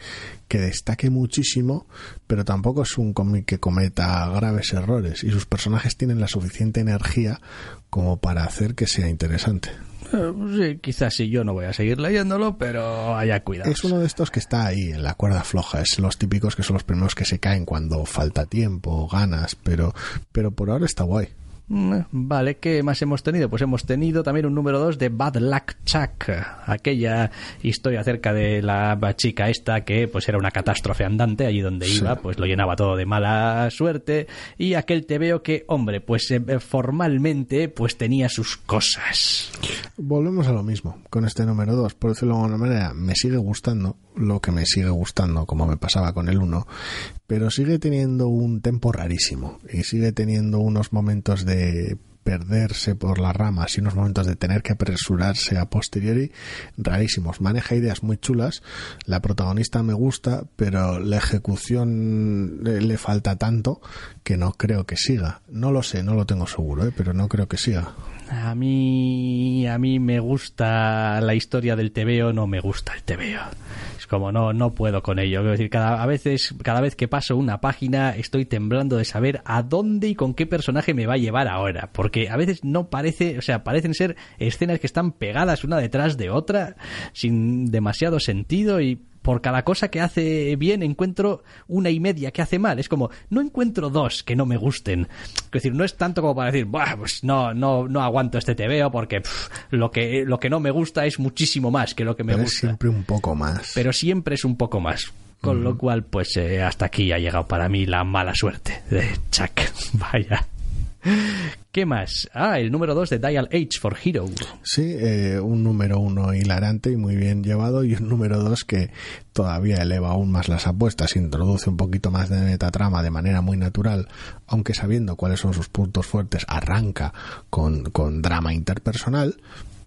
[SPEAKER 2] que destaque muchísimo, pero tampoco es un cómic que cometa graves errores y sus personajes tienen la suficiente energía como para hacer que sea interesante.
[SPEAKER 1] Eh, sí, quizás sí, yo no voy a seguir leyéndolo, pero haya cuidado.
[SPEAKER 2] Es uno de estos que está ahí, en la cuerda floja. Es los típicos que son los primeros que se caen cuando falta tiempo, ganas, pero, pero por ahora está guay.
[SPEAKER 1] Mm, vale, ¿qué más hemos tenido? Pues hemos tenido también un número 2 de Bad Luck Chuck, aquella historia acerca de la chica esta que pues era una catástrofe andante, allí donde iba, pues lo llenaba todo de mala suerte, y aquel te veo que, hombre, pues eh, formalmente pues tenía sus cosas.
[SPEAKER 2] Volvemos a lo mismo con este número 2, por decirlo de alguna manera, me sigue gustando lo que me sigue gustando, como me pasaba con el 1, pero sigue teniendo un tempo rarísimo y sigue teniendo unos momentos de perderse por las ramas y unos momentos de tener que apresurarse a posteriori rarísimos. Maneja ideas muy chulas, la protagonista me gusta, pero la ejecución le, falta tanto que no creo que siga. No lo sé, no lo tengo seguro, ¿eh? pero no creo que siga.
[SPEAKER 1] A mí, a mí me gusta la historia del TVO, no me gusta el TVO como no, no puedo con ello. Decir, a veces, cada vez que paso una página estoy temblando de saber a dónde y con qué personaje me va a llevar ahora. Porque a veces no parece, o sea, parecen ser escenas que están pegadas una detrás de otra, sin demasiado sentido y por cada cosa que hace bien encuentro una y media que hace mal. Es como, no encuentro dos que no me gusten. Es decir, no es tanto como para decir, pues no, no, no aguanto este TVO porque lo, que, lo que no me gusta es muchísimo más que lo que me gusta.
[SPEAKER 2] siempre un poco más.
[SPEAKER 1] Pero siempre es un poco más. Con lo cual, pues eh, hasta aquí ha llegado para mí la mala suerte de Chuck. Vaya. ¿Qué más? Ah, el número 2 de Dial H for Hero.
[SPEAKER 2] Sí, eh, un número 1 hilarante y muy bien llevado y un número 2 que todavía eleva aún más las apuestas, introduce un poquito más de metatrama de manera muy natural, aunque sabiendo cuáles son sus puntos fuertes, arranca con, con drama interpersonal,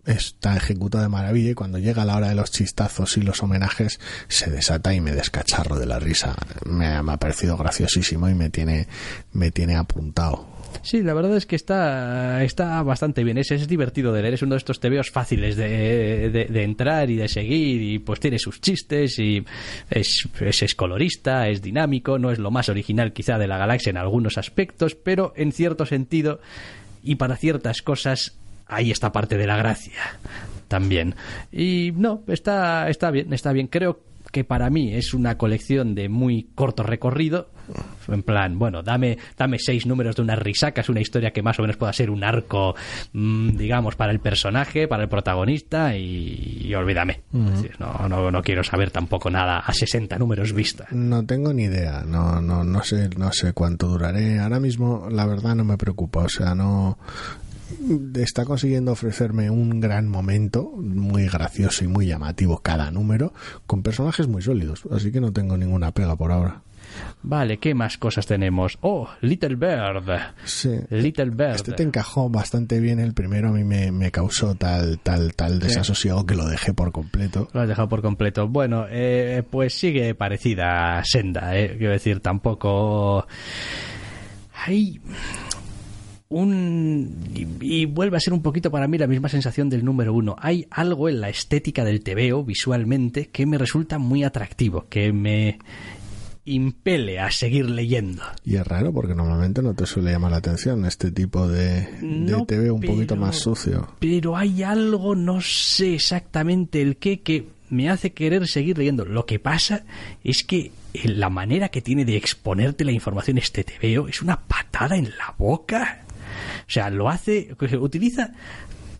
[SPEAKER 2] está ejecutado de maravilla y cuando llega la hora de los chistazos y los homenajes se desata y me descacharro de la risa. Me, me ha parecido graciosísimo y me tiene, me tiene apuntado.
[SPEAKER 1] Sí, la verdad es que está, está bastante bien. Es, es divertido de leer. Es uno de estos tebeos fáciles de, de, entrar y de seguir. Y pues tiene sus chistes. Y es, es, colorista, es dinámico. No es lo más original quizá de la galaxia en algunos aspectos. Pero en cierto sentido y para ciertas cosas, ahí está parte de la gracia también. Y no, está, está bien, está bien. Creo que para mí es una colección de muy corto recorrido. En plan, bueno, dame, dame seis números de una risaca, es una historia que más o menos pueda ser un arco, mm, digamos, para el personaje, para el protagonista y, olvídame. no, no, no quiero saber tampoco nada a 60 números vista.
[SPEAKER 2] No tengo ni idea, no, no, no sé, no sé cuánto duraré. Ahora mismo, la verdad, no me preocupa, o sea, no, está consiguiendo ofrecerme un gran momento, muy gracioso y muy llamativo cada número, con personajes muy sólidos, así que no tengo ninguna pega por ahora.
[SPEAKER 1] Vale, ¿qué más cosas tenemos? Oh, Little Bird.
[SPEAKER 2] Sí.
[SPEAKER 1] Little Bird.
[SPEAKER 2] Este te encajó bastante bien. El primero a mí me, causó tal, tal, tal desasosiego que lo dejé por completo.
[SPEAKER 1] Lo has dejado por completo. Bueno, eh, pues sigue parecida a Senda, eh. Quiero decir, tampoco... Hay un y, vuelve a ser un poquito para mí la misma sensación del número uno. Hay algo en la estética del TVO visualmente que me resulta muy atractivo, que me impele a seguir leyendo.
[SPEAKER 2] Y es raro porque normalmente no te suele llamar la atención este tipo de, de TV un poquito más sucio.
[SPEAKER 1] Pero hay algo, no sé exactamente el qué, que me hace querer seguir leyendo. Lo que pasa es que la manera que tiene de exponerte la información este TVO es una patada en la boca. O sea, lo hace, utiliza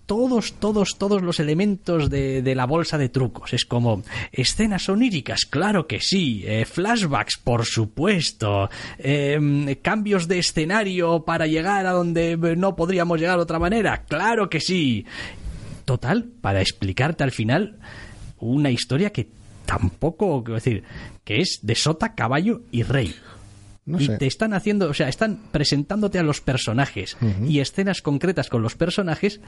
[SPEAKER 1] todos, todos, todos los elementos de, la bolsa de trucos. Es como escenas oníricas, claro que sí, eh, flashbacks, por supuesto, em, cambios de escenario para llegar a donde no podríamos llegar de otra manera, claro que sí. Total, para explicarte al final una historia que tampoco, quiero decir, que es de sota, caballo y rey.
[SPEAKER 2] No
[SPEAKER 1] y te están haciendo, o sea, están presentándote a los personajes y escenas concretas con los personajes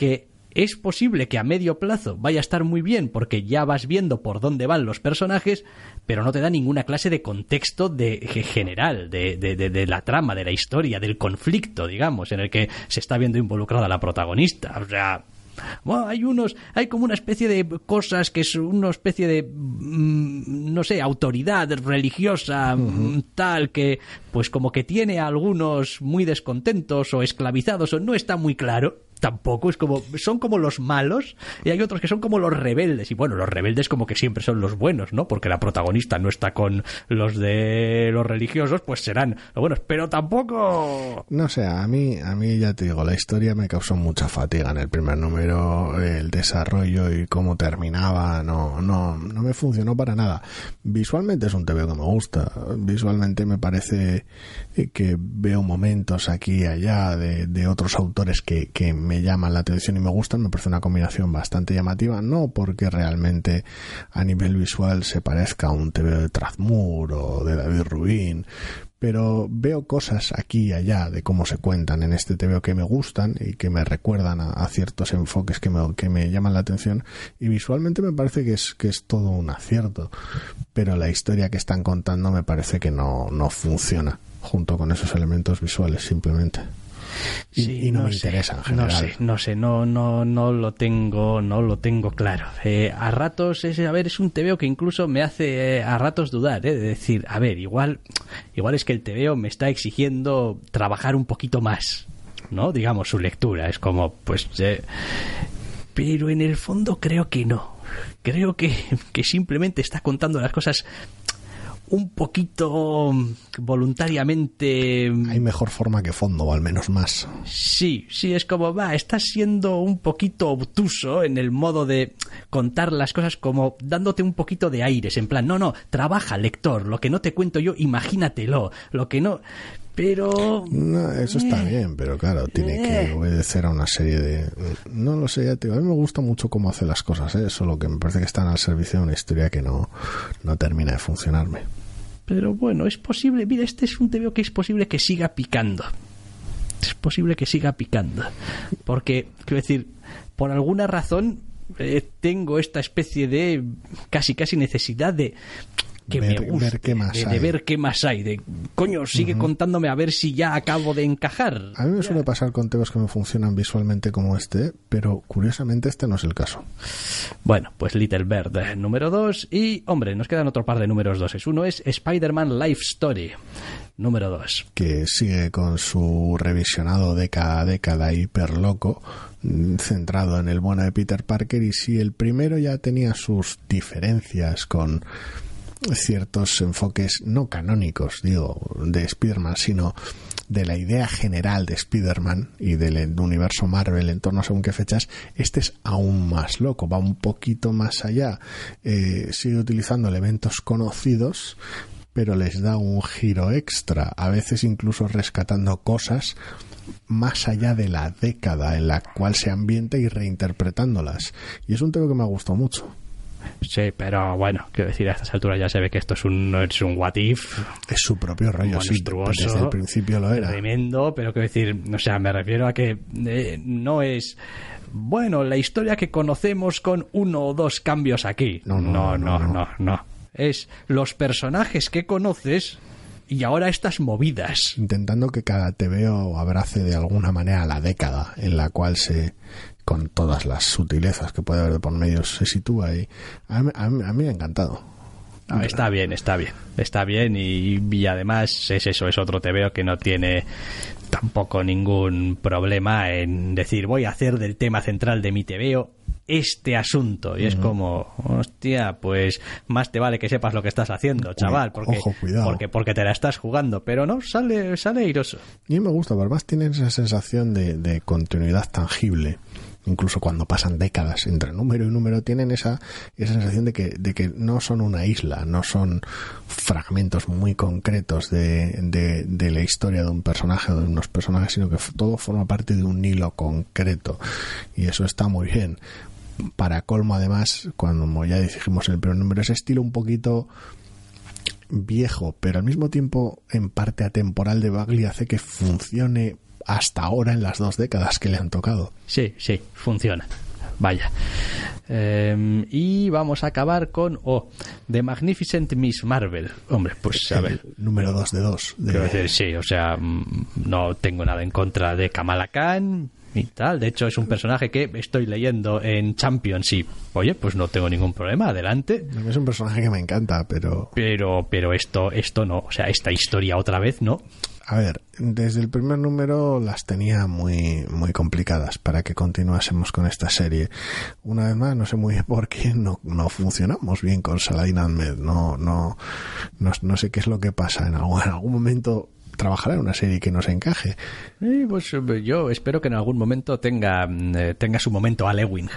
[SPEAKER 1] que es posible que a medio plazo vaya a estar muy bien porque ya vas viendo por dónde van los personajes, pero no te da ninguna clase de contexto de ge- general de, de- de- de la trama, de la historia, del conflicto, digamos, en el que se está viendo involucrada la protagonista. O sea, bueno, hay unos, hay como una especie de cosas que es una especie de, mm, no sé, autoridad religiosa, mm, tal, que pues como que tiene a algunos muy descontentos o esclavizados o no está muy claro. Tampoco es como, son como los malos y hay otros que son como los rebeldes. Y bueno, los rebeldes como que siempre son los buenos, ¿no? Porque la protagonista no está con los de los religiosos, pues serán los buenos. Pero tampoco...
[SPEAKER 2] No sé, a mí, a mí ya te digo, la historia me causó mucha fatiga en el primer número, el desarrollo y cómo terminaba, no, no, no me funcionó para nada. Visualmente es un TVO que me gusta, visualmente me parece que veo momentos aquí y allá de, de otros autores que, que me llaman la atención y me gustan, me parece una combinación bastante llamativa, no porque realmente a nivel visual se parezca a un TVO de Trazmur o de David Rubin, pero veo cosas aquí y allá de cómo se cuentan en este TVO que me gustan y que me recuerdan a, a ciertos enfoques que me, que me llaman la atención y visualmente me parece que es, que es todo un acierto, pero la historia que están contando me parece que no, no funciona junto con esos elementos visuales simplemente. Y,
[SPEAKER 1] Sí,
[SPEAKER 2] y no, me
[SPEAKER 1] sé,
[SPEAKER 2] interesa en
[SPEAKER 1] No sé, no sé, no, no, no lo tengo, no lo tengo claro. Eh, a ratos es, a ver, es un TVO que incluso me hace eh, a ratos dudar, eh, de decir, a ver, igual, igual es que el TVO me está exigiendo trabajar un poquito más, ¿no? Digamos su lectura, es como, pues, eh, pero en el fondo creo que no. Creo que, que simplemente está contando las cosas un poquito voluntariamente
[SPEAKER 2] Hay mejor forma que fondo, o al menos más.
[SPEAKER 1] Sí, sí, es como, va, estás siendo un poquito obtuso en el modo de contar las cosas como dándote un poquito de aires, en plan, no, no, trabaja, lector, lo que no te cuento yo, imagínatelo, lo que no... Pero...
[SPEAKER 2] No, eso está
[SPEAKER 1] Eh.
[SPEAKER 2] bien, pero claro, tiene que
[SPEAKER 1] Eh.
[SPEAKER 2] obedecer a una serie de... No lo sé, ya te digo, a mí me gusta mucho cómo hace las cosas, ¿eh? solo que me parece que están al servicio de una historia que no, no termina de funcionarme.
[SPEAKER 1] Pero bueno, es posible, mira, este es un TVO que es posible que siga picando. Es posible que siga picando. Porque, quiero decir, por alguna razón eh, tengo esta especie de casi casi necesidad de que
[SPEAKER 2] Ver-
[SPEAKER 1] me guste,
[SPEAKER 2] ver qué más
[SPEAKER 1] de, de
[SPEAKER 2] hay.
[SPEAKER 1] ver qué más hay, de coño, sigue contándome a ver si ya acabo de encajar.
[SPEAKER 2] A mí me suele pasar con temas que me funcionan visualmente como este, pero curiosamente este no es el caso.
[SPEAKER 1] Bueno, pues Little Bird eh, número 2 y, hombre, nos quedan otro par de números doses. Uno es Spider-Man Life Story, número 2.
[SPEAKER 2] que sigue con su revisionado década a década hiper loco mm, centrado en el bueno de Peter Parker y si el primero ya tenía sus diferencias con ciertos enfoques no canónicos, digo, de Spider-Man, sino de la idea general de Spider-Man y del universo Marvel en torno a según qué fechas, este es aún más loco, va un poquito más allá, eh, sigue utilizando elementos conocidos, pero les da un giro extra, a veces incluso rescatando cosas más allá de la década en la cual se ambienta y reinterpretándolas. Y es un tema que me ha gustado mucho.
[SPEAKER 1] Sí, pero bueno, quiero decir, a estas alturas ya se ve que esto es un, no es un what if
[SPEAKER 2] Es su propio rollo, sí,
[SPEAKER 1] monstruoso,
[SPEAKER 2] desde el principio lo era.
[SPEAKER 1] tremendo, pero quiero decir, o sea, me refiero a que eh, no es bueno la historia que conocemos con uno o dos cambios aquí.
[SPEAKER 2] No, no,
[SPEAKER 1] no,
[SPEAKER 2] no,
[SPEAKER 1] no,
[SPEAKER 2] no.
[SPEAKER 1] no, no. Es los personajes que conoces y ahora estas movidas.
[SPEAKER 2] Intentando que cada TVO abrace de alguna manera la década en la cual se con todas las sutilezas que puede haber de por medio se sitúa y a mí, a mí- a mí me ha encantado.
[SPEAKER 1] Ah, está bien, está bien, está bien y, y además es eso, es otro TVO que no tiene tampoco ningún problema en decir voy a hacer del tema central de mi TVO este asunto y es como hostia pues más te vale que sepas lo que estás haciendo chaval porque
[SPEAKER 2] ojo,
[SPEAKER 1] porque porque te la estás jugando pero no sale sale airoso.
[SPEAKER 2] Y me gusta, además tienen esa sensación de, de continuidad tangible. Incluso cuando pasan décadas entre número y número, tienen esa, esa sensación de que, de que no son una isla, no son fragmentos muy concretos de, de, de la historia de un personaje o de unos personajes, sino que todo forma parte de un hilo concreto. Y eso está muy bien. para colmo además, cuando ya dijimos en el primer número, ese estilo un poquito viejo, pero al mismo tiempo en parte atemporal de Bagley hace que funcione hasta ahora en las dos décadas que le han tocado.
[SPEAKER 1] Sí, sí, funciona. Vaya. Em, y vamos a acabar con oh, The Magnificent Miss Marvel. Hombre, pues a ver.
[SPEAKER 2] número 2 de 2.
[SPEAKER 1] De... sí, o sea, mm, no tengo nada en contra de Kamala Khan y tal. De hecho, es un personaje que estoy leyendo en Champions y, oye, pues no tengo ningún problema, adelante.
[SPEAKER 2] Es un personaje que me encanta, pero...
[SPEAKER 1] Pero, pero esto, esto no, o sea, esta historia otra vez no.
[SPEAKER 2] A ver, desde el primer número las tenía muy, muy complicadas para que continuásemos con esta serie. Una vez más, no sé muy bien por qué no, no funcionamos bien con Saladin Ahmed. No, no, no, sé qué es lo que pasa. En algún, en algún momento trabajar en una serie que nos encaje.
[SPEAKER 1] pues eh, yo espero que en algún momento tenga, mm, eh, tenga su momento Alewin.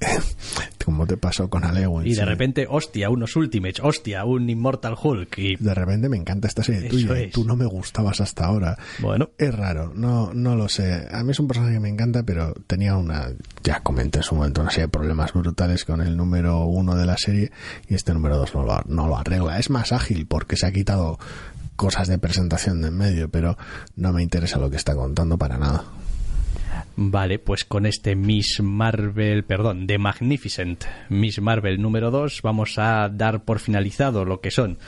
[SPEAKER 2] Como te pasó con Alewin.
[SPEAKER 1] Y de repente, hostia, unos Ultimates, hostia, un Immortal Hulk. Y...
[SPEAKER 2] De repente me encanta esta serie tuya. Tú no me gustabas hasta ahora.
[SPEAKER 1] Bueno.
[SPEAKER 2] Es raro, no, no lo sé. A mí es un personaje que me encanta, pero tenía una, ya comenté en su momento, una serie de problemas brutales con el número uno de la serie y este número dos no lo, no lo arregla. Es más ágil porque se ha quitado cosas de presentación de en medio, pero no me interesa lo que está contando para nada.
[SPEAKER 1] Vale, pues con este Miss Marvel, perdón, de Magnificent Miss Marvel número 2 vamos a dar por finalizado lo que son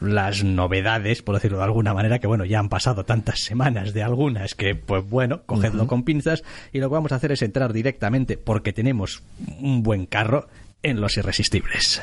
[SPEAKER 1] las novedades, por decirlo de alguna manera, que bueno, ya han pasado tantas semanas de algunas que pues bueno, cogedlo con pinzas y lo que vamos a hacer es entrar directamente porque tenemos un buen carro en Los Irresistibles.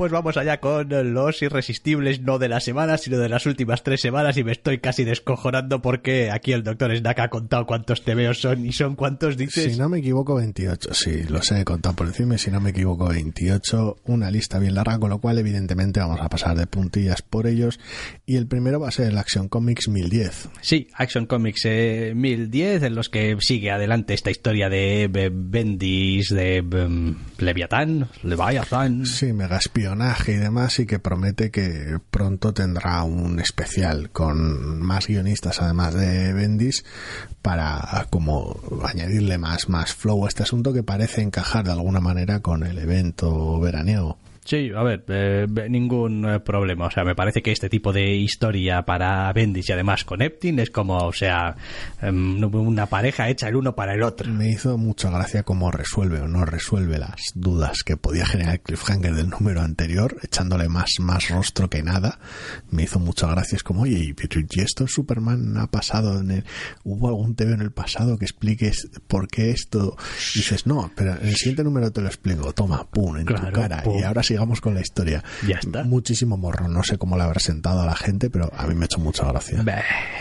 [SPEAKER 1] Pues vamos allá con los irresistibles, no de la semana, sino de las últimas tres semanas y me estoy casi descojonando porque aquí el doctor Snack ha contado cuántos tebeos son y son cuántos dices.
[SPEAKER 2] Si no me equivoco, 28. Sí, lo sé, he contado por encima si no me equivoco, 28. Una lista bien larga, con lo cual evidentemente vamos a pasar de puntillas por ellos. Y el primero va a ser el Action Comics 1010.
[SPEAKER 1] Sí, Action Comics 1010, en los que sigue adelante esta historia de Bendis, de um, Leviatán, Leviathan.
[SPEAKER 2] Sí, Y demás y que promete que pronto tendrá un especial con más guionistas además de Bendis para como añadirle más, más flow a este asunto que parece encajar de alguna manera con el evento veraniego.
[SPEAKER 1] Sí, a ver, eh, ningún eh, problema. O sea, me parece que este tipo de historia para Bendis y además con Eptin es como, o sea, em, una pareja hecha el uno para el otro.
[SPEAKER 2] Me hizo mucha gracia cómo resuelve o no resuelve las dudas que podía generar cliffhanger del número anterior, echándole más, más rostro que nada. Me hizo mucha gracia. Es como, oye, ¿y esto Superman ha pasado en el... ¿Hubo algún TV en el pasado que explique por qué esto? Y dices, no, pero en el siguiente número te lo explico. Toma, pum, en tu cara. Y ahora sigamos con la historia.
[SPEAKER 1] Ya está.
[SPEAKER 2] Muchísimo morro. No sé cómo le habrá sentado a la gente, pero a mí me ha hecho mucha gracia.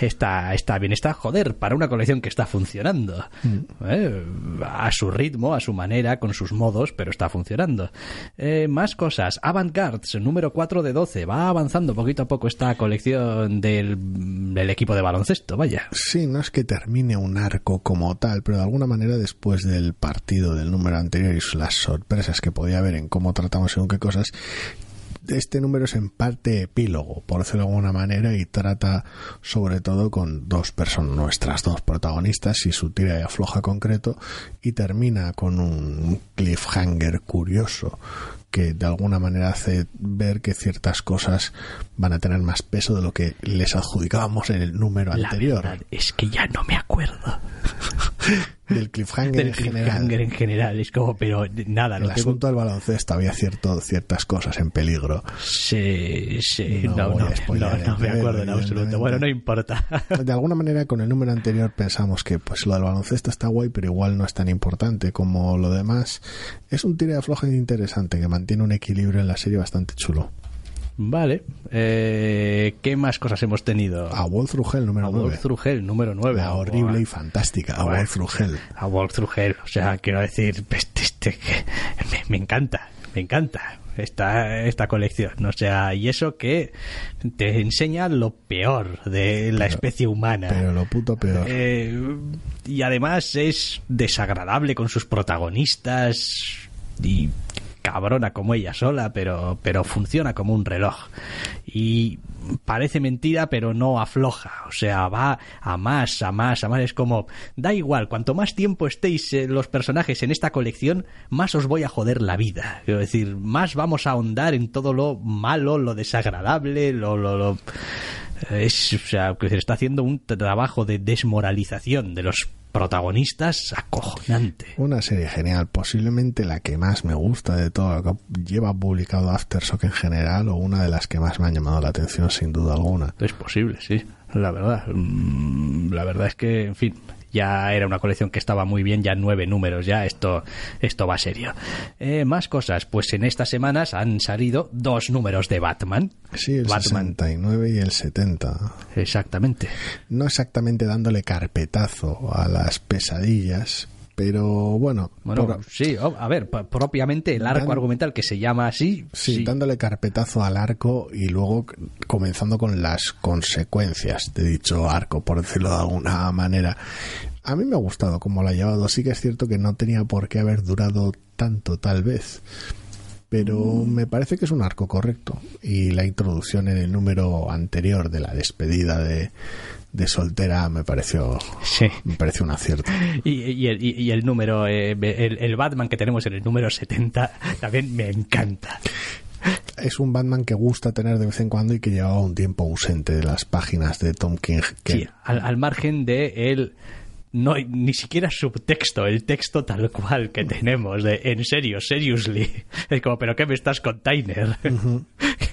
[SPEAKER 1] Está, está bien, está joder, para una colección que está funcionando. Mm. Eh, a su ritmo, a su manera, con sus modos, pero está funcionando. Eh, más cosas. Avant-Garde, número 4 de 12. Va avanzando poquito a poco esta colección del, del equipo de baloncesto, vaya.
[SPEAKER 2] Sí, no es que termine un arco como tal, pero de alguna manera después del partido del número anterior y las sorpresas que podía haber en cómo tratamos según qué cosas, este número es en parte epílogo, por decirlo de alguna manera, y trata sobre todo con dos personas, nuestras dos protagonistas y su tira y afloja concreto, y termina con un cliffhanger curioso que de alguna manera hace ver que ciertas cosas van a tener más peso de lo que les adjudicábamos en el número
[SPEAKER 1] La
[SPEAKER 2] anterior.
[SPEAKER 1] verdad es que ya no me acuerdo
[SPEAKER 2] Del cliffhanger
[SPEAKER 1] del
[SPEAKER 2] en general.
[SPEAKER 1] en general. Es como, pero nada,
[SPEAKER 2] El
[SPEAKER 1] no tengo...
[SPEAKER 2] asunto del baloncesto había cierto, ciertas cosas en peligro.
[SPEAKER 1] Sí, sí,
[SPEAKER 2] No
[SPEAKER 1] no, no,
[SPEAKER 2] a
[SPEAKER 1] no, me acuerdo en absoluto. Bueno, no importa.
[SPEAKER 2] De alguna manera, con el número anterior pensamos que pues lo del baloncesto está guay, pero igual no es tan importante como lo demás. Es un tira de afloja interesante que mantiene un equilibrio en la serie bastante chulo.
[SPEAKER 1] Vale. Eh, ¿Qué más cosas hemos tenido?
[SPEAKER 2] A Through Hell número
[SPEAKER 1] A
[SPEAKER 2] 9.
[SPEAKER 1] Walk Through Hell, número 9.
[SPEAKER 2] La horrible y fantástica. A Through Hell.
[SPEAKER 1] A Through Hell. O sea, quiero decir, este, este, que me, me encanta, me encanta esta, esta colección. O sea, y eso que te enseña lo peor de la
[SPEAKER 2] Pero-
[SPEAKER 1] especie humana.
[SPEAKER 2] Pero lo puto peor.
[SPEAKER 1] Eh, y además es desagradable con sus protagonistas y cabrona como ella sola, pero, pero funciona como un reloj. Y parece mentira, pero no afloja. O sea, va a más, a más, a más. Es como, da igual, cuanto más tiempo estéis eh, los personajes en esta colección, más os voy a joder la vida. Quiero decir, más vamos a ahondar en todo lo malo, lo desagradable, lo... lo, lo es, o sea, que se está haciendo un trabajo de desmoralización de los protagonistas acojonante.
[SPEAKER 2] Una serie genial, posiblemente la que más me gusta de todo lo que lleva publicado Aftershock en general o una de las que más me han llamado la atención sin duda alguna.
[SPEAKER 1] Es posible, sí, la verdad. Mm, La verdad es que, en fin, ya era una colección que estaba muy bien, ya nueve números, ya esto, esto va serio. Eh, más cosas, pues en estas semanas han salido dos números de Batman.
[SPEAKER 2] Sí, el
[SPEAKER 1] Batman,
[SPEAKER 2] 69 y el 70.
[SPEAKER 1] exactamente.
[SPEAKER 2] No exactamente dándole carpetazo a las pesadillas, pero bueno,
[SPEAKER 1] Bueno,
[SPEAKER 2] por-
[SPEAKER 1] sí, oh, a ver, propiamente el arco
[SPEAKER 2] Dan-
[SPEAKER 1] argumental que se llama así,
[SPEAKER 2] sí,
[SPEAKER 1] sí,
[SPEAKER 2] dándole carpetazo al arco y luego comenzando con las consecuencias de dicho arco, por decirlo de alguna manera. A mí me ha gustado cómo lo ha llevado. Sí que es cierto que no tenía por qué haber durado tanto, tal vez. Pero me parece que es un arco correcto. Y la introducción en el número anterior de la despedida de, de soltera me pareció,
[SPEAKER 1] sí.
[SPEAKER 2] me pareció un acierto.
[SPEAKER 1] Y, y el, y- el número, eh, el, el Batman que tenemos en el número 70 también me encanta.
[SPEAKER 2] Es un Batman que gusta tener de vez en cuando y que llevaba un tiempo ausente de las páginas de Tom King. Que
[SPEAKER 1] Sí, al, al margen de el no hay ni siquiera subtexto, el texto tal cual que tenemos de en serio, seriously. Es como, pero ¿qué me estás con Tyner?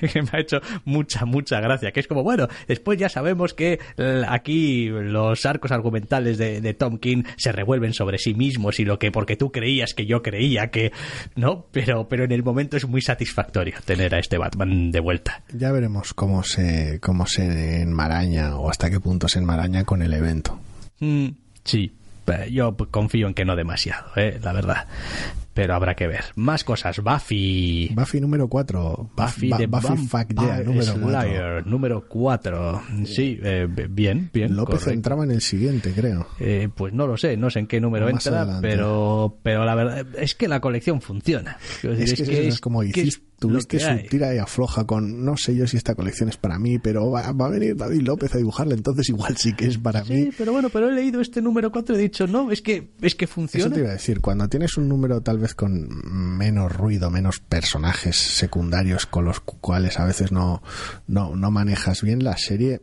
[SPEAKER 1] que me ha hecho mucha, mucha gracia. Que es como, bueno, después ya sabemos que eh, aquí los arcos argumentales de, de Tom King se revuelven sobre sí mismos y lo que porque tú creías que yo creía que, ¿no? Pero, pero en el momento es muy satisfactorio tener a este Batman de vuelta.
[SPEAKER 2] ya veremos cómo se, cómo se enmaraña o hasta qué punto se enmaraña con el evento.
[SPEAKER 1] Mm, sí, yo confío en que no demasiado, eh, la verdad. Pero habrá que ver. Más cosas. Buffy.
[SPEAKER 2] Buffy número 4.
[SPEAKER 1] Buffy de
[SPEAKER 2] Buffy Fuck Yeah, número 4.
[SPEAKER 1] Slayer, número 4. Sí, eh, bien, bien.
[SPEAKER 2] López
[SPEAKER 1] correcto.
[SPEAKER 2] entraba en el siguiente, creo.
[SPEAKER 1] Eh, pues no lo sé, no sé en qué número
[SPEAKER 2] Más
[SPEAKER 1] entra,
[SPEAKER 2] adelante.
[SPEAKER 1] pero pero la verdad es que la colección funciona.
[SPEAKER 2] Es que, es, como
[SPEAKER 1] que
[SPEAKER 2] hiciste,
[SPEAKER 1] es lo
[SPEAKER 2] tuviste su
[SPEAKER 1] hay.
[SPEAKER 2] tira y afloja con no sé yo si esta colección es para mí, pero va, va a venir David López a dibujarla, entonces igual sí que es para
[SPEAKER 1] Sí,
[SPEAKER 2] mí.
[SPEAKER 1] pero bueno, pero he leído este número 4 y he dicho, no, es que es que
[SPEAKER 2] Eso
[SPEAKER 1] funciona.
[SPEAKER 2] te iba a decir, cuando tienes un número tal vez con menos ruido, menos personajes secundarios con los cuales a veces no, no, no manejas bien, la serie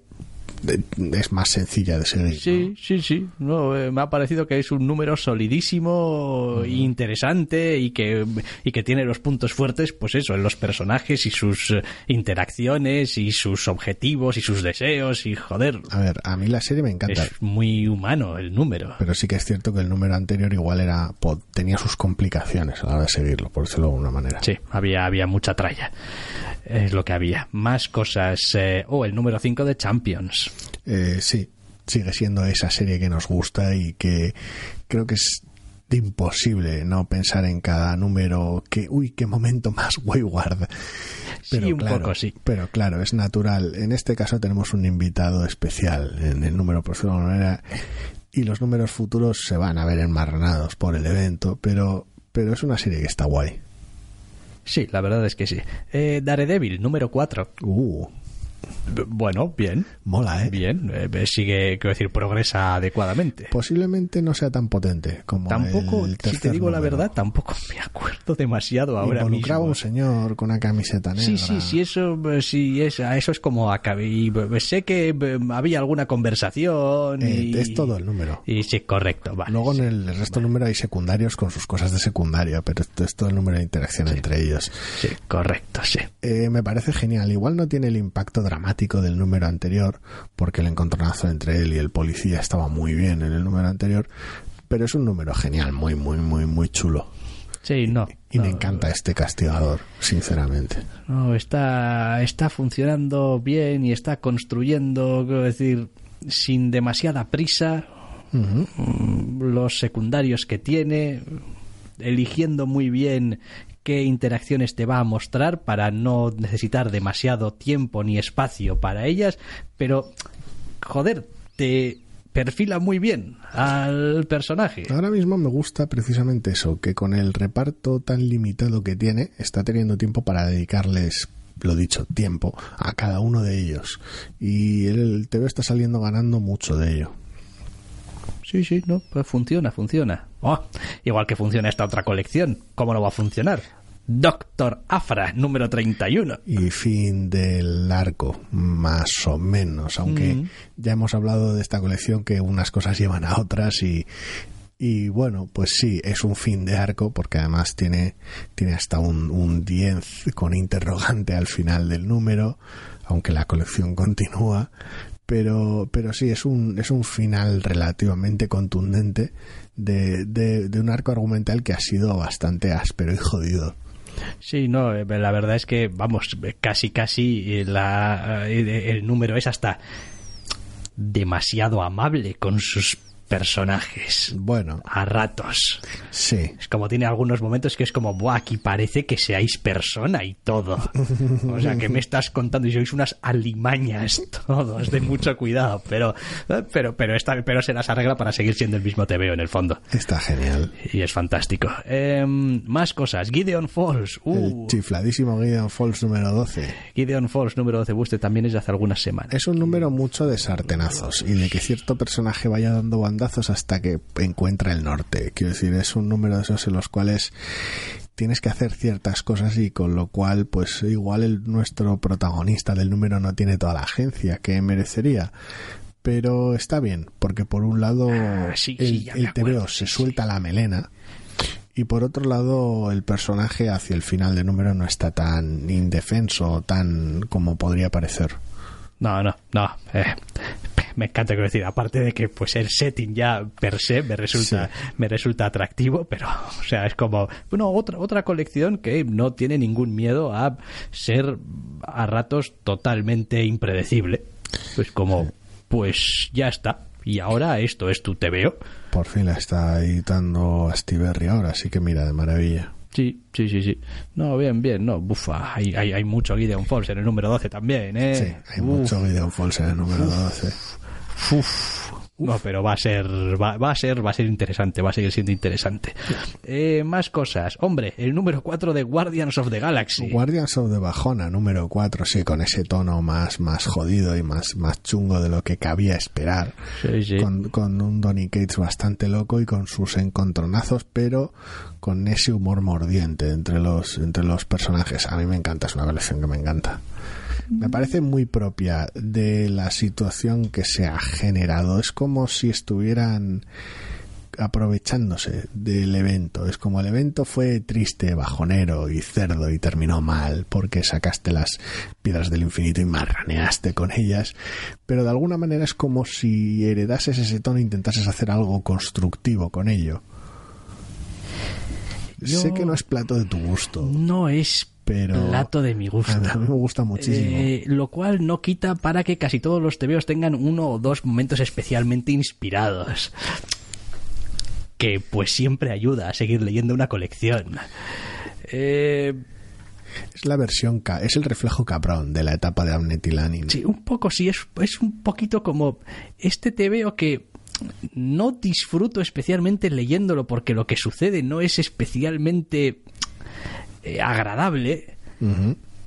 [SPEAKER 2] es más sencilla de seguir.
[SPEAKER 1] Sí, sí, sí. No, eh, me ha parecido que es un número solidísimo, e interesante y que, y que tiene los puntos fuertes, pues eso, en los personajes y sus eh, interacciones y sus objetivos y sus deseos y joder,
[SPEAKER 2] A ver, a mí la serie me encanta,
[SPEAKER 1] es muy humano el número.
[SPEAKER 2] pero sí que es cierto que el número anterior igual era tenía sus complicaciones a la hora de seguirlo, por decirlo de alguna manera.
[SPEAKER 1] Sí, había, había mucha tralla. Es lo que había. Más cosas. eh, oh, el número 5 de Champions.
[SPEAKER 2] Eh, sí, sigue siendo esa serie que nos gusta y que creo que es imposible no pensar en cada número que, uy, qué momento más wayward. Pero
[SPEAKER 1] Sí, un
[SPEAKER 2] claro,
[SPEAKER 1] poco, sí.
[SPEAKER 2] Pero claro, es natural. En este caso tenemos un invitado especial en el número, por manera, y los números futuros se van a ver enmarranados por el evento, pero, pero es una serie que está guay.
[SPEAKER 1] Sí, la verdad es que sí. Eh, Daredevil, número 4.
[SPEAKER 2] Uh,
[SPEAKER 1] Bueno, bien.
[SPEAKER 2] mola, ¿eh?
[SPEAKER 1] Bien, eh, sigue, quiero decir, progresa adecuadamente.
[SPEAKER 2] Posiblemente no sea tan potente como
[SPEAKER 1] Tampoco,
[SPEAKER 2] el
[SPEAKER 1] si te digo la
[SPEAKER 2] número.
[SPEAKER 1] verdad, tampoco me acuerdo demasiado ahora
[SPEAKER 2] Involucraba
[SPEAKER 1] mismo.
[SPEAKER 2] un señor con una camiseta negra.
[SPEAKER 1] Sí, sí, sí, eso, eh, sí, es, eso es como acabé. Y eh, sé que eh, había alguna conversación.
[SPEAKER 2] Eh,
[SPEAKER 1] y,
[SPEAKER 2] es todo el número.
[SPEAKER 1] Y sí, correcto, vale.
[SPEAKER 2] Luego
[SPEAKER 1] sí.
[SPEAKER 2] en el resto del número hay secundarios con sus cosas de secundaria, pero esto es todo el número de interacción entre ellos.
[SPEAKER 1] Sí, correcto, sí.
[SPEAKER 2] Eh, me parece genial. Igual no tiene el impacto dramático del número anterior, porque el encontronazo entre él y el policía estaba muy bien en el número anterior, pero es un número genial, muy, muy, muy, muy chulo.
[SPEAKER 1] Sí, no.
[SPEAKER 2] Y me
[SPEAKER 1] no,
[SPEAKER 2] encanta este castigador, sinceramente.
[SPEAKER 1] No, está, está funcionando bien y está construyendo, quiero decir, sin demasiada prisa mm, los secundarios que tiene, eligiendo muy bien qué interacciones te va a mostrar para no necesitar demasiado tiempo ni espacio para ellas, pero joder, te perfila muy bien al personaje.
[SPEAKER 2] Ahora mismo me gusta precisamente eso, que con el reparto tan limitado que tiene, está teniendo tiempo para dedicarles, lo dicho, tiempo a cada uno de ellos. Y el TV está saliendo ganando mucho de ello.
[SPEAKER 1] Sí, sí, no, pues funciona, funciona. Oh, igual que funciona esta otra colección, ¿cómo no va a funcionar? Doctor Afra, número 31.
[SPEAKER 2] Y fin del arco, más o menos, aunque
[SPEAKER 1] Mm.
[SPEAKER 2] ya hemos hablado de esta colección que unas cosas llevan a otras y, y bueno, pues sí, es un fin de arco porque además tiene, tiene hasta un, un 10 con interrogante al final del número, aunque la colección continúa. Pero, pero sí, es un, es un final relativamente contundente de, de, de un arco argumental que ha sido bastante áspero y jodido.
[SPEAKER 1] Sí, no, eh, la verdad es que, vamos, casi, casi eh, la, eh, el número es hasta demasiado amable con sus personajes.
[SPEAKER 2] Bueno,
[SPEAKER 1] A ratos.
[SPEAKER 2] sí.
[SPEAKER 1] Es como tiene algunos momentos que es como, Buah, aquí parece que seáis persona y todo. O sea, que me estás contando y sois unas alimañas todos, de mucho cuidado. Pero, eh, pero, pero, esta, pero se las arregla para seguir siendo el mismo TVO en el fondo.
[SPEAKER 2] Está genial.
[SPEAKER 1] Y es fantástico. Em, más cosas. Gideon Falls. Uh,
[SPEAKER 2] El chifladísimo Gideon Falls número 12.
[SPEAKER 1] Gideon Falls número 12 Buste también es de hace algunas semanas.
[SPEAKER 2] Es un número mucho de sartenazos y de que cierto personaje vaya dando bandazos hasta que encuentra el norte. Quiero decir, es un número de esos en los cuales tienes que hacer ciertas cosas y con lo cual, pues igual el, nuestro protagonista del número no tiene toda la agencia que merecería. Pero está bien, porque por un lado
[SPEAKER 1] Ah, sí,
[SPEAKER 2] el,
[SPEAKER 1] sí,
[SPEAKER 2] el TVO se
[SPEAKER 1] sí,
[SPEAKER 2] suelta la melena y por otro lado, el personaje hacia el final del número no está tan indefenso, tan como podría parecer.
[SPEAKER 1] No, no, no. eh, me encanta quiero decir, aparte de que pues el setting ya per se me resulta, me resulta atractivo, pero o sea, es como, bueno, otra, otra colección que no tiene ningún miedo a ser a ratos totalmente impredecible. Pues como, pues ya está. Y ahora esto es tu TVO.
[SPEAKER 2] Por fin la está editando Astiberri ahora, así que mira, de maravilla.
[SPEAKER 1] Sí, sí, sí, sí. No, bien, bien, no. Bufa, hay, hay, hay mucho Gideon Falls en el número 12 también, ¿eh?
[SPEAKER 2] Sí, hay
[SPEAKER 1] Uf,
[SPEAKER 2] mucho Gideon Falls en el número 12.
[SPEAKER 1] Uf. No, pero va a ser, va, va a ser, va a ser interesante, va a seguir siendo interesante. Eh, más cosas. Hombre, el número 4 de Guardians of the Galaxy.
[SPEAKER 2] Guardians of the Bajona, número 4, sí, con ese tono más, más jodido y más, más chungo de lo que cabía esperar.
[SPEAKER 1] Sí, sí.
[SPEAKER 2] Con, con un Donny Cates bastante loco y con sus encontronazos, pero con ese humor mordiente entre los, entre los personajes. A mí me encanta, es una colección que me encanta. Me parece muy propia de la situación que se ha generado. Es como si estuvieran aprovechándose del evento. Es como el evento fue triste, bajonero y cerdo y terminó mal porque sacaste las piedras del infinito y marraneaste con ellas. Pero de alguna manera es como si heredases ese tono e intentases hacer algo constructivo con ello.
[SPEAKER 1] Yo-
[SPEAKER 2] Sé que no es plato de tu gusto,
[SPEAKER 1] No es
[SPEAKER 2] pero
[SPEAKER 1] plato de mi gusto.
[SPEAKER 2] a mí me gusta muchísimo.
[SPEAKER 1] Eh, lo cual no quita para que casi todos los TVOs tengan uno o dos momentos especialmente inspirados. Que pues siempre ayuda a seguir leyendo una colección. Eh,
[SPEAKER 2] Es la versión, es el reflejo cabrón de la etapa de Amnet y Lanin.
[SPEAKER 1] sí, un poco sí, es, es un poquito como este TVO que no disfruto especialmente leyéndolo porque lo que sucede no es especialmente eh, agradable,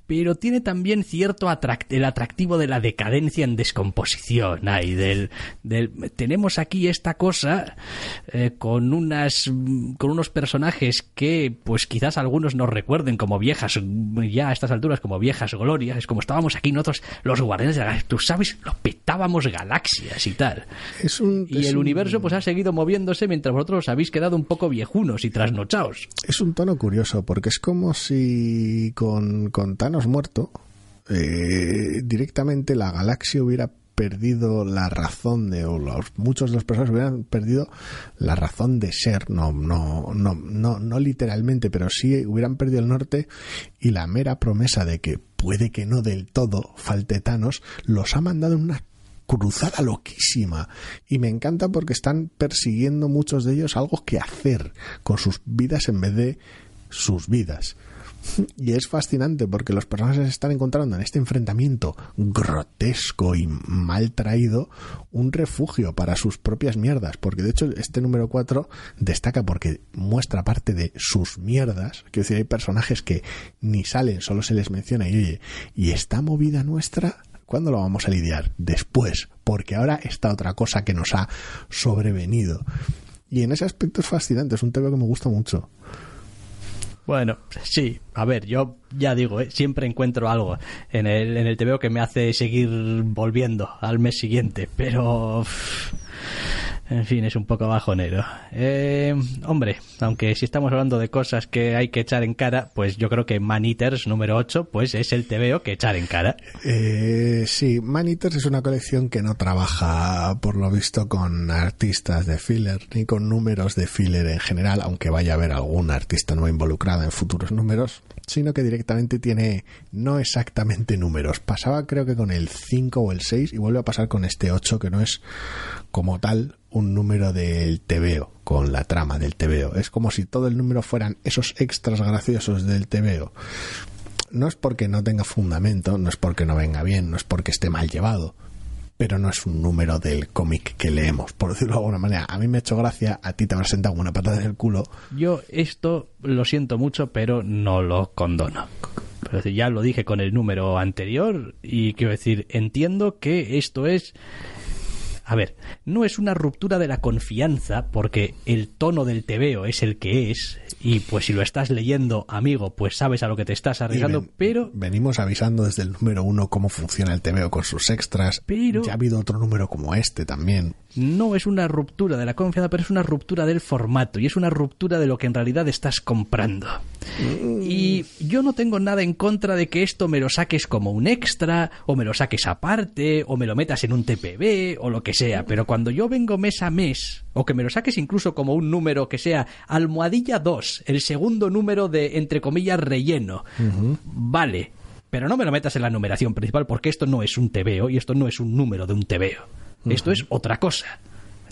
[SPEAKER 1] pero tiene también cierto el atractivo de la decadencia en descomposición. Hay del, del tenemos aquí esta cosa eh, con unas con unos personajes que pues quizás algunos nos recuerden como viejas ya a estas alturas como viejas glorias. Es como estábamos aquí nosotros los guardianes de la galaxia. Tú sabes, los petábamos galaxias y tal.
[SPEAKER 2] Es un,
[SPEAKER 1] y el universo pues ha seguido moviéndose mientras vosotros habéis quedado un poco viejunos y trasnochados.
[SPEAKER 2] Es un tono curioso porque es como si con, con Thanos muerto, eh, directamente la galaxia hubiera perdido la razón de, los, muchos de los personas hubieran perdido la razón de ser, no, no, no, no, no literalmente, pero sí hubieran perdido el norte y la mera promesa de que puede que no del todo falte Thanos, los ha mandado en una cruzada loquísima y me encanta porque están persiguiendo muchos de ellos algo que hacer con sus vidas en vez de sus vidas. Y es fascinante porque los personajes están encontrando en este enfrentamiento grotesco y mal traído un refugio para sus propias mierdas. Porque de hecho este número 4 destaca porque muestra parte de sus mierdas. Quiero decir, hay personajes que ni salen, solo se les menciona y oye, ¿y esta movida nuestra? ¿Cuándo lo vamos a lidiar? Después, porque ahora está otra cosa que nos ha sobrevenido. Y en ese aspecto es fascinante, es un tema que me gusta mucho.
[SPEAKER 1] Bueno, sí, a ver, yo ya digo, ¿eh? siempre encuentro algo en el, en el TVO que me hace seguir volviendo al mes siguiente, pero... En fin, es un poco bajonero. Eh, hombre, aunque si estamos hablando de cosas que hay que echar en cara, pues yo creo que Man Eaters número 8, pues es el TVO que echar en cara.
[SPEAKER 2] Eh, sí, Man Eaters es una colección que no trabaja, por lo visto, con artistas de filler, ni con números de filler en general, aunque vaya a haber algún artista no involucrado en futuros números, sino que directamente tiene no exactamente números. Pasaba creo que con el 5 o el 6 y vuelve a pasar con este 8 que no es como tal un número del TVO, con la trama del TVO. Es como si todo el número fueran esos extras graciosos del TVO. No es porque no tenga fundamento, no es porque no venga bien, no es porque esté mal llevado, pero no es un número del cómic que leemos, por decirlo de alguna manera. A mí me ha hecho gracia, a ti te habrá sentado una patada en el culo.
[SPEAKER 1] Yo esto lo siento mucho, pero no lo condono. Pero ya lo dije con el número anterior y quiero decir, entiendo que esto es a ver, no es una ruptura de la confianza porque el tono del tebeo es el que es y pues si lo estás leyendo, amigo, pues sabes a lo que te estás arriesgando, pero...
[SPEAKER 2] Venimos avisando desde el número uno cómo funciona el tebeo con sus extras. Pero... Ya ha habido otro número como este también
[SPEAKER 1] no es una ruptura de la confianza, pero es una ruptura del formato y es una ruptura de lo que en realidad estás comprando. Mm. Y yo no tengo nada en contra de que esto me lo saques como un extra, o me lo saques aparte, o me lo metas en un TPB, o lo que sea, pero cuando yo vengo mes a mes, o que me lo saques incluso como un número que sea almohadilla 2, el segundo número de, entre comillas, relleno, vale, pero no me lo metas en la numeración principal porque esto no es un TVO y esto no es un número de un TVO. Esto es otra cosa.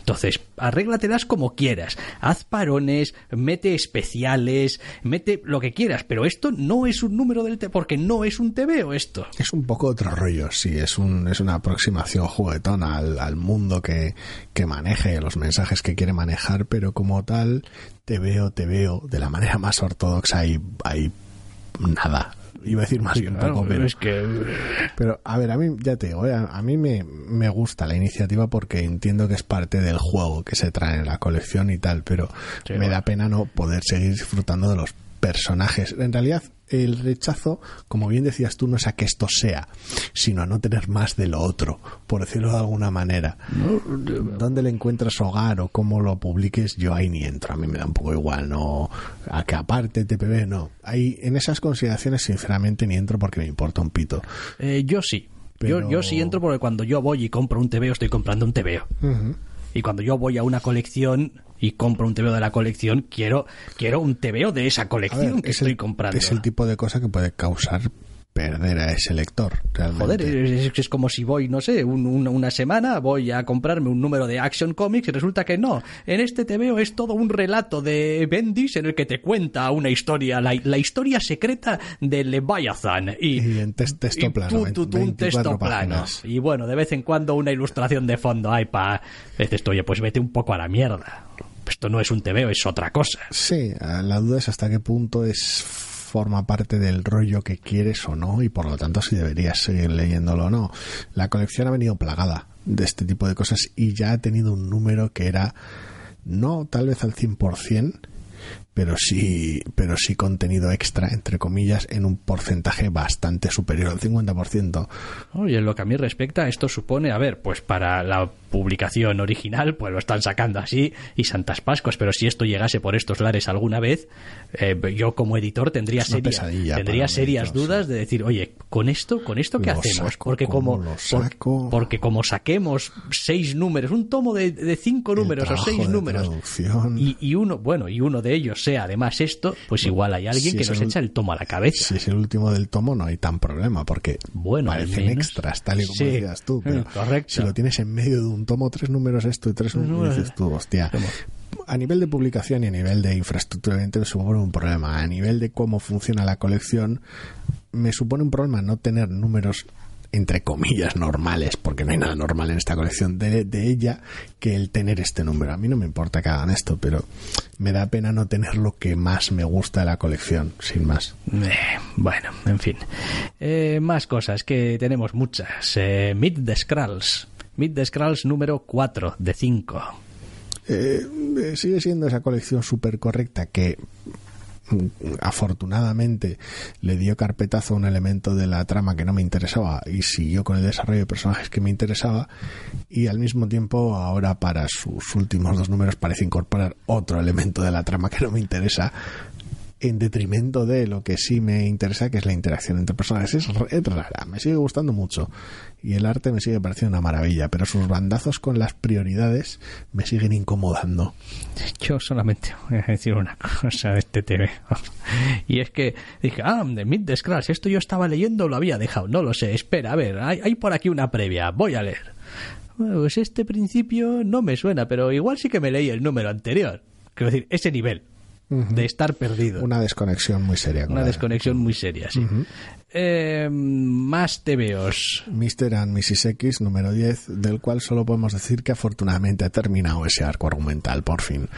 [SPEAKER 1] Entonces, arréglatelas como quieras. Haz parones, mete especiales, mete lo que quieras, pero esto no es un número del T porque no es un TVO esto.
[SPEAKER 2] Es un poco otro rollo, sí, es, un, es una aproximación juguetona al, al mundo que, que maneje, los mensajes que quiere manejar, pero como tal, te veo, te veo, de la manera más ortodoxa hay, hay nada iba a decir más bien
[SPEAKER 1] pero,
[SPEAKER 2] pero a ver a mí ya te digo eh, a, mí me, me, gusta la iniciativa porque entiendo que es parte del juego que se trae en la colección y tal pero me da pena no poder seguir disfrutando de los personajes. En realidad, el rechazo, como bien decías tú, no es a que esto sea, sino a no tener más de lo otro, por decirlo de alguna manera. ¿Dónde le encuentras hogar o cómo lo publiques? Yo ahí ni entro, a mí me da un poco igual, no. A que aparte TPB, no. Ahí, en esas consideraciones, sinceramente, ni entro porque me importa un pito.
[SPEAKER 1] Eh, yo sí. Yo, yo sí entro porque cuando yo voy y compro un TVO, estoy comprando un TVO. Y cuando yo voy a una colección, y compro un TVO de la colección, quiero, quiero un TVO de esa colección que estoy comprando.
[SPEAKER 2] Es el tipo de cosa que puede causar perder a ese lector. Realmente.
[SPEAKER 1] Joder, es, como si voy, no sé, una semana, voy a comprarme un número de Action Comics y resulta que no. En este TVO es todo un relato de Bendis en el que te cuenta una historia, la, historia secreta de Leviathan. Y,
[SPEAKER 2] y en texto plano. un texto plano.
[SPEAKER 1] Y bueno, de vez en cuando una ilustración de fondo. Ay, pa. Dices, oye, pues vete un poco a la mierda esto no es un TVO, es otra cosa.
[SPEAKER 2] Sí, la duda es hasta qué punto es forma parte del rollo que quieres o no y por lo tanto si deberías seguir leyéndolo o no. La colección ha venido plagada de este tipo de cosas y ya ha tenido un número que era no tal vez al 100%, pero sí, pero sí contenido extra, entre comillas, en un porcentaje bastante superior al 50%.
[SPEAKER 1] Oye, en lo que a mí respecta, esto supone, a ver, pues para la publicación original, pues lo están sacando así y santas pascuas, pero si esto llegase por estos lares alguna vez, eh, yo como editor tendría, seria- tendría serias
[SPEAKER 2] editor,
[SPEAKER 1] dudas de decir, oye, con esto, con esto qué
[SPEAKER 2] Lo
[SPEAKER 1] hacemos,
[SPEAKER 2] saco,
[SPEAKER 1] porque
[SPEAKER 2] ¿cómo
[SPEAKER 1] como
[SPEAKER 2] lo
[SPEAKER 1] por-
[SPEAKER 2] saco?
[SPEAKER 1] porque como saquemos seis números, un tomo de, de cinco números o seis números y, y uno, bueno, y uno de ellos sea además esto, pues igual hay alguien
[SPEAKER 2] si
[SPEAKER 1] que nos
[SPEAKER 2] el-
[SPEAKER 1] echa el tomo a la cabeza.
[SPEAKER 2] Si es el último del tomo no hay tan problema porque
[SPEAKER 1] Bueno,
[SPEAKER 2] parecen
[SPEAKER 1] menos.
[SPEAKER 2] extras, tal y como
[SPEAKER 1] Sí,
[SPEAKER 2] decías tú. Pero
[SPEAKER 1] eh, correcto.
[SPEAKER 2] si lo tienes en medio de un tomo, tres números esto y tres números, dices tú, hostia.
[SPEAKER 1] Como-
[SPEAKER 2] A nivel de publicación y a nivel de infraestructura, evidentemente, me supone un problema. A nivel de cómo funciona la colección, me supone un problema no tener números entre comillas normales, porque no hay nada normal en esta colección de, de ella, que el tener este número. A mí no me importa que hagan esto, pero me da pena no tener lo que más me gusta de la colección, sin más.
[SPEAKER 1] Eh, bueno, en fin. Eh, más cosas, que tenemos muchas. Eh, Meet the Skrulls. Meet the Skrulls número 4 de 5.
[SPEAKER 2] Eh, eh, sigue siendo esa colección súper correcta que afortunadamente le dio carpetazo a un elemento de la trama que no me interesaba y siguió con el desarrollo de personajes que me interesaba y al mismo tiempo ahora para sus últimos dos números parece incorporar otro elemento de la trama que no me interesa en detrimento de lo que sí me interesa, que es la interacción entre personajes. Es, rara, me sigue gustando mucho. Y el arte me sigue pareciendo una maravilla, pero sus bandazos con las prioridades me siguen incomodando.
[SPEAKER 1] Yo solamente voy a decir una cosa de este TV. Y es que dije, ah, de Meet the esto yo estaba leyendo, lo había dejado. No lo sé, espera, a ver, hay, por aquí una previa, voy a leer. Pues este principio no me suena, pero igual sí que me leí el número anterior. Quiero decir, ese nivel de estar perdido.
[SPEAKER 2] Una desconexión muy seria.
[SPEAKER 1] Una desconexión muy seria, sí. Eh, más TVOs.
[SPEAKER 2] Mr. and Mrs. X número 10, del cual solo podemos decir que afortunadamente ha terminado ese arco argumental, por fin.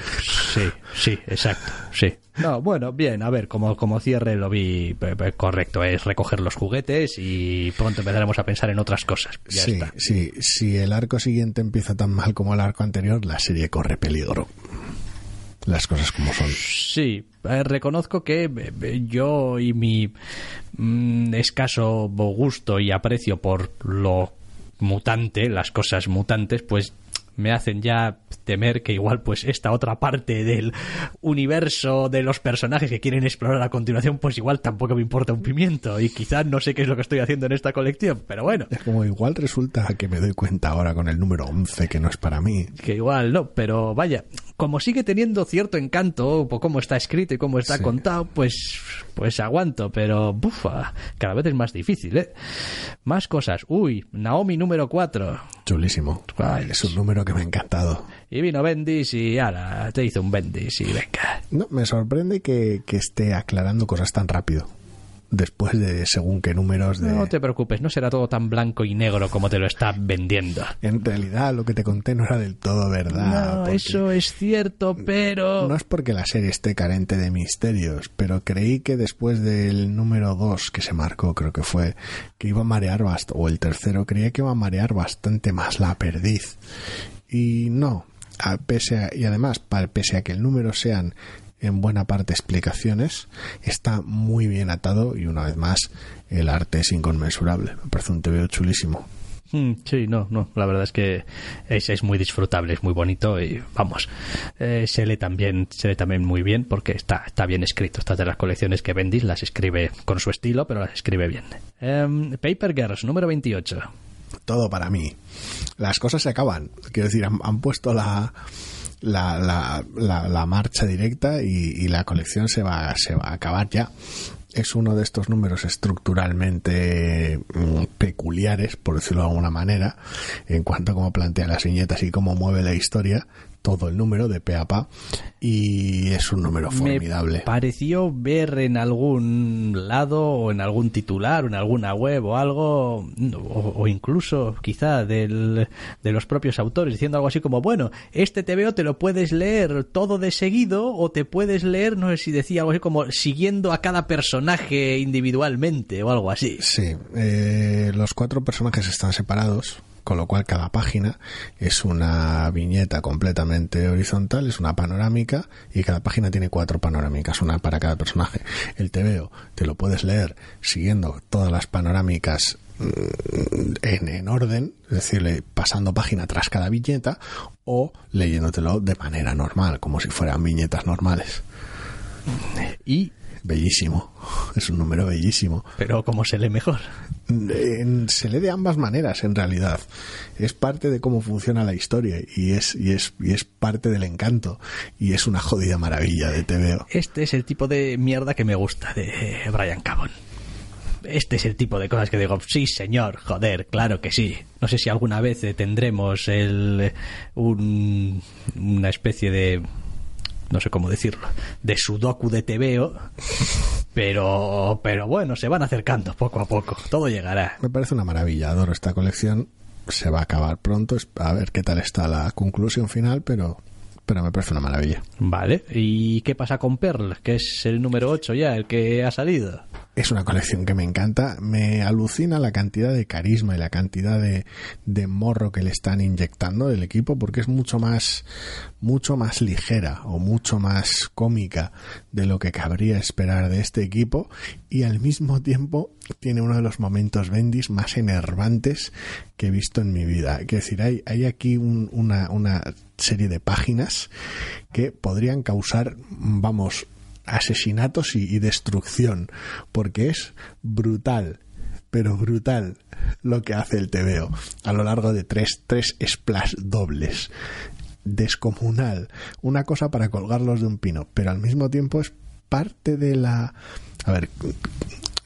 [SPEAKER 1] Sí, sí, exacto, sí. No, bueno, bien, a ver, como, como cierre lo vi correcto, es recoger los juguetes y pronto empezaremos a pensar en otras cosas. Ya
[SPEAKER 2] sí,
[SPEAKER 1] está.
[SPEAKER 2] sí, si el arco siguiente empieza tan mal como el arco anterior, la serie corre peligro. Las cosas como son.
[SPEAKER 1] Sí, eh, reconozco que eh, eh, yo y mi mm, escaso gusto y aprecio por lo mutante, las cosas mutantes, pues me hacen ya temer que igual pues esta otra parte del universo de los personajes que quieren explorar a continuación pues igual tampoco me importa un pimiento y quizás no sé qué es lo que estoy haciendo en esta colección pero bueno
[SPEAKER 2] Es como igual resulta que me doy cuenta ahora con el número 11 que no es para mí.
[SPEAKER 1] que igual no, pero vaya, como sigue teniendo cierto encanto por cómo está escrito y cómo está
[SPEAKER 2] Sí.
[SPEAKER 1] contado, pues pues aguanto, pero bufa, cada vez es más difícil, ¿eh? Más cosas. Uy, Naomi número 4.
[SPEAKER 2] Chulísimo.
[SPEAKER 1] Ay,
[SPEAKER 2] es un número que me ha encantado.
[SPEAKER 1] Y vino Bendis y ahora te hizo un Bendis y venga.
[SPEAKER 2] No, me sorprende que, que esté aclarando cosas tan rápido. Después de según qué números de...
[SPEAKER 1] No te preocupes, no será todo tan blanco y negro como te lo está vendiendo.
[SPEAKER 2] En realidad lo que te conté no era del todo verdad.
[SPEAKER 1] No, eso es cierto, pero...
[SPEAKER 2] No es porque la serie esté carente de misterios, pero creí que después del número 2 que se marcó, creo que fue, que iba a marear bastante, o el tercero, creía que iba a marear bastante más la perdiz. Y no, a- pese a- y además, pese a que el número sean en buena parte explicaciones, está muy bien atado y una vez más el arte es inconmensurable. Me parece un TVO chulísimo.
[SPEAKER 1] Mm, Sí, no, no, la verdad es que es, es muy disfrutable, es muy bonito y vamos, eh, se lee también, se lee también muy bien porque está, está bien escrito. Estas de las colecciones que Bendis las escribe con su estilo, pero las escribe bien. Em, Paper Girls, número 28.
[SPEAKER 2] Todo para mí. Las cosas se acaban. Quiero decir, han, puesto la, la, la, la- la marcha directa y, y la colección se va, se va a acabar ya. Es uno de estos números estructuralmente mm, peculiares, por decirlo de alguna manera, en cuanto a cómo plantea las viñetas y cómo mueve la historia. Todo el número de pe a pa y es un número formidable.
[SPEAKER 1] Me pareció ver en algún lado o en algún titular o en alguna web o algo, o, o incluso quizá del, de los propios autores diciendo algo así como, bueno, este TVO te lo puedes leer todo de seguido o te puedes leer, no sé si decía algo así como siguiendo a cada personaje individualmente o algo así.
[SPEAKER 2] Sí, eh, los cuatro personajes están separados con lo cual cada página es una viñeta completamente horizontal, es una panorámica y cada página tiene cuatro panorámicas, una para cada personaje. El TVO te lo puedes leer siguiendo todas las panorámicas mm, en, en, orden, es decir, pasando página tras cada viñeta o leyéndotelo de manera normal, como si fueran viñetas normales.
[SPEAKER 1] Y
[SPEAKER 2] bellísimo, es un número bellísimo.
[SPEAKER 1] Pero ¿cómo se lee mejor?
[SPEAKER 2] se lee de ambas maneras en realidad es parte de cómo funciona la historia y es y es y es parte del encanto y es una jodida maravilla de TVO
[SPEAKER 1] este es el tipo de mierda que me gusta de Brian Cabon este es el tipo de cosas que digo, sí señor, joder, claro que sí. No sé si alguna vez tendremos el, un, una especie de no sé cómo decirlo, de Sudoku de TVO, pero, pero bueno, se van acercando poco a poco, todo llegará.
[SPEAKER 2] Me parece una maravilla, adoro esta colección, se va a acabar pronto, a ver qué tal está la conclusión final, pero pero me parece una maravilla.
[SPEAKER 1] Vale, ¿y qué pasa con Pearl, que es el número 8 ya, el que ha salido?
[SPEAKER 2] Es una colección que me encanta, me alucina la cantidad de carisma y la cantidad de, de morro que le están inyectando el equipo porque es mucho más mucho más ligera o mucho más cómica de lo que cabría esperar de este equipo y al mismo tiempo tiene uno de los momentos bendis más enervantes que he visto en mi vida. Es decir, hay, hay aquí un, una, una serie de páginas que podrían causar, vamos, asesinatos y, destrucción, porque es brutal pero brutal lo que hace el TVO a lo largo de tres, tres splash dobles. Descomunal. Una cosa para colgarlos de un pino, pero al mismo tiempo es parte de la... A ver,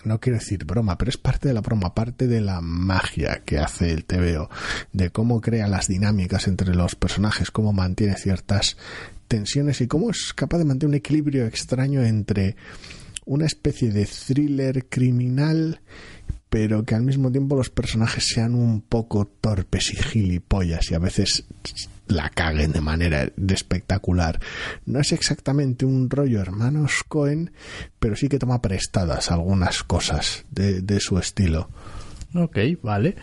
[SPEAKER 2] no quiero decir broma, pero es parte de la broma, parte de la magia que hace el TVO, de cómo crea las dinámicas entre los personajes, cómo mantiene ciertas tensiones y cómo es capaz de mantener un equilibrio extraño entre una especie de thriller criminal pero que al mismo tiempo los personajes sean un poco torpes y gilipollas y a veces la caguen de manera espectacular. No es exactamente un rollo hermanos Cohen, pero sí que toma prestadas algunas cosas de, de su estilo.
[SPEAKER 1] Ok, vale.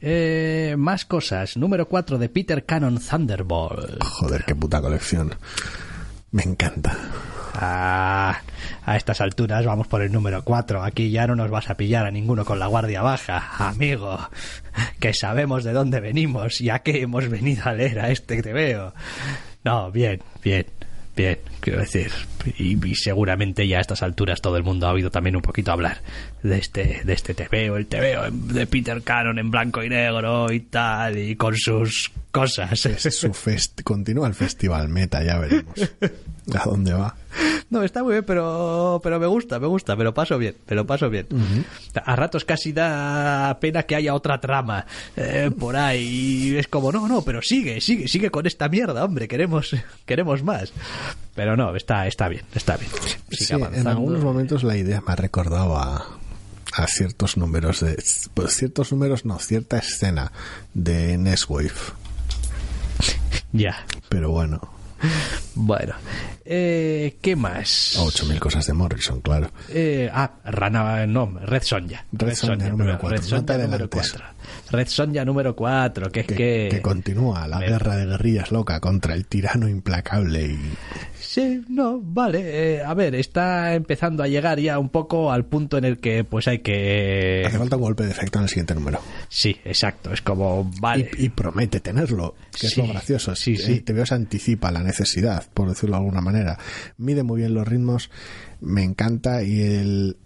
[SPEAKER 1] Eh, más cosas. Número 4 de Peter Cannon Thunderbolt.
[SPEAKER 2] Joder, qué puta colección. Me encanta.
[SPEAKER 1] Ah, a estas alturas vamos por el número 4. Aquí ya no nos vas a pillar a ninguno con la guardia baja, amigo. Que sabemos de dónde venimos y a qué hemos venido a leer a este que te veo. No, bien, bien, bien, quiero decir. Y, y, seguramente ya a estas alturas todo el mundo ha oído también un poquito hablar de este, de este TVO, el TVO de Peter Cannon en blanco y negro y tal, y con sus cosas.
[SPEAKER 2] Ese es su fest continúa el festival meta, ya veremos. ¿A dónde va?
[SPEAKER 1] No, está muy bien, pero, pero me gusta, me gusta, me lo paso bien, me lo paso bien. Uh -huh. A ratos casi da pena que haya otra trama eh, por ahí. Y es como, no, no, pero sigue, sigue, sigue con esta mierda, hombre, queremos, queremos más. Pero no, está, está bien, está bien.
[SPEAKER 2] Sí, en algunos momentos la idea me ha recordado a, a ciertos números de pues ciertos números no cierta escena de Neswave
[SPEAKER 1] ya
[SPEAKER 2] pero bueno
[SPEAKER 1] bueno, eh, ¿qué más?
[SPEAKER 2] 8000 cosas de Morrison, claro.
[SPEAKER 1] Eh, ah, Rana, no, Red Sonja.
[SPEAKER 2] Red, Red Sonja, número 4.
[SPEAKER 1] Red Sonja
[SPEAKER 2] no
[SPEAKER 1] número 4. Red Sonja número 4, que es
[SPEAKER 2] que,
[SPEAKER 1] que...
[SPEAKER 2] que continúa la me... guerra de guerrillas loca contra el tirano implacable y...
[SPEAKER 1] Sí, no, vale. Eh, a ver, está empezando a llegar ya un poco al punto en el que pues hay que...
[SPEAKER 2] Hace falta un golpe de efecto en el siguiente número.
[SPEAKER 1] Sí, exacto. Es como, vale.
[SPEAKER 2] Y, y promete tenerlo, que
[SPEAKER 1] sí,
[SPEAKER 2] es lo gracioso.
[SPEAKER 1] Sí, sí.
[SPEAKER 2] Te veo se anticipa la necesidad, por decirlo de alguna manera. Mide muy bien los ritmos, me encanta y el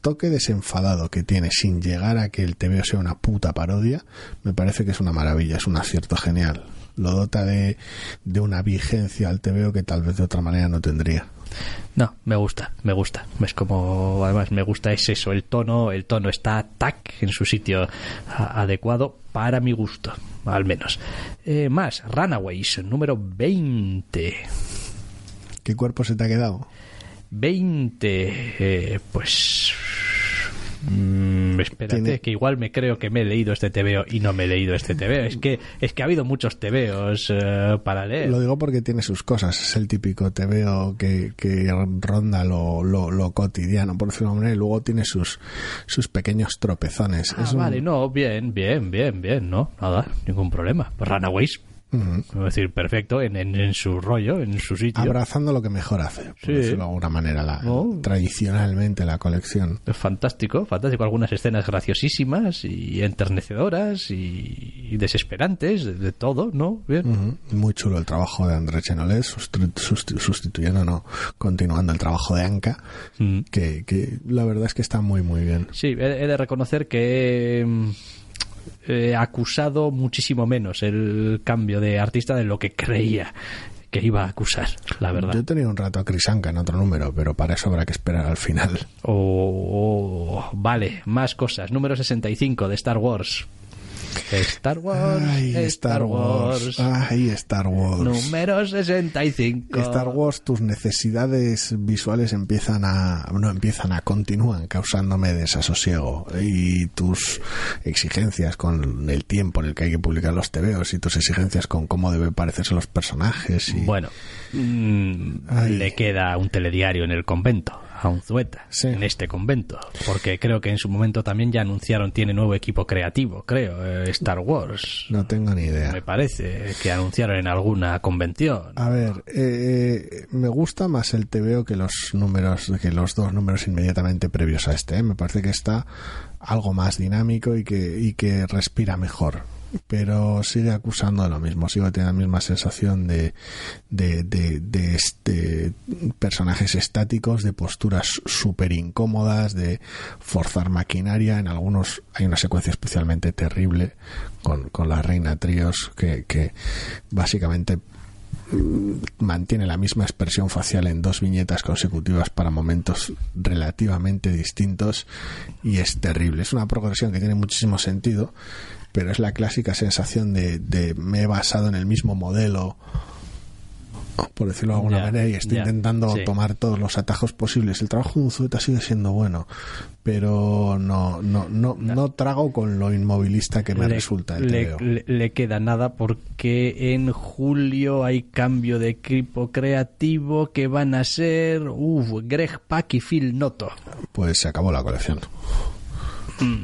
[SPEAKER 2] toque desenfadado que tiene sin llegar a que el TVO sea una puta parodia, me parece que es una maravilla, es un acierto genial lo dota de, de una vigencia al TVO que tal vez de otra manera no tendría.
[SPEAKER 1] No, me gusta, me gusta. Es como, además, me gusta es eso, el tono, el tono está tac en su sitio adecuado para mi gusto. al menos. Eh, más, Runaways, número 20.
[SPEAKER 2] ¿Qué cuerpo se te ha quedado?
[SPEAKER 1] 20. Eh, pues. Mm, espérate,
[SPEAKER 2] Tiene-
[SPEAKER 1] que igual me creo que me he leído este TVO y no me he leído este TVO. Es que, es que ha habido muchos TVOs eh, para leer.
[SPEAKER 2] Lo digo porque tiene sus cosas. Es el típico te veo que, que ronda lo, lo, lo cotidiano, por decirlo de manera, y luego tiene sus, sus pequeños tropezones.
[SPEAKER 1] Ah,
[SPEAKER 2] Es un-
[SPEAKER 1] vale, no, bien, bien, bien, bien, no, nada, ningún problema. Pues Es decir, perfecto, en, en, en su rollo, en su sitio.
[SPEAKER 2] abrazando lo que mejor hace, por
[SPEAKER 1] Sí.
[SPEAKER 2] decirlo de alguna manera, la, tradicionalmente la colección.
[SPEAKER 1] Es fantástico, fantástico. Algunas escenas graciosísimas y enternecedoras y, y desesperantes, de, de todo, ¿no? Bien.
[SPEAKER 2] Muy chulo el trabajo de André Chenolet, sustru- susti- sustituyendo, no, continuando el trabajo de Anka,
[SPEAKER 1] Mm.
[SPEAKER 2] que, que la verdad es que está muy, muy bien.
[SPEAKER 1] Sí, he, he de reconocer que he acusado muchísimo menos el cambio de artista de lo que creía que iba a acusar, la verdad.
[SPEAKER 2] Yo he tenido un rato a Chris Anka en otro número, pero para eso habrá que esperar al final.
[SPEAKER 1] Oh, oh, vale, más cosas. Número 65 de Star Wars. Star Wars.
[SPEAKER 2] Ay, Star Wars. Ay, Star Wars.
[SPEAKER 1] Número 65.
[SPEAKER 2] Star Wars, tus necesidades visuales empiezan a, no empiezan a, continúan causándome desasosiego y tus exigencias con el tiempo en el que hay que publicar los tebeos y tus exigencias con cómo debe parecerse los personajes y
[SPEAKER 1] Bueno, mm, le queda un telediario en el convento, a un zueta,
[SPEAKER 2] Sí.
[SPEAKER 1] en este convento, porque creo que en su momento también ya anunciaron, tiene nuevo equipo creativo, creo, eh, Star Wars.
[SPEAKER 2] no tengo ni idea.
[SPEAKER 1] Me parece que anunciaron en alguna convención.
[SPEAKER 2] A ver, eh, me gusta más el TVO que los números, que los dos números inmediatamente previos a este. ¿eh? Me parece que está algo más dinámico y que, y que respira mejor. Pero sigue acusando de lo mismo, sigo teniendo la misma sensación de, de, de, de este personajes estáticos, de posturas súper incómodas, de forzar maquinaria. En algunos hay una secuencia especialmente terrible con, con la reina Trios que, que básicamente mantiene la misma expresión facial en dos viñetas consecutivas para momentos relativamente distintos y es terrible. Es una progresión que tiene muchísimo sentido, pero es la clásica sensación de, de me he basado en el mismo modelo por decirlo de alguna manera y estoy intentando
[SPEAKER 1] sí.
[SPEAKER 2] tomar todos los atajos posibles. El trabajo de Unzueta sigue siendo bueno, pero no no no, no trago con lo inmovilista que me
[SPEAKER 1] le,
[SPEAKER 2] resulta el
[SPEAKER 1] le, le- le queda nada porque en julio hay cambio de equipo creativo que van a ser uf, Greg Pak y Phil Noto.
[SPEAKER 2] Pues se acabó la colección.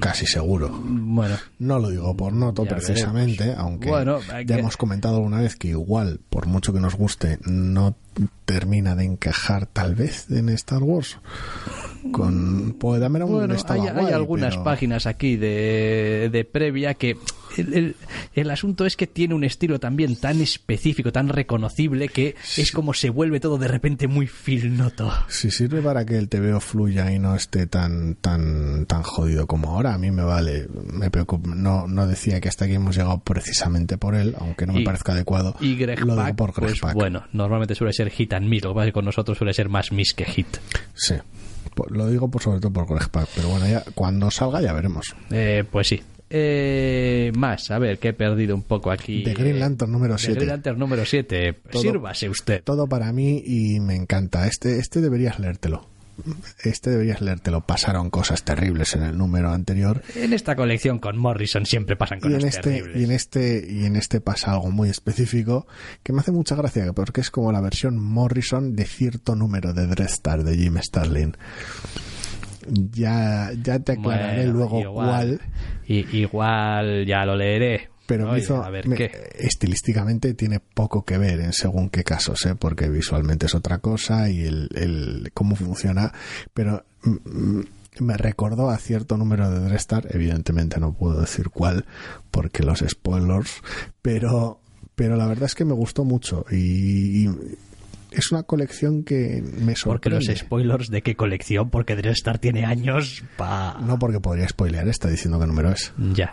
[SPEAKER 2] Casi seguro.
[SPEAKER 1] Bueno,
[SPEAKER 2] No lo digo por noto
[SPEAKER 1] Ya
[SPEAKER 2] precisamente, aunque
[SPEAKER 1] Bueno,
[SPEAKER 2] ya
[SPEAKER 1] que-
[SPEAKER 2] hemos comentado alguna vez que igual, por mucho que nos guste, no termina de encajar tal vez en Star Wars. Con pues Dameron
[SPEAKER 1] bueno hay, hay algunas
[SPEAKER 2] pero-
[SPEAKER 1] páginas aquí de, de previa que el, el- el asunto es que tiene un estilo también tan específico, tan reconocible que es como se vuelve todo de repente muy Phil Noto.
[SPEAKER 2] Si sirve para que el TVO fluya y no esté tan tan tan jodido como ahora, a mí me vale. Me preocupa. No, no decía que hasta aquí hemos llegado precisamente por él, aunque no me
[SPEAKER 1] Y-
[SPEAKER 2] parezca adecuado.
[SPEAKER 1] Y Greg
[SPEAKER 2] lo digo
[SPEAKER 1] Pak,
[SPEAKER 2] por Greg
[SPEAKER 1] pues bueno, normalmente suele ser hit and miss, lo que pasa es que con nosotros suele ser más miss que hit.
[SPEAKER 2] Sí. Lo digo por sobre todo por Greg Pak, pero bueno, ya cuando salga ya veremos.
[SPEAKER 1] Eh, pues sí. Eh, más, a ver, que he perdido un poco aquí.
[SPEAKER 2] The Green Lantern número
[SPEAKER 1] The
[SPEAKER 2] 7.
[SPEAKER 1] Green Lantern número 7.
[SPEAKER 2] Todo-
[SPEAKER 1] Sírvase usted.
[SPEAKER 2] Todo para mí y me encanta. Este, este deberías leértelo. Este deberías leértelo. Pasaron cosas terribles en el número anterior.
[SPEAKER 1] En esta colección con Morrison siempre pasan
[SPEAKER 2] Y
[SPEAKER 1] cosas
[SPEAKER 2] en, este,
[SPEAKER 1] terribles.
[SPEAKER 2] y en este y en este pasa algo muy específico que me hace mucha gracia porque es como la versión Morrison de cierto número de Dreadstar de Jim Starlin. Ya, ya te aclararé
[SPEAKER 1] Bueno,
[SPEAKER 2] luego
[SPEAKER 1] igual,
[SPEAKER 2] cuál,
[SPEAKER 1] y- igual ya lo leeré.
[SPEAKER 2] pero me
[SPEAKER 1] Oye,
[SPEAKER 2] hizo
[SPEAKER 1] a ver
[SPEAKER 2] me-
[SPEAKER 1] qué.
[SPEAKER 2] estilísticamente tiene poco que ver en según qué casos, ¿eh? porque visualmente es otra cosa y el, el cómo funciona, pero mm, mm, me recordó a cierto número de Dreadstar, evidentemente no puedo decir cuál porque los spoilers, pero pero la verdad es que me gustó mucho y, y es una colección que me
[SPEAKER 1] Porque los
[SPEAKER 2] sorprende.
[SPEAKER 1] spoilers de qué colección, porque Dreadstar tiene años pa...
[SPEAKER 2] No porque podría spoilear, está diciendo qué número es,
[SPEAKER 1] Ya.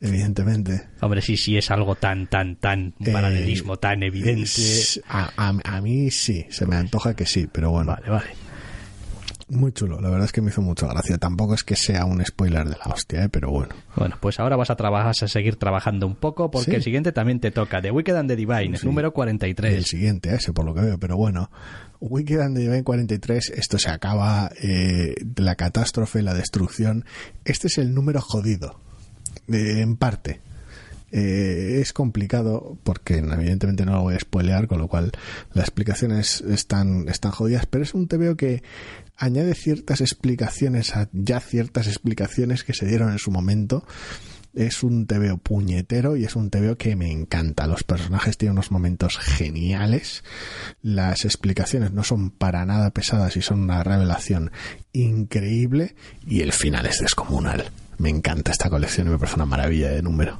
[SPEAKER 2] evidentemente.
[SPEAKER 1] Hombre, sí, sí, es algo tan, tan, tan, un
[SPEAKER 2] Eh,
[SPEAKER 1] paralelismo tan evidente.
[SPEAKER 2] Es- A, a- a mí sí, se me antoja que sí, pero bueno.
[SPEAKER 1] Vale, vale.
[SPEAKER 2] Muy chulo, la verdad es que me hizo mucha gracia. Tampoco es que sea un spoiler de la hostia, ¿eh? pero bueno.
[SPEAKER 1] Bueno, pues ahora vas a trabajar, a seguir trabajando un poco porque
[SPEAKER 2] Sí.
[SPEAKER 1] el siguiente también te toca. The Wicked and the Divine,
[SPEAKER 2] Sí.
[SPEAKER 1] número
[SPEAKER 2] El
[SPEAKER 1] 43.
[SPEAKER 2] siguiente, ese por lo que veo, pero bueno. Wicked and the Divine 43, esto se acaba, eh, la catástrofe, la destrucción. Este es el número jodido, eh, en parte. Eh, es complicado porque evidentemente no lo voy a spoilear, con lo cual las explicaciones están, están jodidas, pero es un TVO que añade ciertas explicaciones a ya ciertas explicaciones que se dieron en su momento. Es un TVO puñetero y es un TVO que me encanta. Los personajes tienen unos momentos geniales. Las explicaciones no son para nada pesadas y son una revelación increíble. Y el final es descomunal. Me encanta esta colección y me parece una maravilla de número.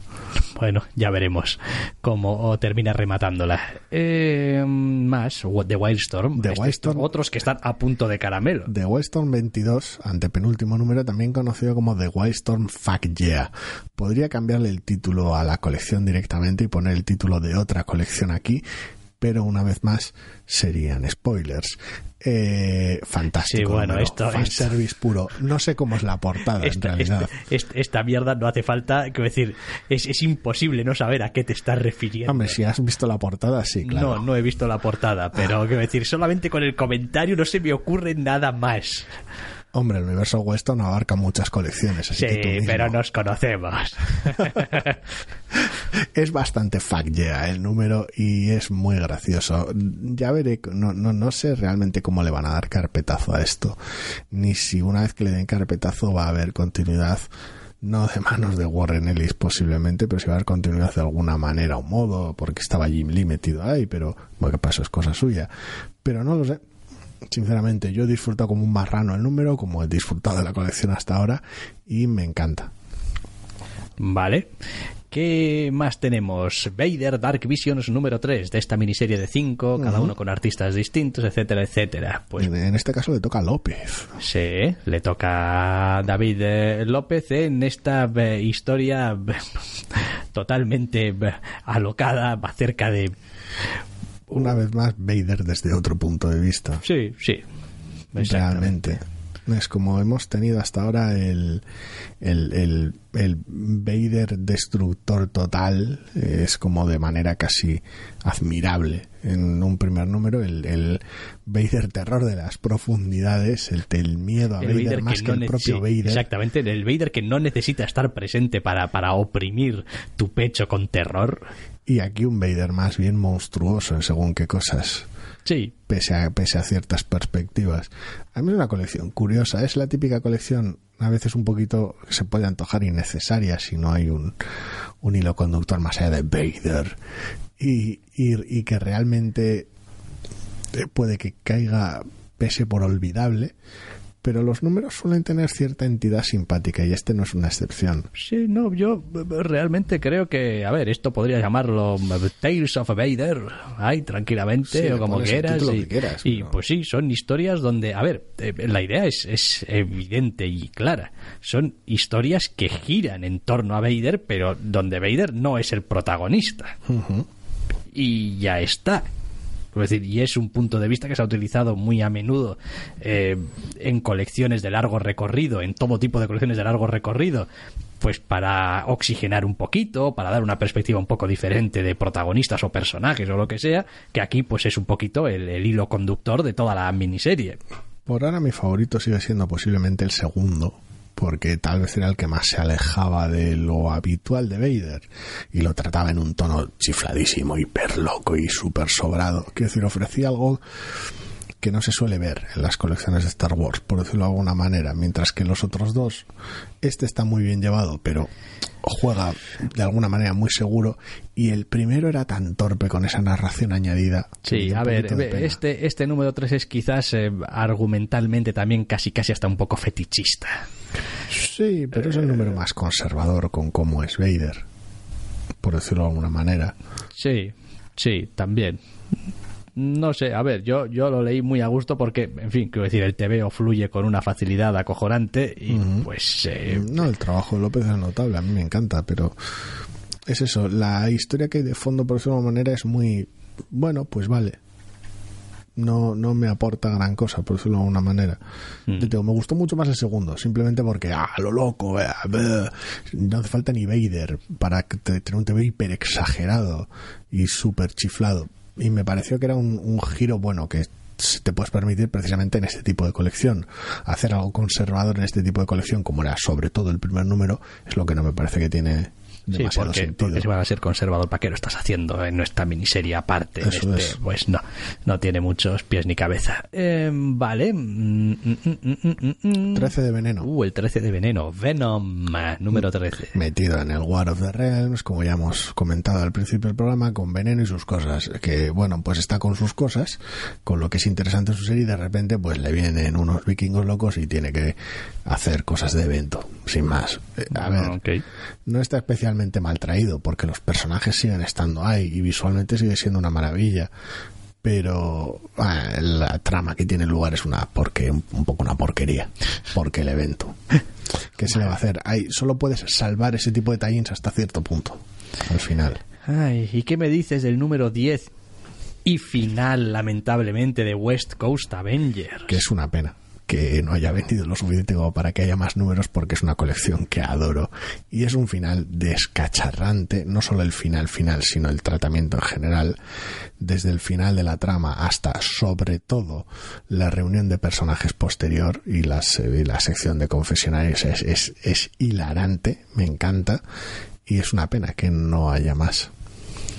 [SPEAKER 1] Bueno, ya veremos cómo termina rematándola. Eh, más, The Wildstorm.
[SPEAKER 2] The
[SPEAKER 1] Este-
[SPEAKER 2] Wildstorm.
[SPEAKER 1] Otros que están a punto de caramelo.
[SPEAKER 2] The Wildstorm 22, antepenúltimo número, también conocido como The Wildstorm Fuck Yeah. Podría cambiarle el título a la colección directamente y poner el título de otra colección aquí, pero una vez más serían spoilers. Eh, fantástico.
[SPEAKER 1] Sí, bueno, esto-
[SPEAKER 2] Fanservice puro. No sé cómo es la portada, en
[SPEAKER 1] Esta,
[SPEAKER 2] realidad.
[SPEAKER 1] este- este- esta mierda no hace falta, quiero decir, es, es imposible no saber a qué te estás refiriendo.
[SPEAKER 2] Hombre, si has visto la portada, sí, claro.
[SPEAKER 1] No, no he visto la portada, pero quiero decir, solamente con el comentario no se me ocurre nada más.
[SPEAKER 2] Hombre, el universo Weston abarca muchas colecciones, así
[SPEAKER 1] Sí,
[SPEAKER 2] que
[SPEAKER 1] pero nos conocemos.
[SPEAKER 2] Es bastante fuck yeah el número y es muy gracioso. Ya veré, no, no, no sé realmente cómo le van a dar carpetazo a esto, ni si una vez que le den carpetazo va a haber continuidad, no de manos de Warren Ellis posiblemente, pero si va a haber continuidad de alguna manera o modo, porque estaba Jim Lee metido ahí, pero bueno, que pasó es cosa suya. Pero no lo sé. Sinceramente, yo he disfrutado como un marrano el número, como he disfrutado de la colección hasta ahora, y me encanta.
[SPEAKER 1] Vale. ¿Qué más tenemos? Vader Dark Visions número 3 de esta miniserie de 5, cada uno con artistas distintos, etcétera, etcétera. Pues
[SPEAKER 2] En, en este caso le toca a López.
[SPEAKER 1] sí, le toca a David eh, López en esta eh, historia totalmente eh, alocada acerca de...
[SPEAKER 2] una vez más Vader desde otro punto de vista.
[SPEAKER 1] Sí, sí.
[SPEAKER 2] Realmente. Es como hemos tenido hasta ahora el, el, el, el Vader destructor total, eh, es como de manera casi admirable. En un primer número, el, el Vader terror de las profundidades, el, el miedo a
[SPEAKER 1] El
[SPEAKER 2] Vader,
[SPEAKER 1] Vader
[SPEAKER 2] más que,
[SPEAKER 1] no
[SPEAKER 2] el propio Vader.
[SPEAKER 1] Exactamente, el Vader que no necesita estar presente para, para oprimir tu pecho con terror.
[SPEAKER 2] Y aquí un Vader más bien monstruoso en según qué cosas.
[SPEAKER 1] Sí,
[SPEAKER 2] pese a, pese a ciertas perspectivas. A mí es una colección curiosa, es la típica colección a veces un poquito que se puede antojar innecesaria si no hay un, un hilo conductor más allá de Vader. Y, y, y que realmente eh, puede que caiga pese por olvidable, pero los números suelen tener cierta entidad simpática y este no es una excepción.
[SPEAKER 1] Sí, no, yo eh, realmente creo que, a ver, esto podría llamarlo eh, Tales of Vader, ay, tranquilamente,
[SPEAKER 2] Sí,
[SPEAKER 1] o como quieras. y,
[SPEAKER 2] que quieras,
[SPEAKER 1] y,
[SPEAKER 2] pero-
[SPEAKER 1] pues sí, son historias donde, a ver, eh, la idea es, es evidente y clara. Son historias que giran en torno a Vader, pero donde Vader no es el protagonista. Y ya está. Es decir, y es un punto de vista que se ha utilizado muy a menudo eh, en colecciones de largo recorrido, en todo tipo de colecciones de largo recorrido, pues para oxigenar un poquito, para dar una perspectiva un poco diferente de protagonistas o personajes o lo que sea, que aquí pues es un poquito el, el hilo conductor de toda la miniserie.
[SPEAKER 2] Por ahora mi favorito sigue siendo posiblemente el segundo, porque tal vez era el que más se alejaba de lo habitual de Vader y lo trataba en un tono chifladísimo, hiper loco y súper sobrado. Quiero decir, ofrecía algo que no se suele ver en las colecciones de Star Wars, por decirlo de alguna manera, mientras que los otros dos, este está muy bien llevado, pero juega de alguna manera muy seguro y el primero era tan torpe con esa narración añadida.
[SPEAKER 1] Sí, a ver, este, este número 3 es quizás eh, argumentalmente también casi casi hasta un poco fetichista.
[SPEAKER 2] Sí, pero es el número más conservador con cómo es Vader, por decirlo de alguna manera.
[SPEAKER 1] Sí, sí, también. No sé, a ver, yo, yo lo leí muy a gusto porque, en fin, quiero decir, el TVO fluye con una facilidad acojonante y pues... eh,
[SPEAKER 2] No, el trabajo de López es notable, a mí me encanta, pero es eso, la historia que hay de fondo, por decirlo de manera, es muy, bueno, pues vale. no, no me aporta gran cosa, por decirlo de alguna manera.
[SPEAKER 1] Mm.
[SPEAKER 2] Te digo, me gustó mucho más el segundo, simplemente porque, ah, lo loco, eh, bleh. no hace falta ni Vader para que te- tener un TV hiper exagerado y súper chiflado. Y me pareció que era un, un giro bueno que te puedes permitir precisamente en este tipo de colección. Hacer algo conservador en este tipo de colección, como era sobre todo el primer número, es lo que no me parece que tiene
[SPEAKER 1] Sí,
[SPEAKER 2] demasiado
[SPEAKER 1] porque,
[SPEAKER 2] sentido.
[SPEAKER 1] porque si a ser conservador, ¿para qué lo estás haciendo en nuestra miniserie aparte? Este?
[SPEAKER 2] es.
[SPEAKER 1] Pues no, no tiene muchos pies ni cabeza. Eh, vale. Mm, mm, mm, mm.
[SPEAKER 2] 13 de veneno.
[SPEAKER 1] Uh, el 13 de veneno. Venom, ah, número 13.
[SPEAKER 2] metido en el War of the Realms, como ya hemos comentado al principio del programa, con veneno y sus cosas. Que bueno, pues está con sus cosas, con lo que es interesante en su serie, y de repente pues le vienen unos vikingos locos y tiene que hacer cosas de evento, sin más. Eh, a ver,
[SPEAKER 1] Ok.
[SPEAKER 2] no está especialmente mal traído, porque los personajes siguen estando ahí y visualmente sigue siendo una maravilla. Pero ah, la trama que tiene lugar es una porque un, un poco una porquería, porque el evento. ¿Qué se le va a hacer? Ahí solo puedes salvar ese tipo de tie hasta cierto punto, al final.
[SPEAKER 1] Ay, ¿y qué me dices del número 10 y final, lamentablemente, de West Coast Avenger?
[SPEAKER 2] Que es una pena que no haya vendido lo suficiente como para que haya más números porque es una colección que adoro y es un final descacharrante no solo el final final sino el tratamiento en general desde el final de la trama hasta sobre todo la reunión de personajes posterior y, las, y la sección de confesionarios es, es, es hilarante me encanta y es una pena que no haya más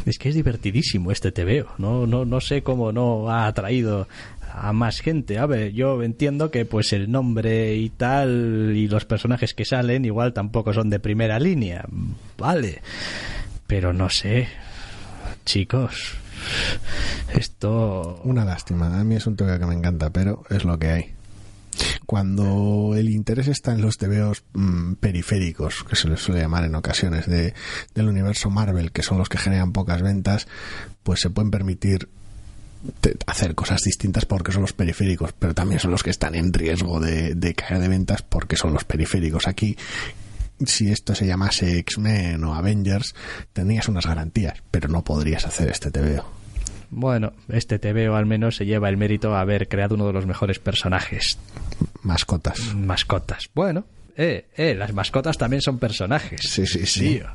[SPEAKER 1] Es que es divertidísimo este TVO. No, no, no sé cómo no ha atraído a más gente. A ver, yo entiendo que pues el nombre y tal y los personajes que salen igual tampoco son de primera línea. Vale. Pero no sé. Chicos. Esto...
[SPEAKER 2] Una lástima, a mí es un TV que me encanta, pero es lo que hay. Cuando el interés está en los tebeos mm, periféricos, que se les suele llamar en ocasiones, de, del universo Marvel, que son los que generan pocas ventas, pues se pueden permitir hacer cosas distintas porque son los periféricos, pero también son los que están en riesgo de, de caer de ventas porque son los periféricos. Aquí, si esto se llamase X-Men o Avengers, tendrías unas garantías, pero no podrías hacer este TVO.
[SPEAKER 1] Bueno, este TVO al menos se lleva el mérito a haber creado uno de los mejores personajes.
[SPEAKER 2] Mascotas.
[SPEAKER 1] Mascotas. Bueno, eh, eh, las mascotas también son personajes.
[SPEAKER 2] Sí, sí, sí.
[SPEAKER 1] Tío.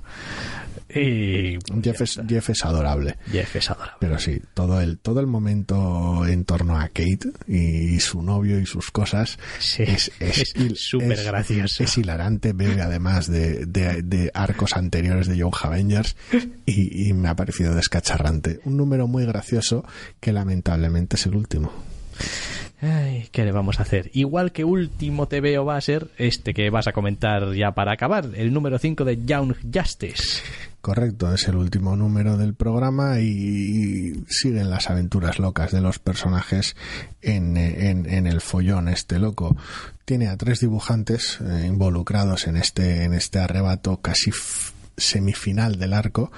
[SPEAKER 1] Y
[SPEAKER 2] Jeff es, Jeff es adorable.
[SPEAKER 1] Jeff es adorable.
[SPEAKER 2] Pero sí, todo el, todo el momento en torno a Kate y su novio y sus cosas
[SPEAKER 1] Sí,
[SPEAKER 2] es
[SPEAKER 1] súper gracioso.
[SPEAKER 2] Es hilarante, bebe además de, de- de arcos anteriores de Young Avengers y, y me ha parecido descacharrante. Un número muy gracioso que lamentablemente es el último.
[SPEAKER 1] Ay, ¿qué le vamos a hacer? Igual que último TVO va a ser este que vas a comentar ya para acabar, el número 5 de Young Justice.
[SPEAKER 2] Correcto, es el último número del programa y, siguen las aventuras locas de los personajes en, en- en el follón este loco. Tiene a tres dibujantes eh, involucrados en este, en este arrebato casi semifinal del arco,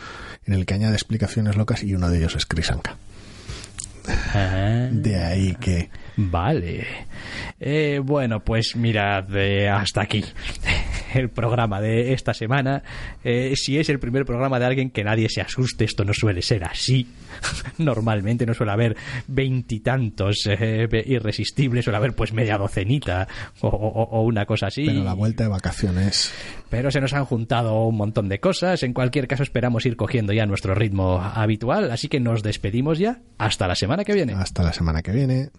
[SPEAKER 2] en el que añade explicaciones locas y uno de ellos es Krisanka.
[SPEAKER 1] Ah.
[SPEAKER 2] De ahí que
[SPEAKER 1] Vale. Eh, bueno, pues mirad, eh, hasta aquí el programa de esta semana. Eh, si es el primer programa de alguien que nadie se asuste, esto no suele ser así. Normalmente no suele haber veintitantos irresistibles, suele haber pues media docenita o, o- o una cosa así.
[SPEAKER 2] pero la vuelta de vacaciones
[SPEAKER 1] Pero se nos han juntado un montón de cosas. En cualquier caso, esperamos ir cogiendo ya nuestro ritmo habitual. Así que nos despedimos ya. Hasta la semana que viene.
[SPEAKER 2] hasta la semana que viene.